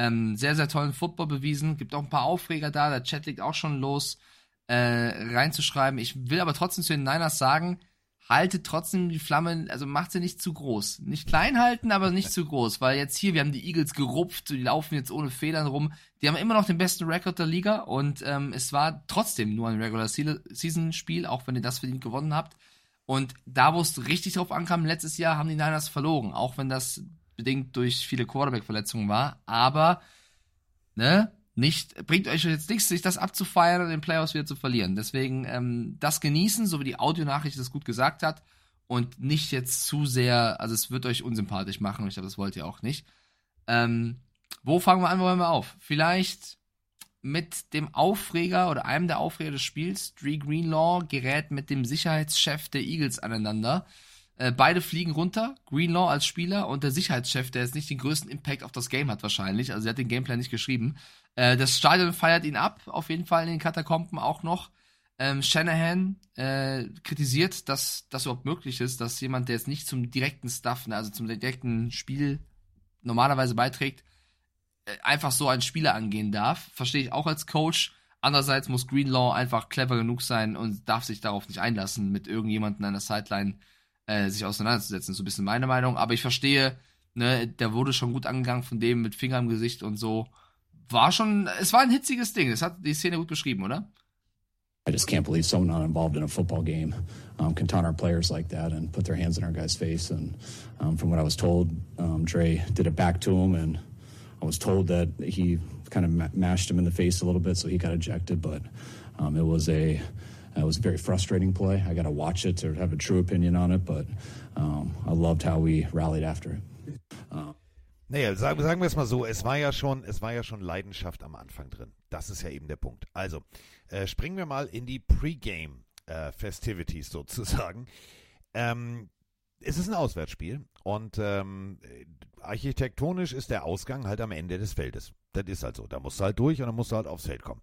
ähm, sehr, sehr tollen Football bewiesen. Gibt auch ein paar Aufreger da. Der Chat liegt auch schon los, äh, reinzuschreiben. Ich will aber trotzdem zu den Niners sagen, haltet trotzdem die Flamme, also macht sie nicht zu groß. Nicht klein halten, aber nicht zu groß. Weil jetzt hier, wir haben die Eagles gerupft, die laufen jetzt ohne Federn rum. Die haben immer noch den besten Rekord der Liga und ähm, es war trotzdem nur ein Regular Season Spiel, auch wenn ihr das verdient gewonnen habt. Und da, wo es richtig drauf ankam, letztes Jahr haben die Niners verloren, auch wenn das bedingt durch viele Quarterback-Verletzungen war. Aber, ne, nicht, bringt euch jetzt nichts, sich das abzufeiern und den Playoffs wieder zu verlieren. Deswegen ähm, das genießen, so wie die Audionachricht das gut gesagt hat. Und nicht jetzt zu sehr, also es wird euch unsympathisch machen, ich glaube, das wollt ihr auch nicht. Ähm, wo fangen wir an, wo hören wir auf? Vielleicht mit dem Aufreger oder einem der Aufreger des Spiels, Dree Greenlaw gerät mit dem Sicherheitschef der Eagles aneinander. Äh, beide fliegen runter, Greenlaw als Spieler und der Sicherheitschef, der jetzt nicht den größten Impact auf das Game hat wahrscheinlich, also er hat den Gameplan nicht geschrieben. Äh, das Stadion feiert ihn ab, auf jeden Fall in den Katakomben auch noch. Ähm, Shanahan äh, kritisiert, dass das überhaupt möglich ist, dass jemand, der jetzt nicht zum direkten Stuff, ne, also zum direkten Spiel normalerweise beiträgt, äh, einfach so einen Spieler angehen darf. Verstehe ich auch als Coach. Andererseits muss Greenlaw einfach clever genug sein und darf sich darauf nicht einlassen, mit irgendjemandem an der Sideline äh, sich auseinanderzusetzen. So ein bisschen meine Meinung. Aber ich verstehe, ne, der wurde schon gut angegangen von dem mit Finger im Gesicht und so. War schon, es war ein hitziges Ding. Das hat die Szene gut beschrieben, oder? I just can't believe someone not involved in a football game um, can taunt our players like that and put their hands in our guy's face. And um, from what I was told, um, Dre did it back to him, and I was told that he kind of mashed him in the face a little bit, so he got ejected. But um, it was a it was a very frustrating play. I got to watch it to have a true opinion on it, but um, I loved how we rallied after it. Uh, naja, sagen, sagen wir es mal so, es war ja schon, es war ja schon Leidenschaft am Anfang drin. Das ist ja eben der Punkt. Also, äh, springen wir mal in die Pre-Game äh, Festivities sozusagen. Ähm, es ist ein Auswärtsspiel und ähm, architektonisch ist der Ausgang halt am Ende des Feldes. Das ist halt so. Da musst du halt durch und dann musst du halt aufs Feld kommen.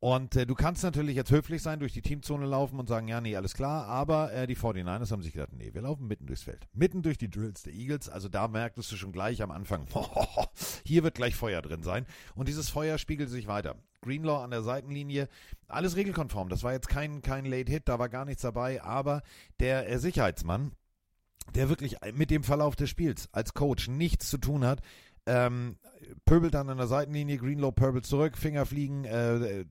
Und äh, du kannst natürlich jetzt höflich sein, durch die Teamzone laufen und sagen, ja, nee, alles klar, aber äh, die 49ers haben sich gedacht, nee, wir laufen mitten durchs Feld. Mitten durch die Drills der Eagles, also da merktest du schon gleich am Anfang, hier wird gleich Feuer drin sein. Und dieses Feuer spiegelt sich weiter. Greenlaw an der Seitenlinie, alles regelkonform. Das war jetzt kein, kein Late Hit, da war gar nichts dabei, aber der äh, Sicherheitsmann, der wirklich mit dem Verlauf des Spiels als Coach nichts zu tun hat, ähm, pöbelt dann an der Seitenlinie, Greenlow pöbelt zurück, Finger fliegen, äh,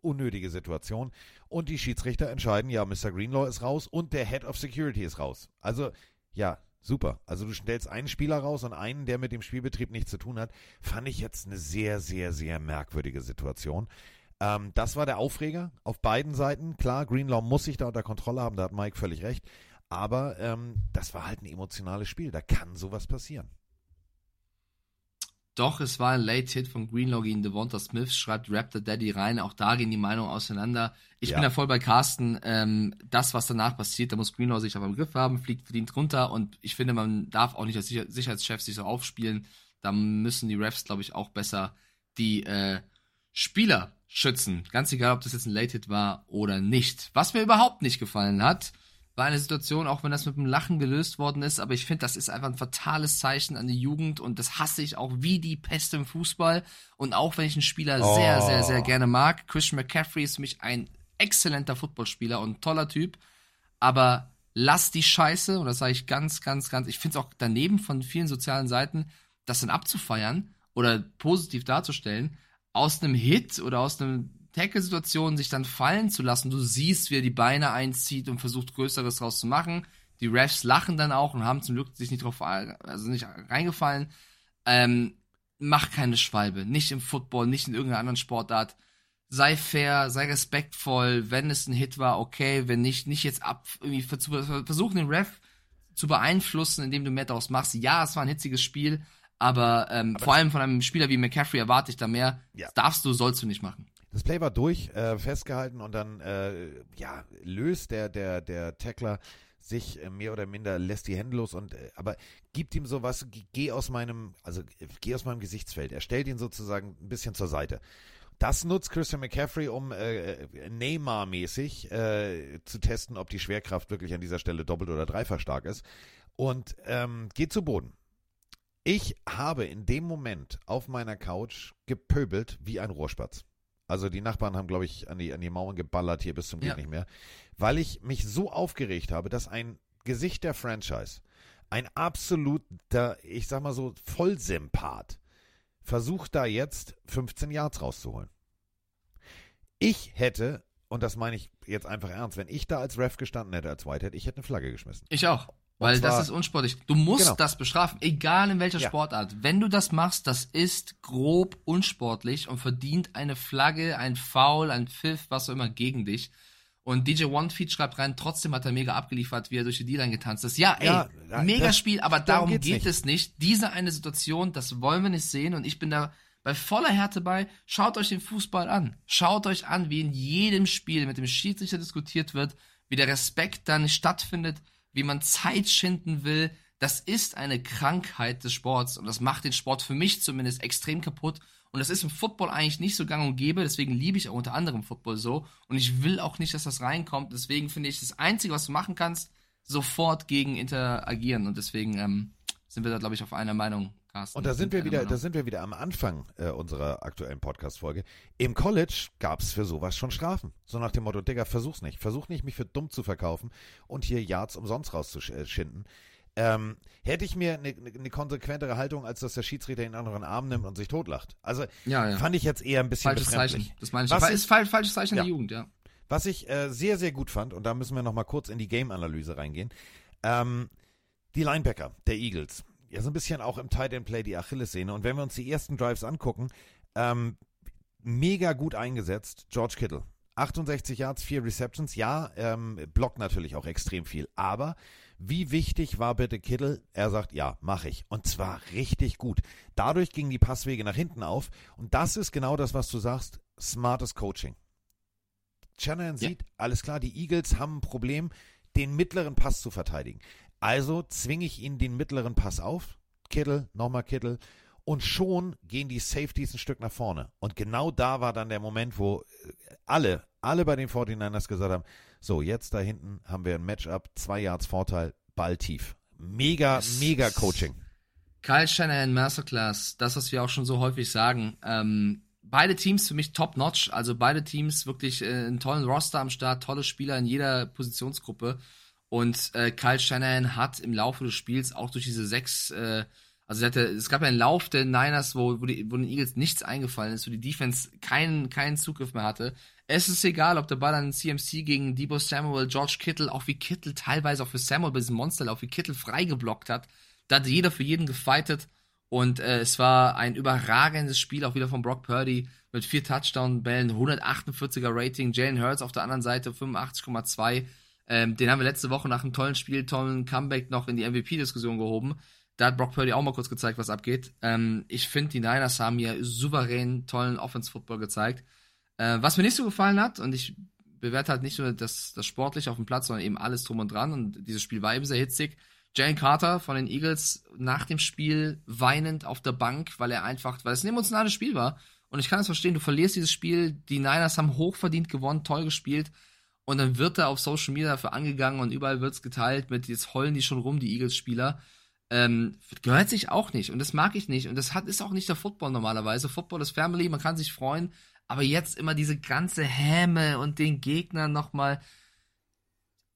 unnötige Situation. Und die Schiedsrichter entscheiden, ja, Mr. Greenlaw ist raus und der Head of Security ist raus. Also, ja, super. Also du stellst einen Spieler raus und einen, der mit dem Spielbetrieb nichts zu tun hat, fand ich jetzt eine sehr, sehr, sehr merkwürdige Situation. Ähm, das war der Aufreger auf beiden Seiten. Klar, Greenlaw muss sich da unter Kontrolle haben, da hat Mike völlig recht. Aber ähm, das war halt ein emotionales Spiel. Da kann sowas passieren. Doch, es war ein Late-Hit von Greenlaw gegen Devonta Smith, schreibt Raptor Daddy rein. Auch da gehen die Meinungen auseinander. Ich ja. bin da voll bei Carsten. Ähm, das, was danach passiert, da muss Greenlaw sich auf den Griff haben, fliegt verdient runter. Und ich finde, man darf auch nicht als Sicher Sicherheitschef sich so aufspielen. Da müssen die Refs, glaube ich, auch besser die äh, Spieler schützen. Ganz egal, ob das jetzt ein Late-Hit war oder nicht. Was mir überhaupt nicht gefallen hat, war eine Situation, auch wenn das mit dem Lachen gelöst worden ist, aber ich finde, das ist einfach ein fatales Zeichen an die Jugend und das hasse ich auch wie die Pest im Fußball. Und auch wenn ich einen Spieler oh. sehr, sehr, sehr gerne mag, Christian McCaffrey ist für mich ein exzellenter Footballspieler und ein toller Typ, aber lass die Scheiße, und das sage ich ganz, ganz, ganz, ich finde es auch daneben von vielen sozialen Seiten, das dann abzufeiern oder positiv darzustellen, aus einem Hit oder aus einem Tackle-Situation sich dann fallen zu lassen. Du siehst, wie er die Beine einzieht und versucht, Größeres draus zu machen. Die Refs lachen dann auch und haben zum Glück sich nicht drauf, also nicht reingefallen. Ähm, mach keine Schwalbe. Nicht im Football, nicht in irgendeiner anderen Sportart. Sei fair, sei respektvoll. Wenn es ein Hit war, okay. Wenn nicht, nicht jetzt ab, irgendwie versuchen den Ref zu beeinflussen, indem du mehr daraus machst. Ja, es war ein hitziges Spiel, aber, ähm, aber vor allem von einem Spieler wie McCaffrey erwarte ich da mehr. Ja. Das darfst du, sollst du nicht machen. Das Play war durch, äh, festgehalten und dann äh, ja, löst der, der, der Tackler sich äh, mehr oder minder lässt die Hände los und äh, aber gibt ihm sowas, geh aus meinem, also geh aus meinem Gesichtsfeld. Er stellt ihn sozusagen ein bisschen zur Seite. Das nutzt Christian McCaffrey, um äh, Neymar-mäßig äh, zu testen, ob die Schwerkraft wirklich an dieser Stelle doppelt oder dreifach stark ist. Und ähm, geht zu Boden. Ich habe in dem Moment auf meiner Couch gepöbelt wie ein Rohrspatz. Also die Nachbarn haben, glaube ich, an die, an die Mauern geballert hier bis zum ja. Geht nicht mehr. Weil ich mich so aufgeregt habe, dass ein Gesicht der Franchise, ein absoluter, ich sag mal so, Vollsympath, versucht da jetzt 15 Yards rauszuholen. Ich hätte, und das meine ich jetzt einfach ernst, wenn ich da als Ref gestanden hätte, als Whitehead, ich hätte eine Flagge geschmissen. Ich auch. Weil zwar, das ist unsportlich. Du musst genau. das bestrafen, egal in welcher ja. Sportart. Wenn du das machst, das ist grob unsportlich und verdient eine Flagge, ein Foul, ein Pfiff, was auch immer gegen dich. Und DJ One Feed schreibt rein, trotzdem hat er mega abgeliefert, wie er durch die D-Line getanzt ist. Ja, ey, ja, mega Spiel, aber darum geht nicht. es nicht. Diese eine Situation, das wollen wir nicht sehen und ich bin da bei voller Härte bei. Schaut euch den Fußball an. Schaut euch an, wie in jedem Spiel mit dem Schiedsrichter diskutiert wird, wie der Respekt dann stattfindet wie man Zeit schinden will. Das ist eine Krankheit des Sports und das macht den Sport für mich zumindest extrem kaputt. Und das ist im Football eigentlich nicht so gang und gäbe, deswegen liebe ich auch unter anderem Football so. Und ich will auch nicht, dass das reinkommt. Deswegen finde ich, das Einzige, was du machen kannst, sofort gegen interagieren. Und deswegen ähm, sind wir da, glaube ich, auf einer Meinung. Carsten, und da sind wir wieder, da sind wir wieder am Anfang äh, unserer aktuellen Podcast-Folge. Im College gab es für sowas schon Strafen. So nach dem Motto, Digga, versuch's nicht. Versuch nicht, mich für dumm zu verkaufen und hier Yards umsonst rauszuschinden. Ähm, hätte ich mir eine ne, ne konsequentere Haltung, als dass der Schiedsrichter den anderen Arm nimmt und sich totlacht. Also ja, ja. fand ich jetzt eher ein bisschen Falsches Zeichen. Das meine ich. Was ist falsch, falsches Zeichen ja. der Jugend, ja. Was ich äh, sehr, sehr gut fand, und da müssen wir nochmal kurz in die Game-Analyse reingehen, ähm, die Linebacker der Eagles ja so ein bisschen auch im Tight End Play die Achillessehne. Und wenn wir uns die ersten Drives angucken, ähm, mega gut eingesetzt, George Kittle. 68 Yards, 4 Receptions, ja, ähm, blockt natürlich auch extrem viel. Aber wie wichtig war bitte Kittle? Er sagt, ja, mache ich. Und zwar richtig gut. Dadurch gingen die Passwege nach hinten auf. Und das ist genau das, was du sagst, smartes Coaching. Shanahan sieht, ja. alles klar, die Eagles haben ein Problem, den mittleren Pass zu verteidigen. Also zwinge ich ihn den mittleren Pass auf. Kittel, nochmal Kittel. Und schon gehen die Safeties ein Stück nach vorne. Und genau da war dann der Moment, wo alle, alle bei den 49ers gesagt haben, so, jetzt da hinten haben wir ein Matchup, zwei Yards Vorteil, Ball tief. Mega, mega Coaching. Kyle Shanahan Masterclass, das, was wir auch schon so häufig sagen. Ähm, beide Teams für mich top-notch, also beide Teams wirklich äh, einen tollen Roster am Start, tolle Spieler in jeder Positionsgruppe. Und äh, Kyle Shanahan hat im Laufe des Spiels auch durch diese sechs, äh, also hatte, es gab ja einen Lauf der Niners, wo, wo, die, wo den Eagles nichts eingefallen ist, wo die Defense keinen, keinen Zugriff mehr hatte. Es ist egal, ob der Ball an CMC gegen Debo Samuel, George Kittle, auch wie Kittle teilweise auch für Samuel bei diesem Monsterlauf, wie Kittle freigeblockt hat. Da hat jeder für jeden gefightet. Und äh, es war ein überragendes Spiel, auch wieder von Brock Purdy mit vier Touchdown-Bällen, 148er Rating. Jalen Hurts auf der anderen Seite 85,2. Ähm, den haben wir letzte Woche nach einem tollen Spiel, tollen Comeback noch in die MVP-Diskussion gehoben. Da hat Brock Purdy auch mal kurz gezeigt, was abgeht. Ähm, ich finde, die Niners haben hier souverän tollen Offense-Football gezeigt. Äh, was mir nicht so gefallen hat, und ich bewerte halt nicht nur das, das Sportliche auf dem Platz, sondern eben alles drum und dran. Und dieses Spiel war eben sehr hitzig. Jalen Carter von den Eagles nach dem Spiel weinend auf der Bank, weil er einfach, weil es ein emotionales Spiel war. Und ich kann es verstehen, du verlierst dieses Spiel, die Niners haben hochverdient gewonnen, toll gespielt. Und dann wird er auf Social Media dafür angegangen und überall wird es geteilt mit, jetzt heulen die schon rum, die Eagles-Spieler. Ähm, gehört sich auch nicht und das mag ich nicht und das hat, ist auch nicht der Football normalerweise. Football ist Family, man kann sich freuen, aber jetzt immer diese ganze Häme und den Gegnern nochmal.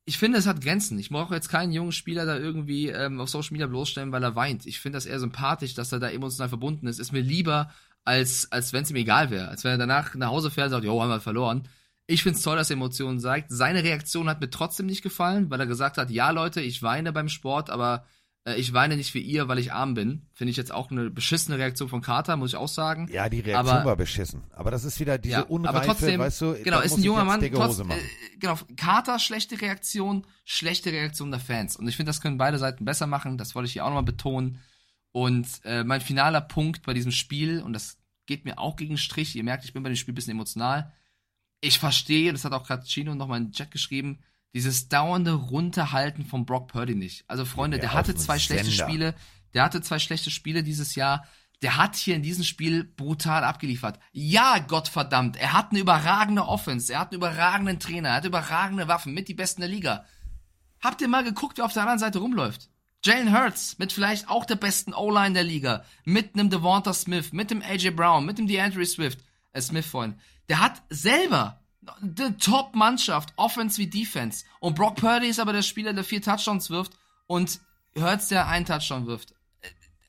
Ich finde, es hat Grenzen. Ich brauche jetzt keinen jungen Spieler da irgendwie ähm, auf Social Media bloßstellen, weil er weint. Ich finde das eher sympathisch, dass er da emotional verbunden ist. Ist mir lieber, als, als wenn es ihm egal wäre. Als wenn er danach nach Hause fährt und sagt, jo, haben wir verloren. Ich finde es toll, dass er Emotionen zeigt. Seine Reaktion hat mir trotzdem nicht gefallen, weil er gesagt hat, ja Leute, ich weine beim Sport, aber äh, ich weine nicht wie ihr, weil ich arm bin. Finde ich jetzt auch eine beschissene Reaktion von Carter, muss ich auch sagen. Ja, die Reaktion aber, war beschissen. Aber das ist wieder diese ja, Unreife, aber trotzdem, weißt du, genau, ist ein junger Mann. Trotz, äh, genau, Carter, schlechte Reaktion, schlechte Reaktion der Fans. Und ich finde, das können beide Seiten besser machen. Das wollte ich hier auch nochmal betonen. Und äh, mein finaler Punkt bei diesem Spiel, und das geht mir auch gegen Strich, ihr merkt, ich bin bei dem Spiel ein bisschen emotional, ich verstehe, das hat auch gerade Chino nochmal in den Chat geschrieben, dieses dauernde Runterhalten von Brock Purdy nicht. Also Freunde, ja, der hatte zwei schlechte Sender. Spiele, der hatte zwei schlechte Spiele dieses Jahr. Der hat hier in diesem Spiel brutal abgeliefert. Ja, Gottverdammt, er hat eine überragende Offense, er hat einen überragenden Trainer, er hat überragende Waffen, mit die besten der Liga. Habt ihr mal geguckt, wer auf der anderen Seite rumläuft? Jalen Hurts mit vielleicht auch der besten O-Line der Liga, mit einem Devonta Smith, mit dem AJ Brown, mit dem DeAndre Swift, äh Smith vorhin. Der hat selber eine Top-Mannschaft, Offense wie Defense. Und Brock Purdy ist aber der Spieler, der vier Touchdowns wirft und Hurts, der einen Touchdown wirft.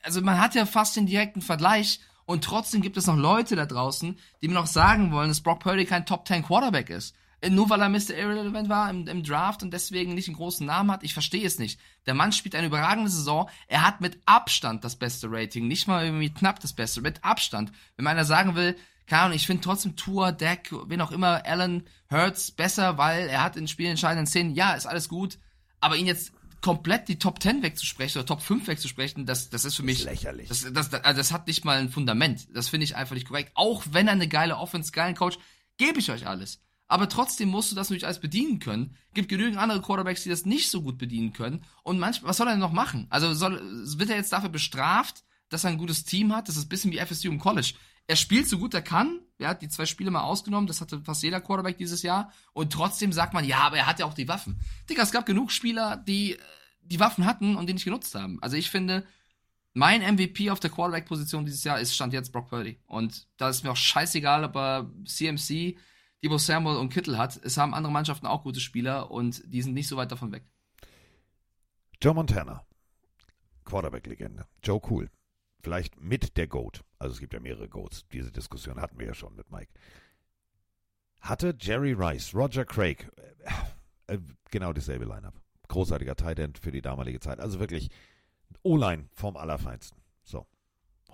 Also man hat ja fast den direkten Vergleich und trotzdem gibt es noch Leute da draußen, die mir noch sagen wollen, dass Brock Purdy kein Top-10 Quarterback ist. Äh, nur weil er Mr. Irrelevant war im, im, Draft und deswegen nicht einen großen Namen hat. Ich verstehe es nicht. Der Mann spielt eine überragende Saison. Er hat mit Abstand das beste Rating. Nicht mal irgendwie knapp das beste. Mit Abstand. Wenn man einer sagen will, keine Ahnung, ich finde trotzdem Tour, Deck, wen auch immer, Allen Hurts besser, weil er hat in spielentscheidenden Szenen, ja, ist alles gut, aber ihn jetzt komplett die Top 10 wegzusprechen oder Top 5 wegzusprechen, das, das ist für mich. Das ist lächerlich. Das, das, das, also das hat nicht mal ein Fundament. Das finde ich einfach nicht korrekt. Auch wenn er eine geile Offense, geilen Coach, gebe ich euch alles. Aber trotzdem musst du das natürlich alles bedienen können. Gibt genügend andere Quarterbacks, die das nicht so gut bedienen können. Und manchmal, was soll er denn noch machen? Also soll, wird er jetzt dafür bestraft, dass er ein gutes Team hat? Das ist ein bisschen wie FSU im College er spielt so gut er kann. Er hat die zwei Spiele mal ausgenommen, das hatte fast jeder Quarterback dieses Jahr. Und trotzdem sagt man, ja, aber er hat ja auch die Waffen. Digga, es gab genug Spieler, die äh, die Waffen hatten und die nicht genutzt haben. Also ich finde, mein MVP auf der Quarterback-Position dieses Jahr ist Stand jetzt Brock Purdy. Und da ist mir auch scheißegal, ob er CMC, Debo Samuel und Kittel hat. Es haben andere Mannschaften auch gute Spieler und die sind nicht so weit davon weg. Joe Montana, Quarterback-Legende. Joe Cool vielleicht mit der Goat, also es gibt ja mehrere Goats, diese Diskussion hatten wir ja schon mit Mike, hatte Jerry Rice, Roger Craig, äh, äh, genau dasselbe Lineup. Großartiger Tight End für die damalige Zeit. Also wirklich O-Line vom Allerfeinsten. So,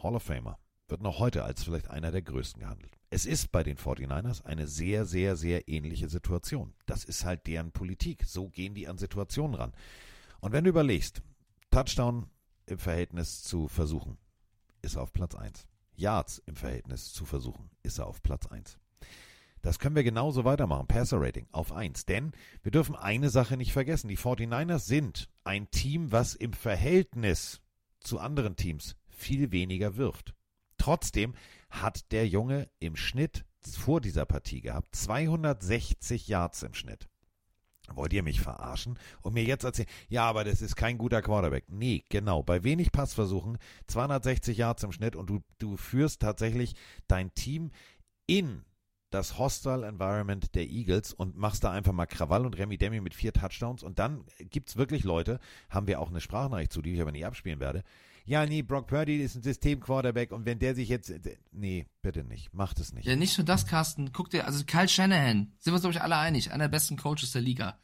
Hall of Famer. Wird noch heute als vielleicht einer der größten gehandelt. Es ist bei den 49ers eine sehr, sehr, sehr ähnliche Situation. Das ist halt deren Politik. So gehen die an Situationen ran. Und wenn du überlegst, Touchdown im Verhältnis zu Versuchen, ist auf Platz 1. Yards im Verhältnis zu versuchen, ist er auf Platz 1. Das können wir genauso weitermachen. Passer Rating auf 1. Denn wir dürfen eine Sache nicht vergessen. Die 49ers sind ein Team, was im Verhältnis zu anderen Teams viel weniger wirft. Trotzdem hat der Junge im Schnitt vor dieser Partie gehabt 260 Yards im Schnitt. Wollt ihr mich verarschen und mir jetzt erzählen, ja, aber das ist kein guter Quarterback. Nee, genau. Bei wenig Passversuchen, 260 Yards im Schnitt und du, du führst tatsächlich dein Team in das Hostile Environment der Eagles und machst da einfach mal Krawall und Remy Demi mit vier Touchdowns und dann gibt es wirklich Leute, haben wir auch eine Sprachnachricht zu, die ich aber nicht abspielen werde. Ja, nee, Brock Purdy ist ein System-Quarterback und wenn der sich jetzt, nee, bitte nicht, macht es nicht. Ja, nicht nur das, Carsten. Guck dir, also Kyle Shanahan, sind wir uns, glaube ich, alle einig, einer der besten Coaches der Liga.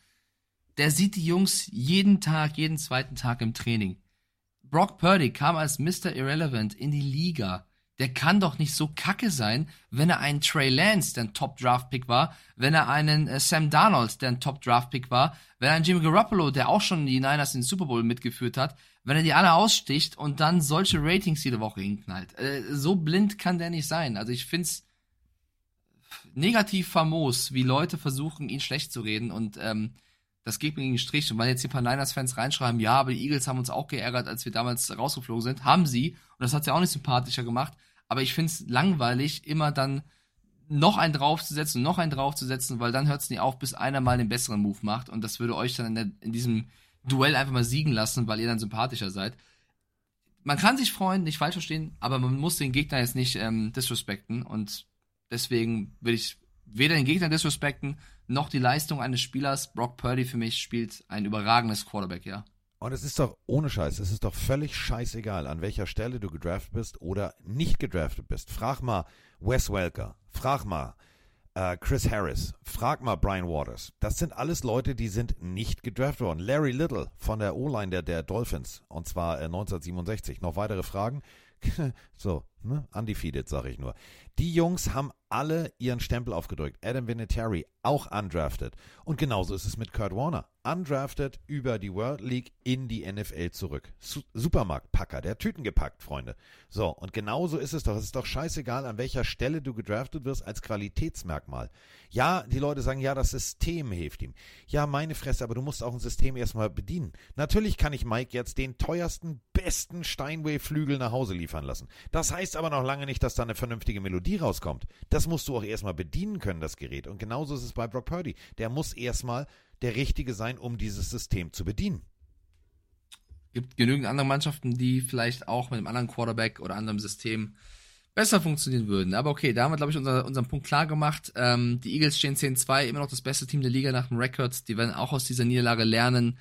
Der sieht die Jungs jeden Tag, jeden zweiten Tag im Training. Brock Purdy kam als Mr. Irrelevant in die Liga der kann doch nicht so kacke sein, wenn er einen Trey Lance, der ein Top-Draft-Pick war, wenn er einen äh, Sam Darnold, der ein Top-Draft-Pick war, wenn er einen Jimmy Garoppolo, der auch schon die Niners in den Super Bowl mitgeführt hat, wenn er die alle aussticht und dann solche Ratings jede Woche hinknallt. Äh, so blind kann der nicht sein. Also ich find's negativ famos, wie Leute versuchen, ihn schlecht zu reden und ähm, das geht mir gegen den Strich. Und weil jetzt die paar Niners-Fans reinschreiben, ja, aber die Eagles haben uns auch geärgert, als wir damals rausgeflogen sind, haben sie. Und das hat sie auch nicht sympathischer gemacht. Aber ich finde es langweilig, immer dann noch einen draufzusetzen, noch einen draufzusetzen, weil dann hört es nie auf, bis einer mal den besseren Move macht. Und das würde euch dann in, der, in diesem Duell einfach mal siegen lassen, weil ihr dann sympathischer seid. Man kann sich freuen, nicht falsch verstehen, aber man muss den Gegner jetzt nicht ähm, disrespekten. Und deswegen will ich weder den Gegner disrespekten, noch die Leistung eines Spielers. Brock Purdy für mich spielt ein überragendes Quarterback, ja. Und es ist doch ohne Scheiß, es ist doch völlig scheißegal, an welcher Stelle du gedraftet bist oder nicht gedraftet bist. Frag mal Wes Welker, frag mal äh, Chris Harris, frag mal Brian Waters. Das sind alles Leute, die sind nicht gedraftet worden. Larry Little von der O-Line der, der Dolphins, und zwar äh, 1967. Noch weitere Fragen? so, ne? undefeated, sag ich nur. Die Jungs haben alle ihren Stempel aufgedrückt. Adam Vinatieri, auch undrafted. Und genauso ist es mit Kurt Warner undrafted über die World League in die NFL zurück. Su Supermarktpacker, der Tüten gepackt, Freunde. So, und genauso ist es doch. Es ist doch scheißegal, an welcher Stelle du gedraftet wirst als Qualitätsmerkmal. Ja, die Leute sagen, ja, das System hilft ihm. Ja, meine Fresse, aber du musst auch ein System erstmal bedienen. Natürlich kann ich Mike jetzt den teuersten, besten Steinway-Flügel nach Hause liefern lassen. Das heißt aber noch lange nicht, dass da eine vernünftige Melodie rauskommt. Das musst du auch erstmal bedienen können, das Gerät. Und genauso ist es bei Brock Purdy. Der muss erstmal der Richtige sein, um dieses System zu bedienen. Gibt genügend andere Mannschaften, die vielleicht auch mit einem anderen Quarterback oder anderem System besser funktionieren würden. Aber okay, da haben wir, glaube ich, unser, unseren Punkt klar gemacht. Ähm, die Eagles stehen 10-2, immer noch das beste Team der Liga nach dem Rekord. Die werden auch aus dieser Niederlage lernen.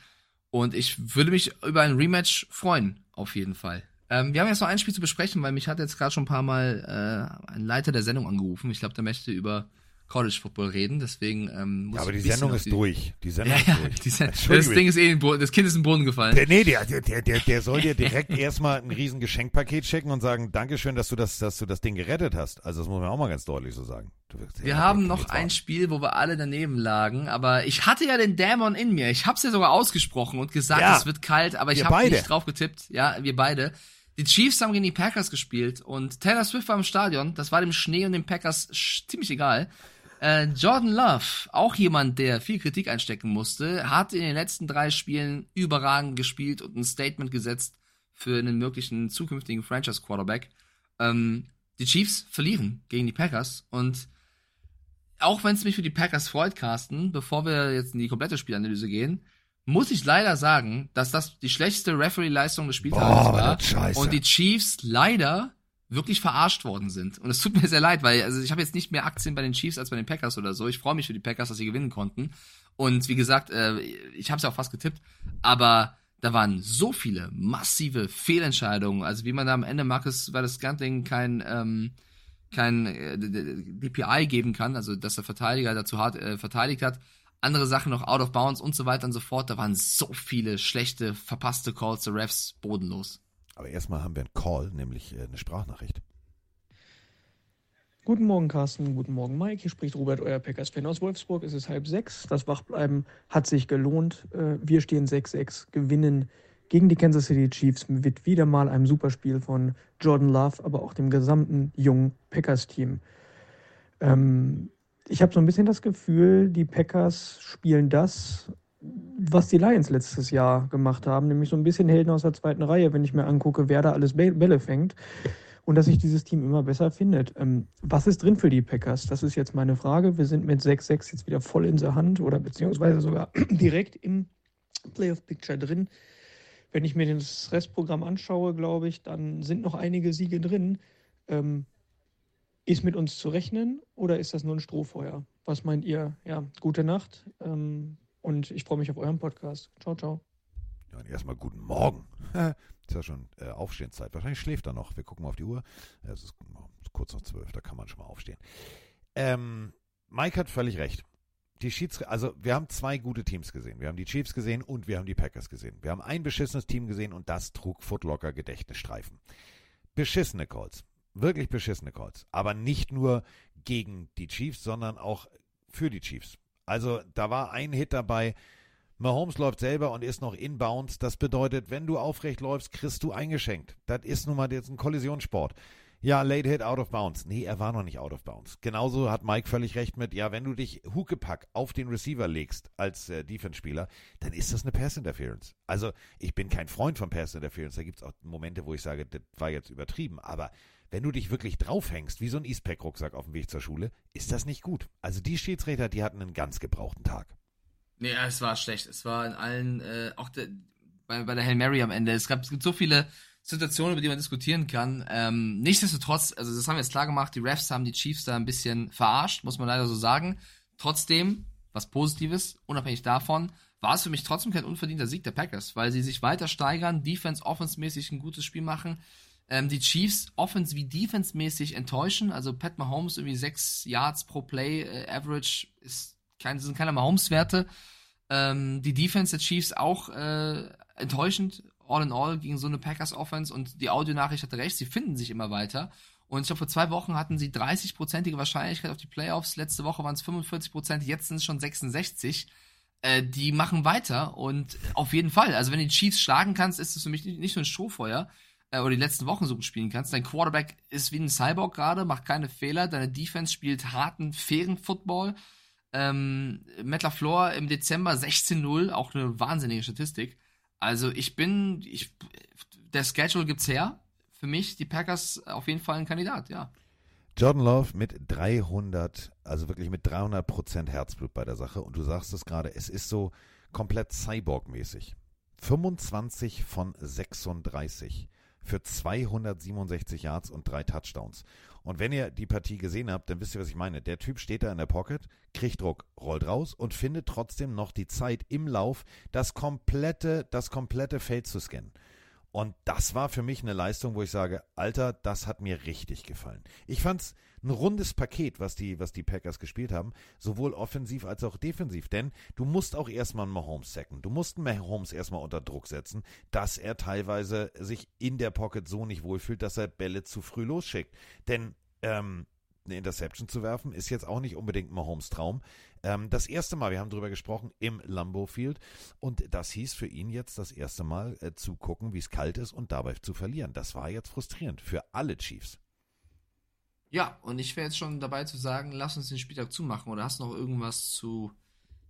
Und ich würde mich über ein Rematch freuen, auf jeden Fall. Ähm, wir haben jetzt noch ein Spiel zu besprechen, weil mich hat jetzt gerade schon ein paar Mal äh, ein Leiter der Sendung angerufen. Ich glaube, der möchte über College Football reden, deswegen ähm, muss ja, aber die Sendung ist die... durch. Die Sendung ja, ist durch. Die Sen das Ding ist eh in Boden, das Kind ist im Boden gefallen. Der, nee, der, der, der, der soll dir direkt erstmal ein riesen Geschenkpaket schicken und sagen, Dankeschön, dass du das, dass du das Ding gerettet hast. Also das muss man auch mal ganz deutlich so sagen. wir haben noch ein Spiel, wo wir alle daneben lagen, aber ich hatte ja den Dämon in mir. Ich hab's ja sogar ausgesprochen und gesagt, ja, es wird kalt, aber ich habe nicht drauf getippt. Ja, wir beide. Die Chiefs haben gegen die Packers gespielt und Taylor Swift war im Stadion. Das war dem Schnee und den Packers ziemlich egal. Äh, Jordan Love, auch jemand, der viel Kritik einstecken musste, hat in den letzten drei Spielen überragend gespielt und ein Statement gesetzt für einen möglichen zukünftigen Franchise-Quarterback. Ähm, die Chiefs verlieren gegen die Packers und auch wenn es mich für die Packers freut, Carsten, bevor wir jetzt in die komplette Spielanalyse gehen, muss ich leider sagen, dass das die schlechteste Referee-Leistung des Spieltages war. Und die Chiefs leider wirklich verarscht worden sind. Und es tut mir sehr leid, weil also ich habe jetzt nicht mehr Aktien bei den Chiefs als bei den Packers oder so. Ich freue mich für die Packers, dass sie gewinnen konnten. Und wie gesagt, äh, ich habe es ja auch fast getippt, aber da waren so viele massive Fehlentscheidungen. Also wie man da am Ende Marcus war das Scantling kein ähm, kein äh, DPI geben kann, also dass der Verteidiger dazu hart äh, verteidigt hat. Andere Sachen noch out of bounds und so weiter und so fort. Da waren so viele schlechte, verpasste Calls der Refs bodenlos. Aber erstmal haben wir einen Call, nämlich äh, eine Sprachnachricht. Guten Morgen, Carsten. Guten Morgen, Mike. Hier spricht Robert, euer Packers-Fan aus Wolfsburg. Es ist halb sechs. Das Wachbleiben hat sich gelohnt. Äh, wir stehen 6-6, gewinnen gegen die Kansas City Chiefs mit wieder mal einem Superspiel von Jordan Love, aber auch dem gesamten jungen Packers-Team. Ähm, ich habe so ein bisschen das Gefühl, die Packers spielen das, was die Lions letztes Jahr gemacht haben, nämlich so ein bisschen Helden aus der zweiten Reihe, wenn ich mir angucke, wer da alles Bälle fängt und dass sich dieses Team immer besser findet. Ähm, was ist drin für die Packers? Das ist jetzt meine Frage. Wir sind mit 6-6 jetzt wieder voll in der Hand oder beziehungsweise sogar direkt im Playoff-Picture drin. Wenn ich mir das Restprogramm anschaue, glaube ich, dann sind noch einige Siege drin. Ist mit uns zu rechnen oder ist das nur ein Strohfeuer? Was meint ihr? Ja, gute Nacht ähm, und ich freue mich auf euren Podcast. Ciao, ciao. Ja, erstmal guten Morgen. ist ja schon äh, Aufstehenszeit. Wahrscheinlich schläft er noch. Wir gucken mal auf die Uhr. Ja, es ist kurz nach zwölf, da kann man schon mal aufstehen. Ähm, Mike hat völlig recht. Die Schieds also wir haben zwei gute Teams gesehen. Wir haben die Chiefs gesehen und wir haben die Packers gesehen. Wir haben ein beschissenes Team gesehen und das trug Footlocker Gedächtnisstreifen. Beschissene Calls. Wirklich beschissene Calls. Aber nicht nur gegen die Chiefs, sondern auch für die Chiefs. Also da war ein Hit dabei, Mahomes läuft selber und ist noch inbounds. Das bedeutet, wenn du aufrecht läufst, kriegst du eingeschenkt. Das ist nun mal jetzt ein Kollisionssport. Ja, late hit out of bounds. Nee, er war noch nicht out of bounds. Genauso hat Mike völlig recht mit, ja, wenn du dich Hukepack auf den Receiver legst als äh, Defense-Spieler, dann ist das eine Pass-Interference. Also, ich bin kein Freund von Pass-Interference. Da gibt es auch Momente, wo ich sage, das war jetzt übertrieben. Aber wenn du dich wirklich draufhängst, wie so ein Eastpack-Rucksack auf dem Weg zur Schule, ist das nicht gut. Also, die Schiedsrichter, die hatten einen ganz gebrauchten Tag. Nee, es war schlecht. Es war in allen, äh, auch de, bei, bei der Hail Mary am Ende. Es, gab, es gibt so viele Situationen, über die man diskutieren kann. Ähm, nichtsdestotrotz, also das haben wir jetzt klar gemacht, die Refs haben die Chiefs da ein bisschen verarscht, muss man leider so sagen. Trotzdem, was Positives, unabhängig davon, war es für mich trotzdem kein unverdienter Sieg der Packers, weil sie sich weiter steigern, Defense, Offense-mäßig ein gutes Spiel machen. Ähm, die Chiefs Offense wie Defense-mäßig enttäuschen. Also Pat Mahomes irgendwie 6 Yards pro Play, äh, Average ist kein, sind keine Mahomes-Werte. Ähm, die Defense der Chiefs auch äh, enttäuschend, all in all, gegen so eine Packers-Offense. Und die Audionachricht hatte recht, sie finden sich immer weiter. Und ich glaube, vor zwei Wochen hatten sie 30-prozentige Wahrscheinlichkeit auf die Playoffs. Letzte Woche waren es 45 Prozent, jetzt sind es schon 66. Äh, die machen weiter und auf jeden Fall. Also wenn du die Chiefs schlagen kannst, ist es für mich nicht, nicht nur ein Strohfeuer äh, oder die letzten Wochen so spielen kannst. Dein Quarterback ist wie ein Cyborg gerade, macht keine Fehler. Deine Defense spielt harten, fairen Football. Ähm, Matt LaFleur im Dezember 16-0, auch eine wahnsinnige Statistik. Also ich bin, ich, der Schedule gibt's her. Für mich die Packers auf jeden Fall ein Kandidat, ja. Jordan Love mit 300, also wirklich mit 300 Prozent Herzblut bei der Sache. Und du sagst es gerade, es ist so komplett Cyborg-mäßig. 25 von 36 für 267 Yards und drei Touchdowns. Und wenn ihr die Partie gesehen habt, dann wisst ihr, was ich meine. Der Typ steht da in der Pocket, kriegt Druck, rollt raus und findet trotzdem noch die Zeit im Lauf, das komplette, das komplette Feld zu scannen. Und das war für mich eine Leistung, wo ich sage, Alter, das hat mir richtig gefallen. Ich fand's ein rundes Paket, was die, was die Packers gespielt haben, sowohl offensiv als auch defensiv. Denn du musst auch erstmal einen Mahomes sacken. Du musst einen Mahomes erstmal unter Druck setzen, dass er teilweise sich in der Pocket so nicht wohlfühlt, dass er Bälle zu früh losschickt. Denn ähm, eine Interception zu werfen, ist jetzt auch nicht unbedingt Mahomes Traum. Ähm, das erste Mal, wir haben darüber gesprochen, im Lambeau Field. Und das hieß für ihn jetzt das erste Mal äh, zu gucken, wie es kalt ist und dabei zu verlieren. Das war jetzt frustrierend für alle Chiefs. Ja, und ich wäre jetzt schon dabei zu sagen, lass uns den Spieltag zumachen. Oder hast du noch irgendwas zu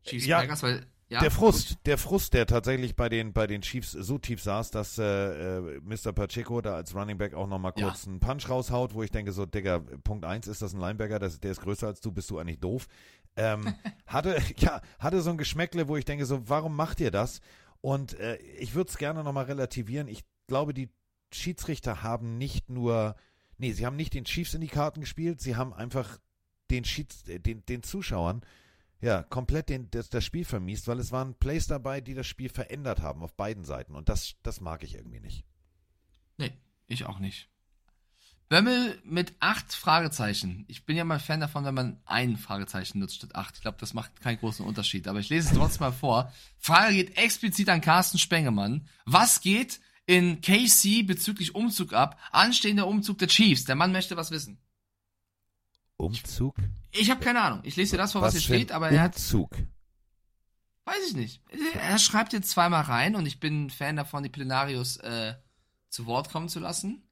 Chiefs ja, Packers? Weil ja, der Frust, gut. der Frust, der tatsächlich bei den, bei den Chiefs so tief saß, dass äh, äh Mr. Pacheco da als Running Back auch nochmal kurz ja. einen Punch raushaut, wo ich denke so, Digga, Punkt 1 ist das ein Linebacker, das, der ist größer als du, bist du eigentlich doof. Ähm, hatte, ja, hatte so ein Geschmäckle, wo ich denke so, warum macht ihr das? Und äh, ich würde es gerne nochmal relativieren. Ich glaube, die Schiedsrichter haben nicht nur, nee, sie haben nicht den Chiefs in die Karten gespielt, sie haben einfach den, Schieds, den, den Zuschauern ja, komplett den, das, das Spiel vermiest, weil es waren Plays dabei, die das Spiel verändert haben auf beiden Seiten. Und das, das mag ich irgendwie nicht. Nee, ich auch nicht. Bömmel mit acht Fragezeichen. Ich bin ja mal Fan davon, wenn man ein Fragezeichen nutzt statt acht. Ich glaube, das macht keinen großen Unterschied. Aber ich lese es trotzdem mal vor. Frage geht explizit an Carsten Spengemann. Was geht in KC bezüglich Umzug ab? Anstehender Umzug der Chiefs. Der Mann möchte was wissen. Umzug? Ich habe keine Ahnung. Ich lese dir das vor, was, was hier steht, aber er hat. Umzug. Weiß ich nicht. Er schreibt jetzt zweimal rein und ich bin Fan davon, die Plenarius äh, zu Wort kommen zu lassen.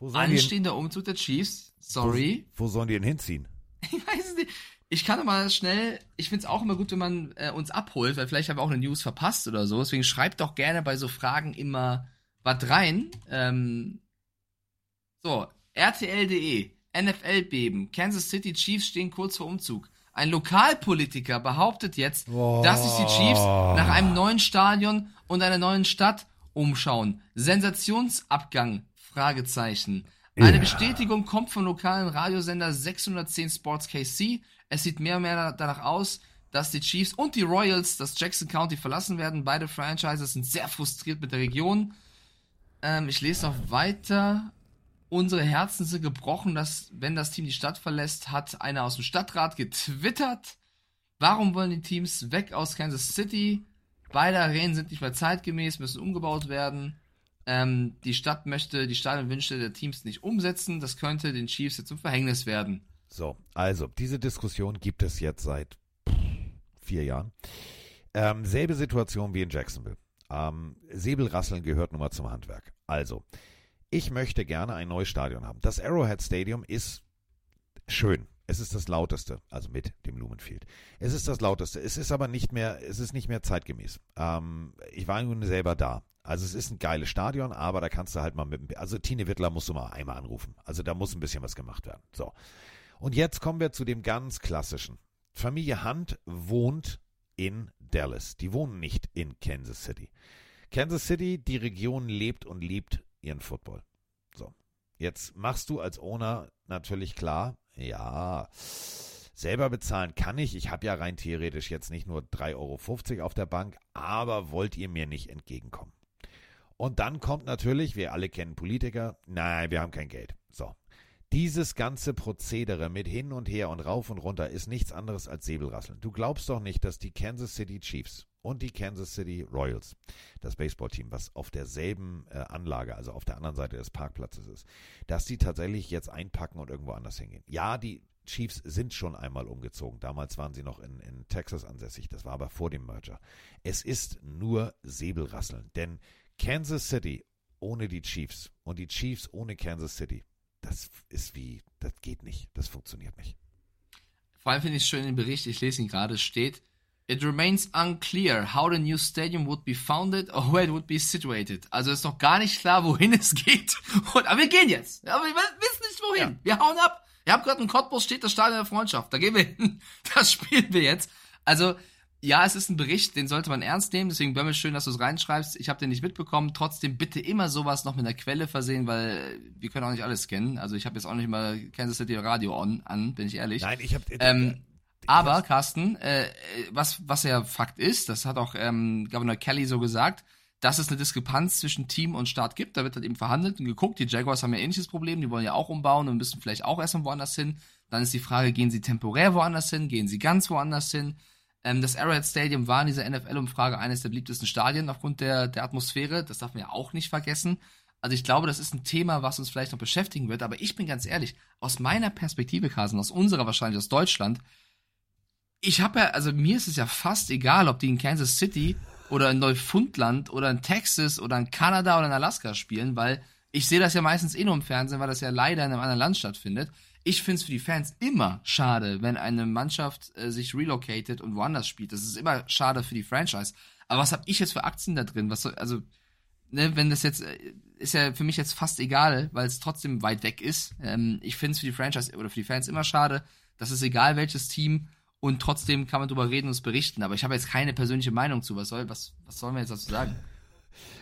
Anstehender Umzug der Chiefs. Sorry. Wo, wo sollen die denn hinziehen? Ich weiß es nicht. Ich kann mal schnell, ich find's auch immer gut, wenn man äh, uns abholt, weil vielleicht haben wir auch eine News verpasst oder so. Deswegen schreibt doch gerne bei so Fragen immer was rein. Ähm, so, RTL.de, NFL-Beben, Kansas City Chiefs stehen kurz vor Umzug. Ein Lokalpolitiker behauptet jetzt, dass sich die Chiefs nach einem neuen Stadion und einer neuen Stadt umschauen. Sensationsabgang? Fragezeichen. Eine Ja. Bestätigung kommt vom lokalen Radiosender 610 Sports KC. Es sieht mehr und mehr danach aus, dass die Chiefs und die Royals das Jackson County verlassen werden. Beide Franchises sind sehr frustriert mit der Region. Ähm, ich lese noch weiter. Unsere Herzen sind gebrochen, dass, wenn das Team die Stadt verlässt, hat einer aus dem Stadtrat getwittert. Warum wollen die Teams weg aus Kansas City? Beide Arenen sind nicht mehr zeitgemäß, müssen umgebaut werden. Ähm, die Stadt möchte die Stadionwünsche der Teams nicht umsetzen. Das könnte den Chiefs jetzt zum Verhängnis werden. So, also, diese Diskussion gibt es jetzt seit vier Jahren. Ähm, selbe Situation wie in Jacksonville. Ähm, Säbelrasseln gehört nun mal zum Handwerk. Also, ich möchte gerne ein neues Stadion haben. Das Arrowhead Stadium ist schön. Es ist das lauteste, also mit dem Lumenfield. Es ist das lauteste. Es ist aber nicht mehr, es ist nicht mehr zeitgemäß. Ähm, ich war nun selber da. Also es ist ein geiles Stadion, aber da kannst du halt mal mit, also Tine Wittler musst du mal einmal anrufen. Also da muss ein bisschen was gemacht werden. So. Und jetzt kommen wir zu dem ganz klassischen. Familie Hunt wohnt in Dallas. Die wohnen nicht in Kansas City. Kansas City, die Region lebt und liebt ihren Football. So. Jetzt machst du als Owner natürlich klar, ja, selber bezahlen kann ich. Ich habe ja rein theoretisch jetzt nicht nur 3,50 Euro auf der Bank, aber wollt ihr mir nicht entgegenkommen? Und dann kommt natürlich, wir alle kennen Politiker, nein, wir haben kein Geld. So. Dieses ganze Prozedere mit hin und her und rauf und runter ist nichts anderes als Säbelrasseln. Du glaubst doch nicht, dass die Kansas City Chiefs und die Kansas City Royals, das Baseballteam, was auf derselben äh, Anlage, also auf der anderen Seite des Parkplatzes ist, dass die tatsächlich jetzt einpacken und irgendwo anders hingehen. Ja, die Chiefs sind schon einmal umgezogen. Damals waren sie noch in, in Texas ansässig. Das war aber vor dem Merger. Es ist nur Säbelrasseln, denn Kansas City ohne die Chiefs und die Chiefs ohne Kansas City, das ist wie, das geht nicht, das funktioniert nicht. Vor allem finde ich es schön im Bericht, ich lese ihn gerade, es steht, It remains unclear how the new stadium would be founded or where it would be situated. Also ist noch gar nicht klar, wohin es geht. Und, aber wir gehen jetzt. Aber wir wissen nicht, wohin. Wir hauen ab. Ihr habt gerade in Cottbus steht das Stadion der Freundschaft. Da gehen wir hin. Das spielen wir jetzt. Also, ja, es ist ein Bericht, den sollte man ernst nehmen. Deswegen mir schön, dass du es reinschreibst. Ich habe den nicht mitbekommen. Trotzdem bitte immer sowas noch mit einer Quelle versehen, weil wir können auch nicht alles kennen. Also ich habe jetzt auch nicht mal Kansas City Radio on, an, bin ich ehrlich. Nein, ich habe ähm, aber, Carsten, äh, was, was ja Fakt ist, das hat auch ähm, Governor Kelly so gesagt, dass es eine Diskrepanz zwischen Team und Staat gibt. Da wird halt eben verhandelt und geguckt. Die Jaguars haben ja ähnliches Problem. Die wollen ja auch umbauen und müssen vielleicht auch erstmal woanders hin. Dann ist die Frage, gehen sie temporär woanders hin? Gehen sie ganz woanders hin? Ähm, das Arrowhead Stadium war in dieser NFL-Umfrage eines der beliebtesten Stadien aufgrund der, der Atmosphäre. Das darf man ja auch nicht vergessen. Also ich glaube, das ist ein Thema, was uns vielleicht noch beschäftigen wird. Aber ich bin ganz ehrlich, aus meiner Perspektive, Carsten, aus unserer wahrscheinlich, aus Deutschland, ich habe ja, also mir ist es ja fast egal, ob die in Kansas City oder in Neufundland oder in Texas oder in Kanada oder in Alaska spielen, weil ich sehe das ja meistens eh nur im Fernsehen, weil das ja leider in einem anderen Land stattfindet. Ich finde es für die Fans immer schade, wenn eine Mannschaft äh, sich relocated und woanders spielt. Das ist immer schade für die Franchise. Aber was habe ich jetzt für Aktien da drin? Was also, ne, wenn das jetzt, äh, ist ja für mich jetzt fast egal, weil es trotzdem weit weg ist. Ähm, ich finde es für die Franchise oder für die Fans immer schade. Das ist egal, welches Team und trotzdem kann man drüber reden und es berichten. Aber ich habe jetzt keine persönliche Meinung zu. Was soll, was, was sollen wir jetzt dazu sagen?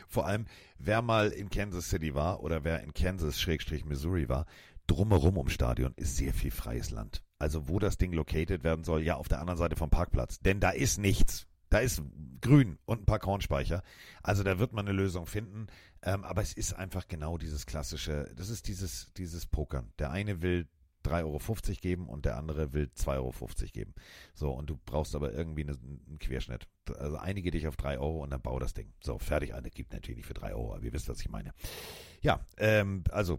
Vor allem, wer mal in Kansas City war oder wer in Kansas Schrägstrich Missouri war, drumherum ums Stadion ist sehr viel freies Land. Also wo das Ding located werden soll, ja auf der anderen Seite vom Parkplatz. Denn da ist nichts. Da ist grün und ein paar Kornspeicher. Also da wird man eine Lösung finden. Ähm, aber es ist einfach genau dieses klassische, das ist dieses, dieses Pokern. Der eine will 3,50 Euro geben und der andere will 2,50 Euro geben. So, und du brauchst aber irgendwie eine, einen Querschnitt. Also einige dich auf 3 Euro und dann bau das Ding. So, fertig. Also, gibt natürlich nicht für 3 Euro, aber ihr wisst, was ich meine. Ja, ähm, also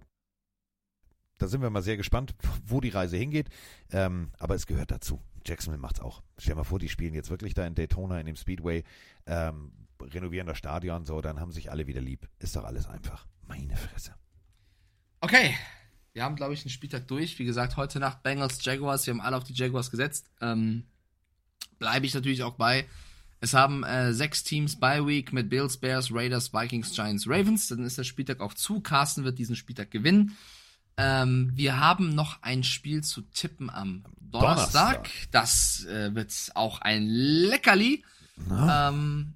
da sind wir mal sehr gespannt, wo die Reise hingeht. Ähm, aber es gehört dazu. Jacksonville macht's auch. Stell dir mal vor, die spielen jetzt wirklich da in Daytona in dem Speedway, ähm, renovieren das Stadion, so, dann haben sich alle wieder lieb. Ist doch alles einfach. Meine Fresse. Okay. Wir haben, glaube ich, einen Spieltag durch. Wie gesagt, heute Nacht Bengals, Jaguars. Wir haben alle auf die Jaguars gesetzt. Ähm, Bleibe ich natürlich auch bei. Es haben äh, sechs Teams bei Week mit Bills, Bears, Raiders, Vikings, Giants, Ravens. Dann ist der Spieltag auch zu. Carsten wird diesen Spieltag gewinnen. Ähm, wir haben noch ein Spiel zu tippen am Donnerstag. Donnerstag. Das äh, wird auch ein Leckerli. Ähm,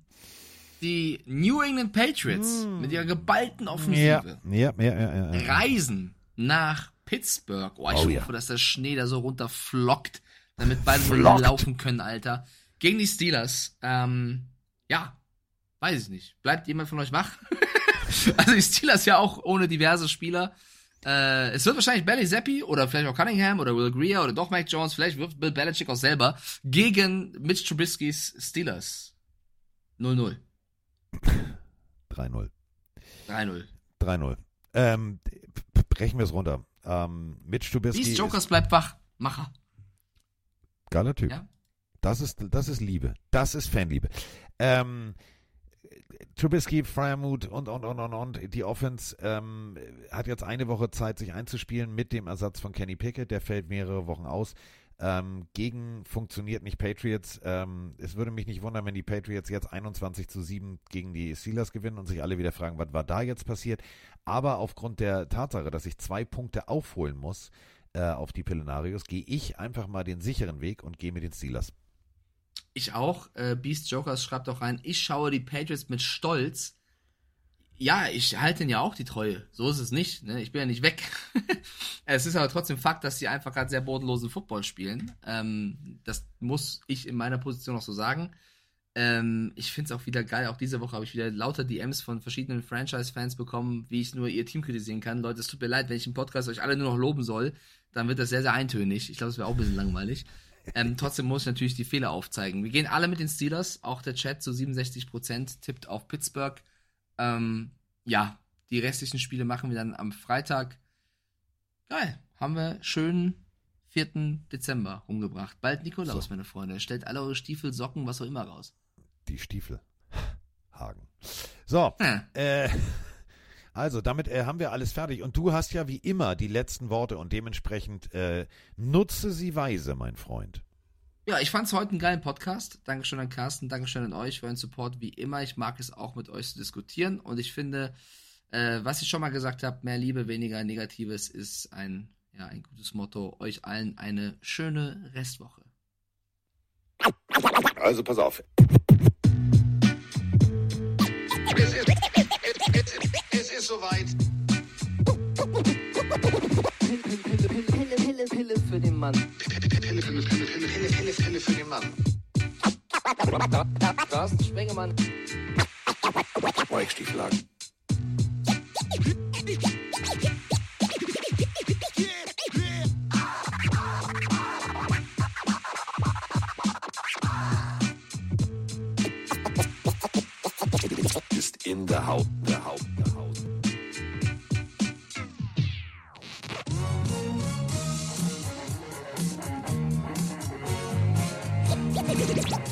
die New England Patriots mit ihrer geballten Offensive ja, ja, reisen nach Pittsburgh. Oh, ich Oh, hoffe, dass der Schnee da so runterflockt, damit beide so Flockt. laufen können, Alter. Gegen die Steelers. Ähm, ja, weiß ich nicht. Bleibt jemand von euch wach? also die Steelers ja auch ohne diverse Spieler. Äh, es wird wahrscheinlich Belly Zappi oder vielleicht auch Cunningham oder Will Greer oder doch Mike Jones, vielleicht wirft Bill Belichick auch selber gegen Mitch Trubiskys Steelers. 0-0. 3-0. 3-0. 3-0. Ähm, brechen wir es runter. Ähm, Mitch Trubisky Dies Jokers bleibt wach. Macher. geiler Typ. Ja. Das ist, das ist Liebe. Das ist Fanliebe. Ähm, Trubisky, Fryermuth und, und, und, und, und. Die Offense ähm, hat jetzt eine Woche Zeit, sich einzuspielen mit dem Ersatz von Kenny Pickett. Der fällt mehrere Wochen aus. Ähm, gegen funktioniert nicht Patriots. Ähm, es würde mich nicht wundern, wenn die Patriots jetzt 21 zu 7 gegen die Steelers gewinnen und sich alle wieder fragen, was war da jetzt passiert. Aber aufgrund der Tatsache, dass ich zwei Punkte aufholen muss äh, auf die Pillenarios, gehe ich einfach mal den sicheren Weg und gehe mit den Steelers. Ich auch. Äh, Beast Jokers schreibt auch rein, ich schaue die Patriots mit Stolz. Ja, ich halte ihnen ja auch die Treue. So ist es nicht. Ne? Ich bin ja nicht weg. es ist aber trotzdem Fakt, dass sie einfach gerade sehr bodenlosen Football spielen. Ähm, das muss ich in meiner Position auch so sagen. Ähm, ich finde es auch wieder geil. Auch diese Woche habe ich wieder lauter DMs von verschiedenen Franchise-Fans bekommen, wie ich nur ihr Team kritisieren kann. Leute, es tut mir leid, wenn ich im Podcast euch alle nur noch loben soll, dann wird das sehr, sehr eintönig. Ich glaube, es wäre auch ein bisschen langweilig. Ähm, trotzdem muss ich natürlich die Fehler aufzeigen. Wir gehen alle mit den Steelers, auch der Chat zu 67% tippt auf Pittsburgh. Ähm, ja, die restlichen Spiele machen wir dann am Freitag. Geil, haben wir schönen 4. Dezember rumgebracht. Bald Nikolaus, So. meine Freunde. Stellt alle eure Stiefel, Socken, was auch immer raus. Die Stiefel. Hagen. So, Hm. äh, also damit äh, haben wir alles fertig. Und du hast ja wie immer die letzten Worte und dementsprechend äh, nutze sie weise, mein Freund. Ja, ich fand's heute einen geilen Podcast. Dankeschön an Carsten, Dankeschön an euch für euren Support wie immer. Ich mag es auch mit euch zu diskutieren und ich finde, äh, was ich schon mal gesagt habe, mehr Liebe, weniger Negatives ist ein, ja, ein gutes Motto. Euch allen eine schöne Restwoche. Also pass auf. Ist, soweit. Pille, Pille, Pille für den Mann. Pille, Pille, Pille, Pille, Pille, Pille, Pille für den Mann. Carsten Spengemann. Weichstieflagen.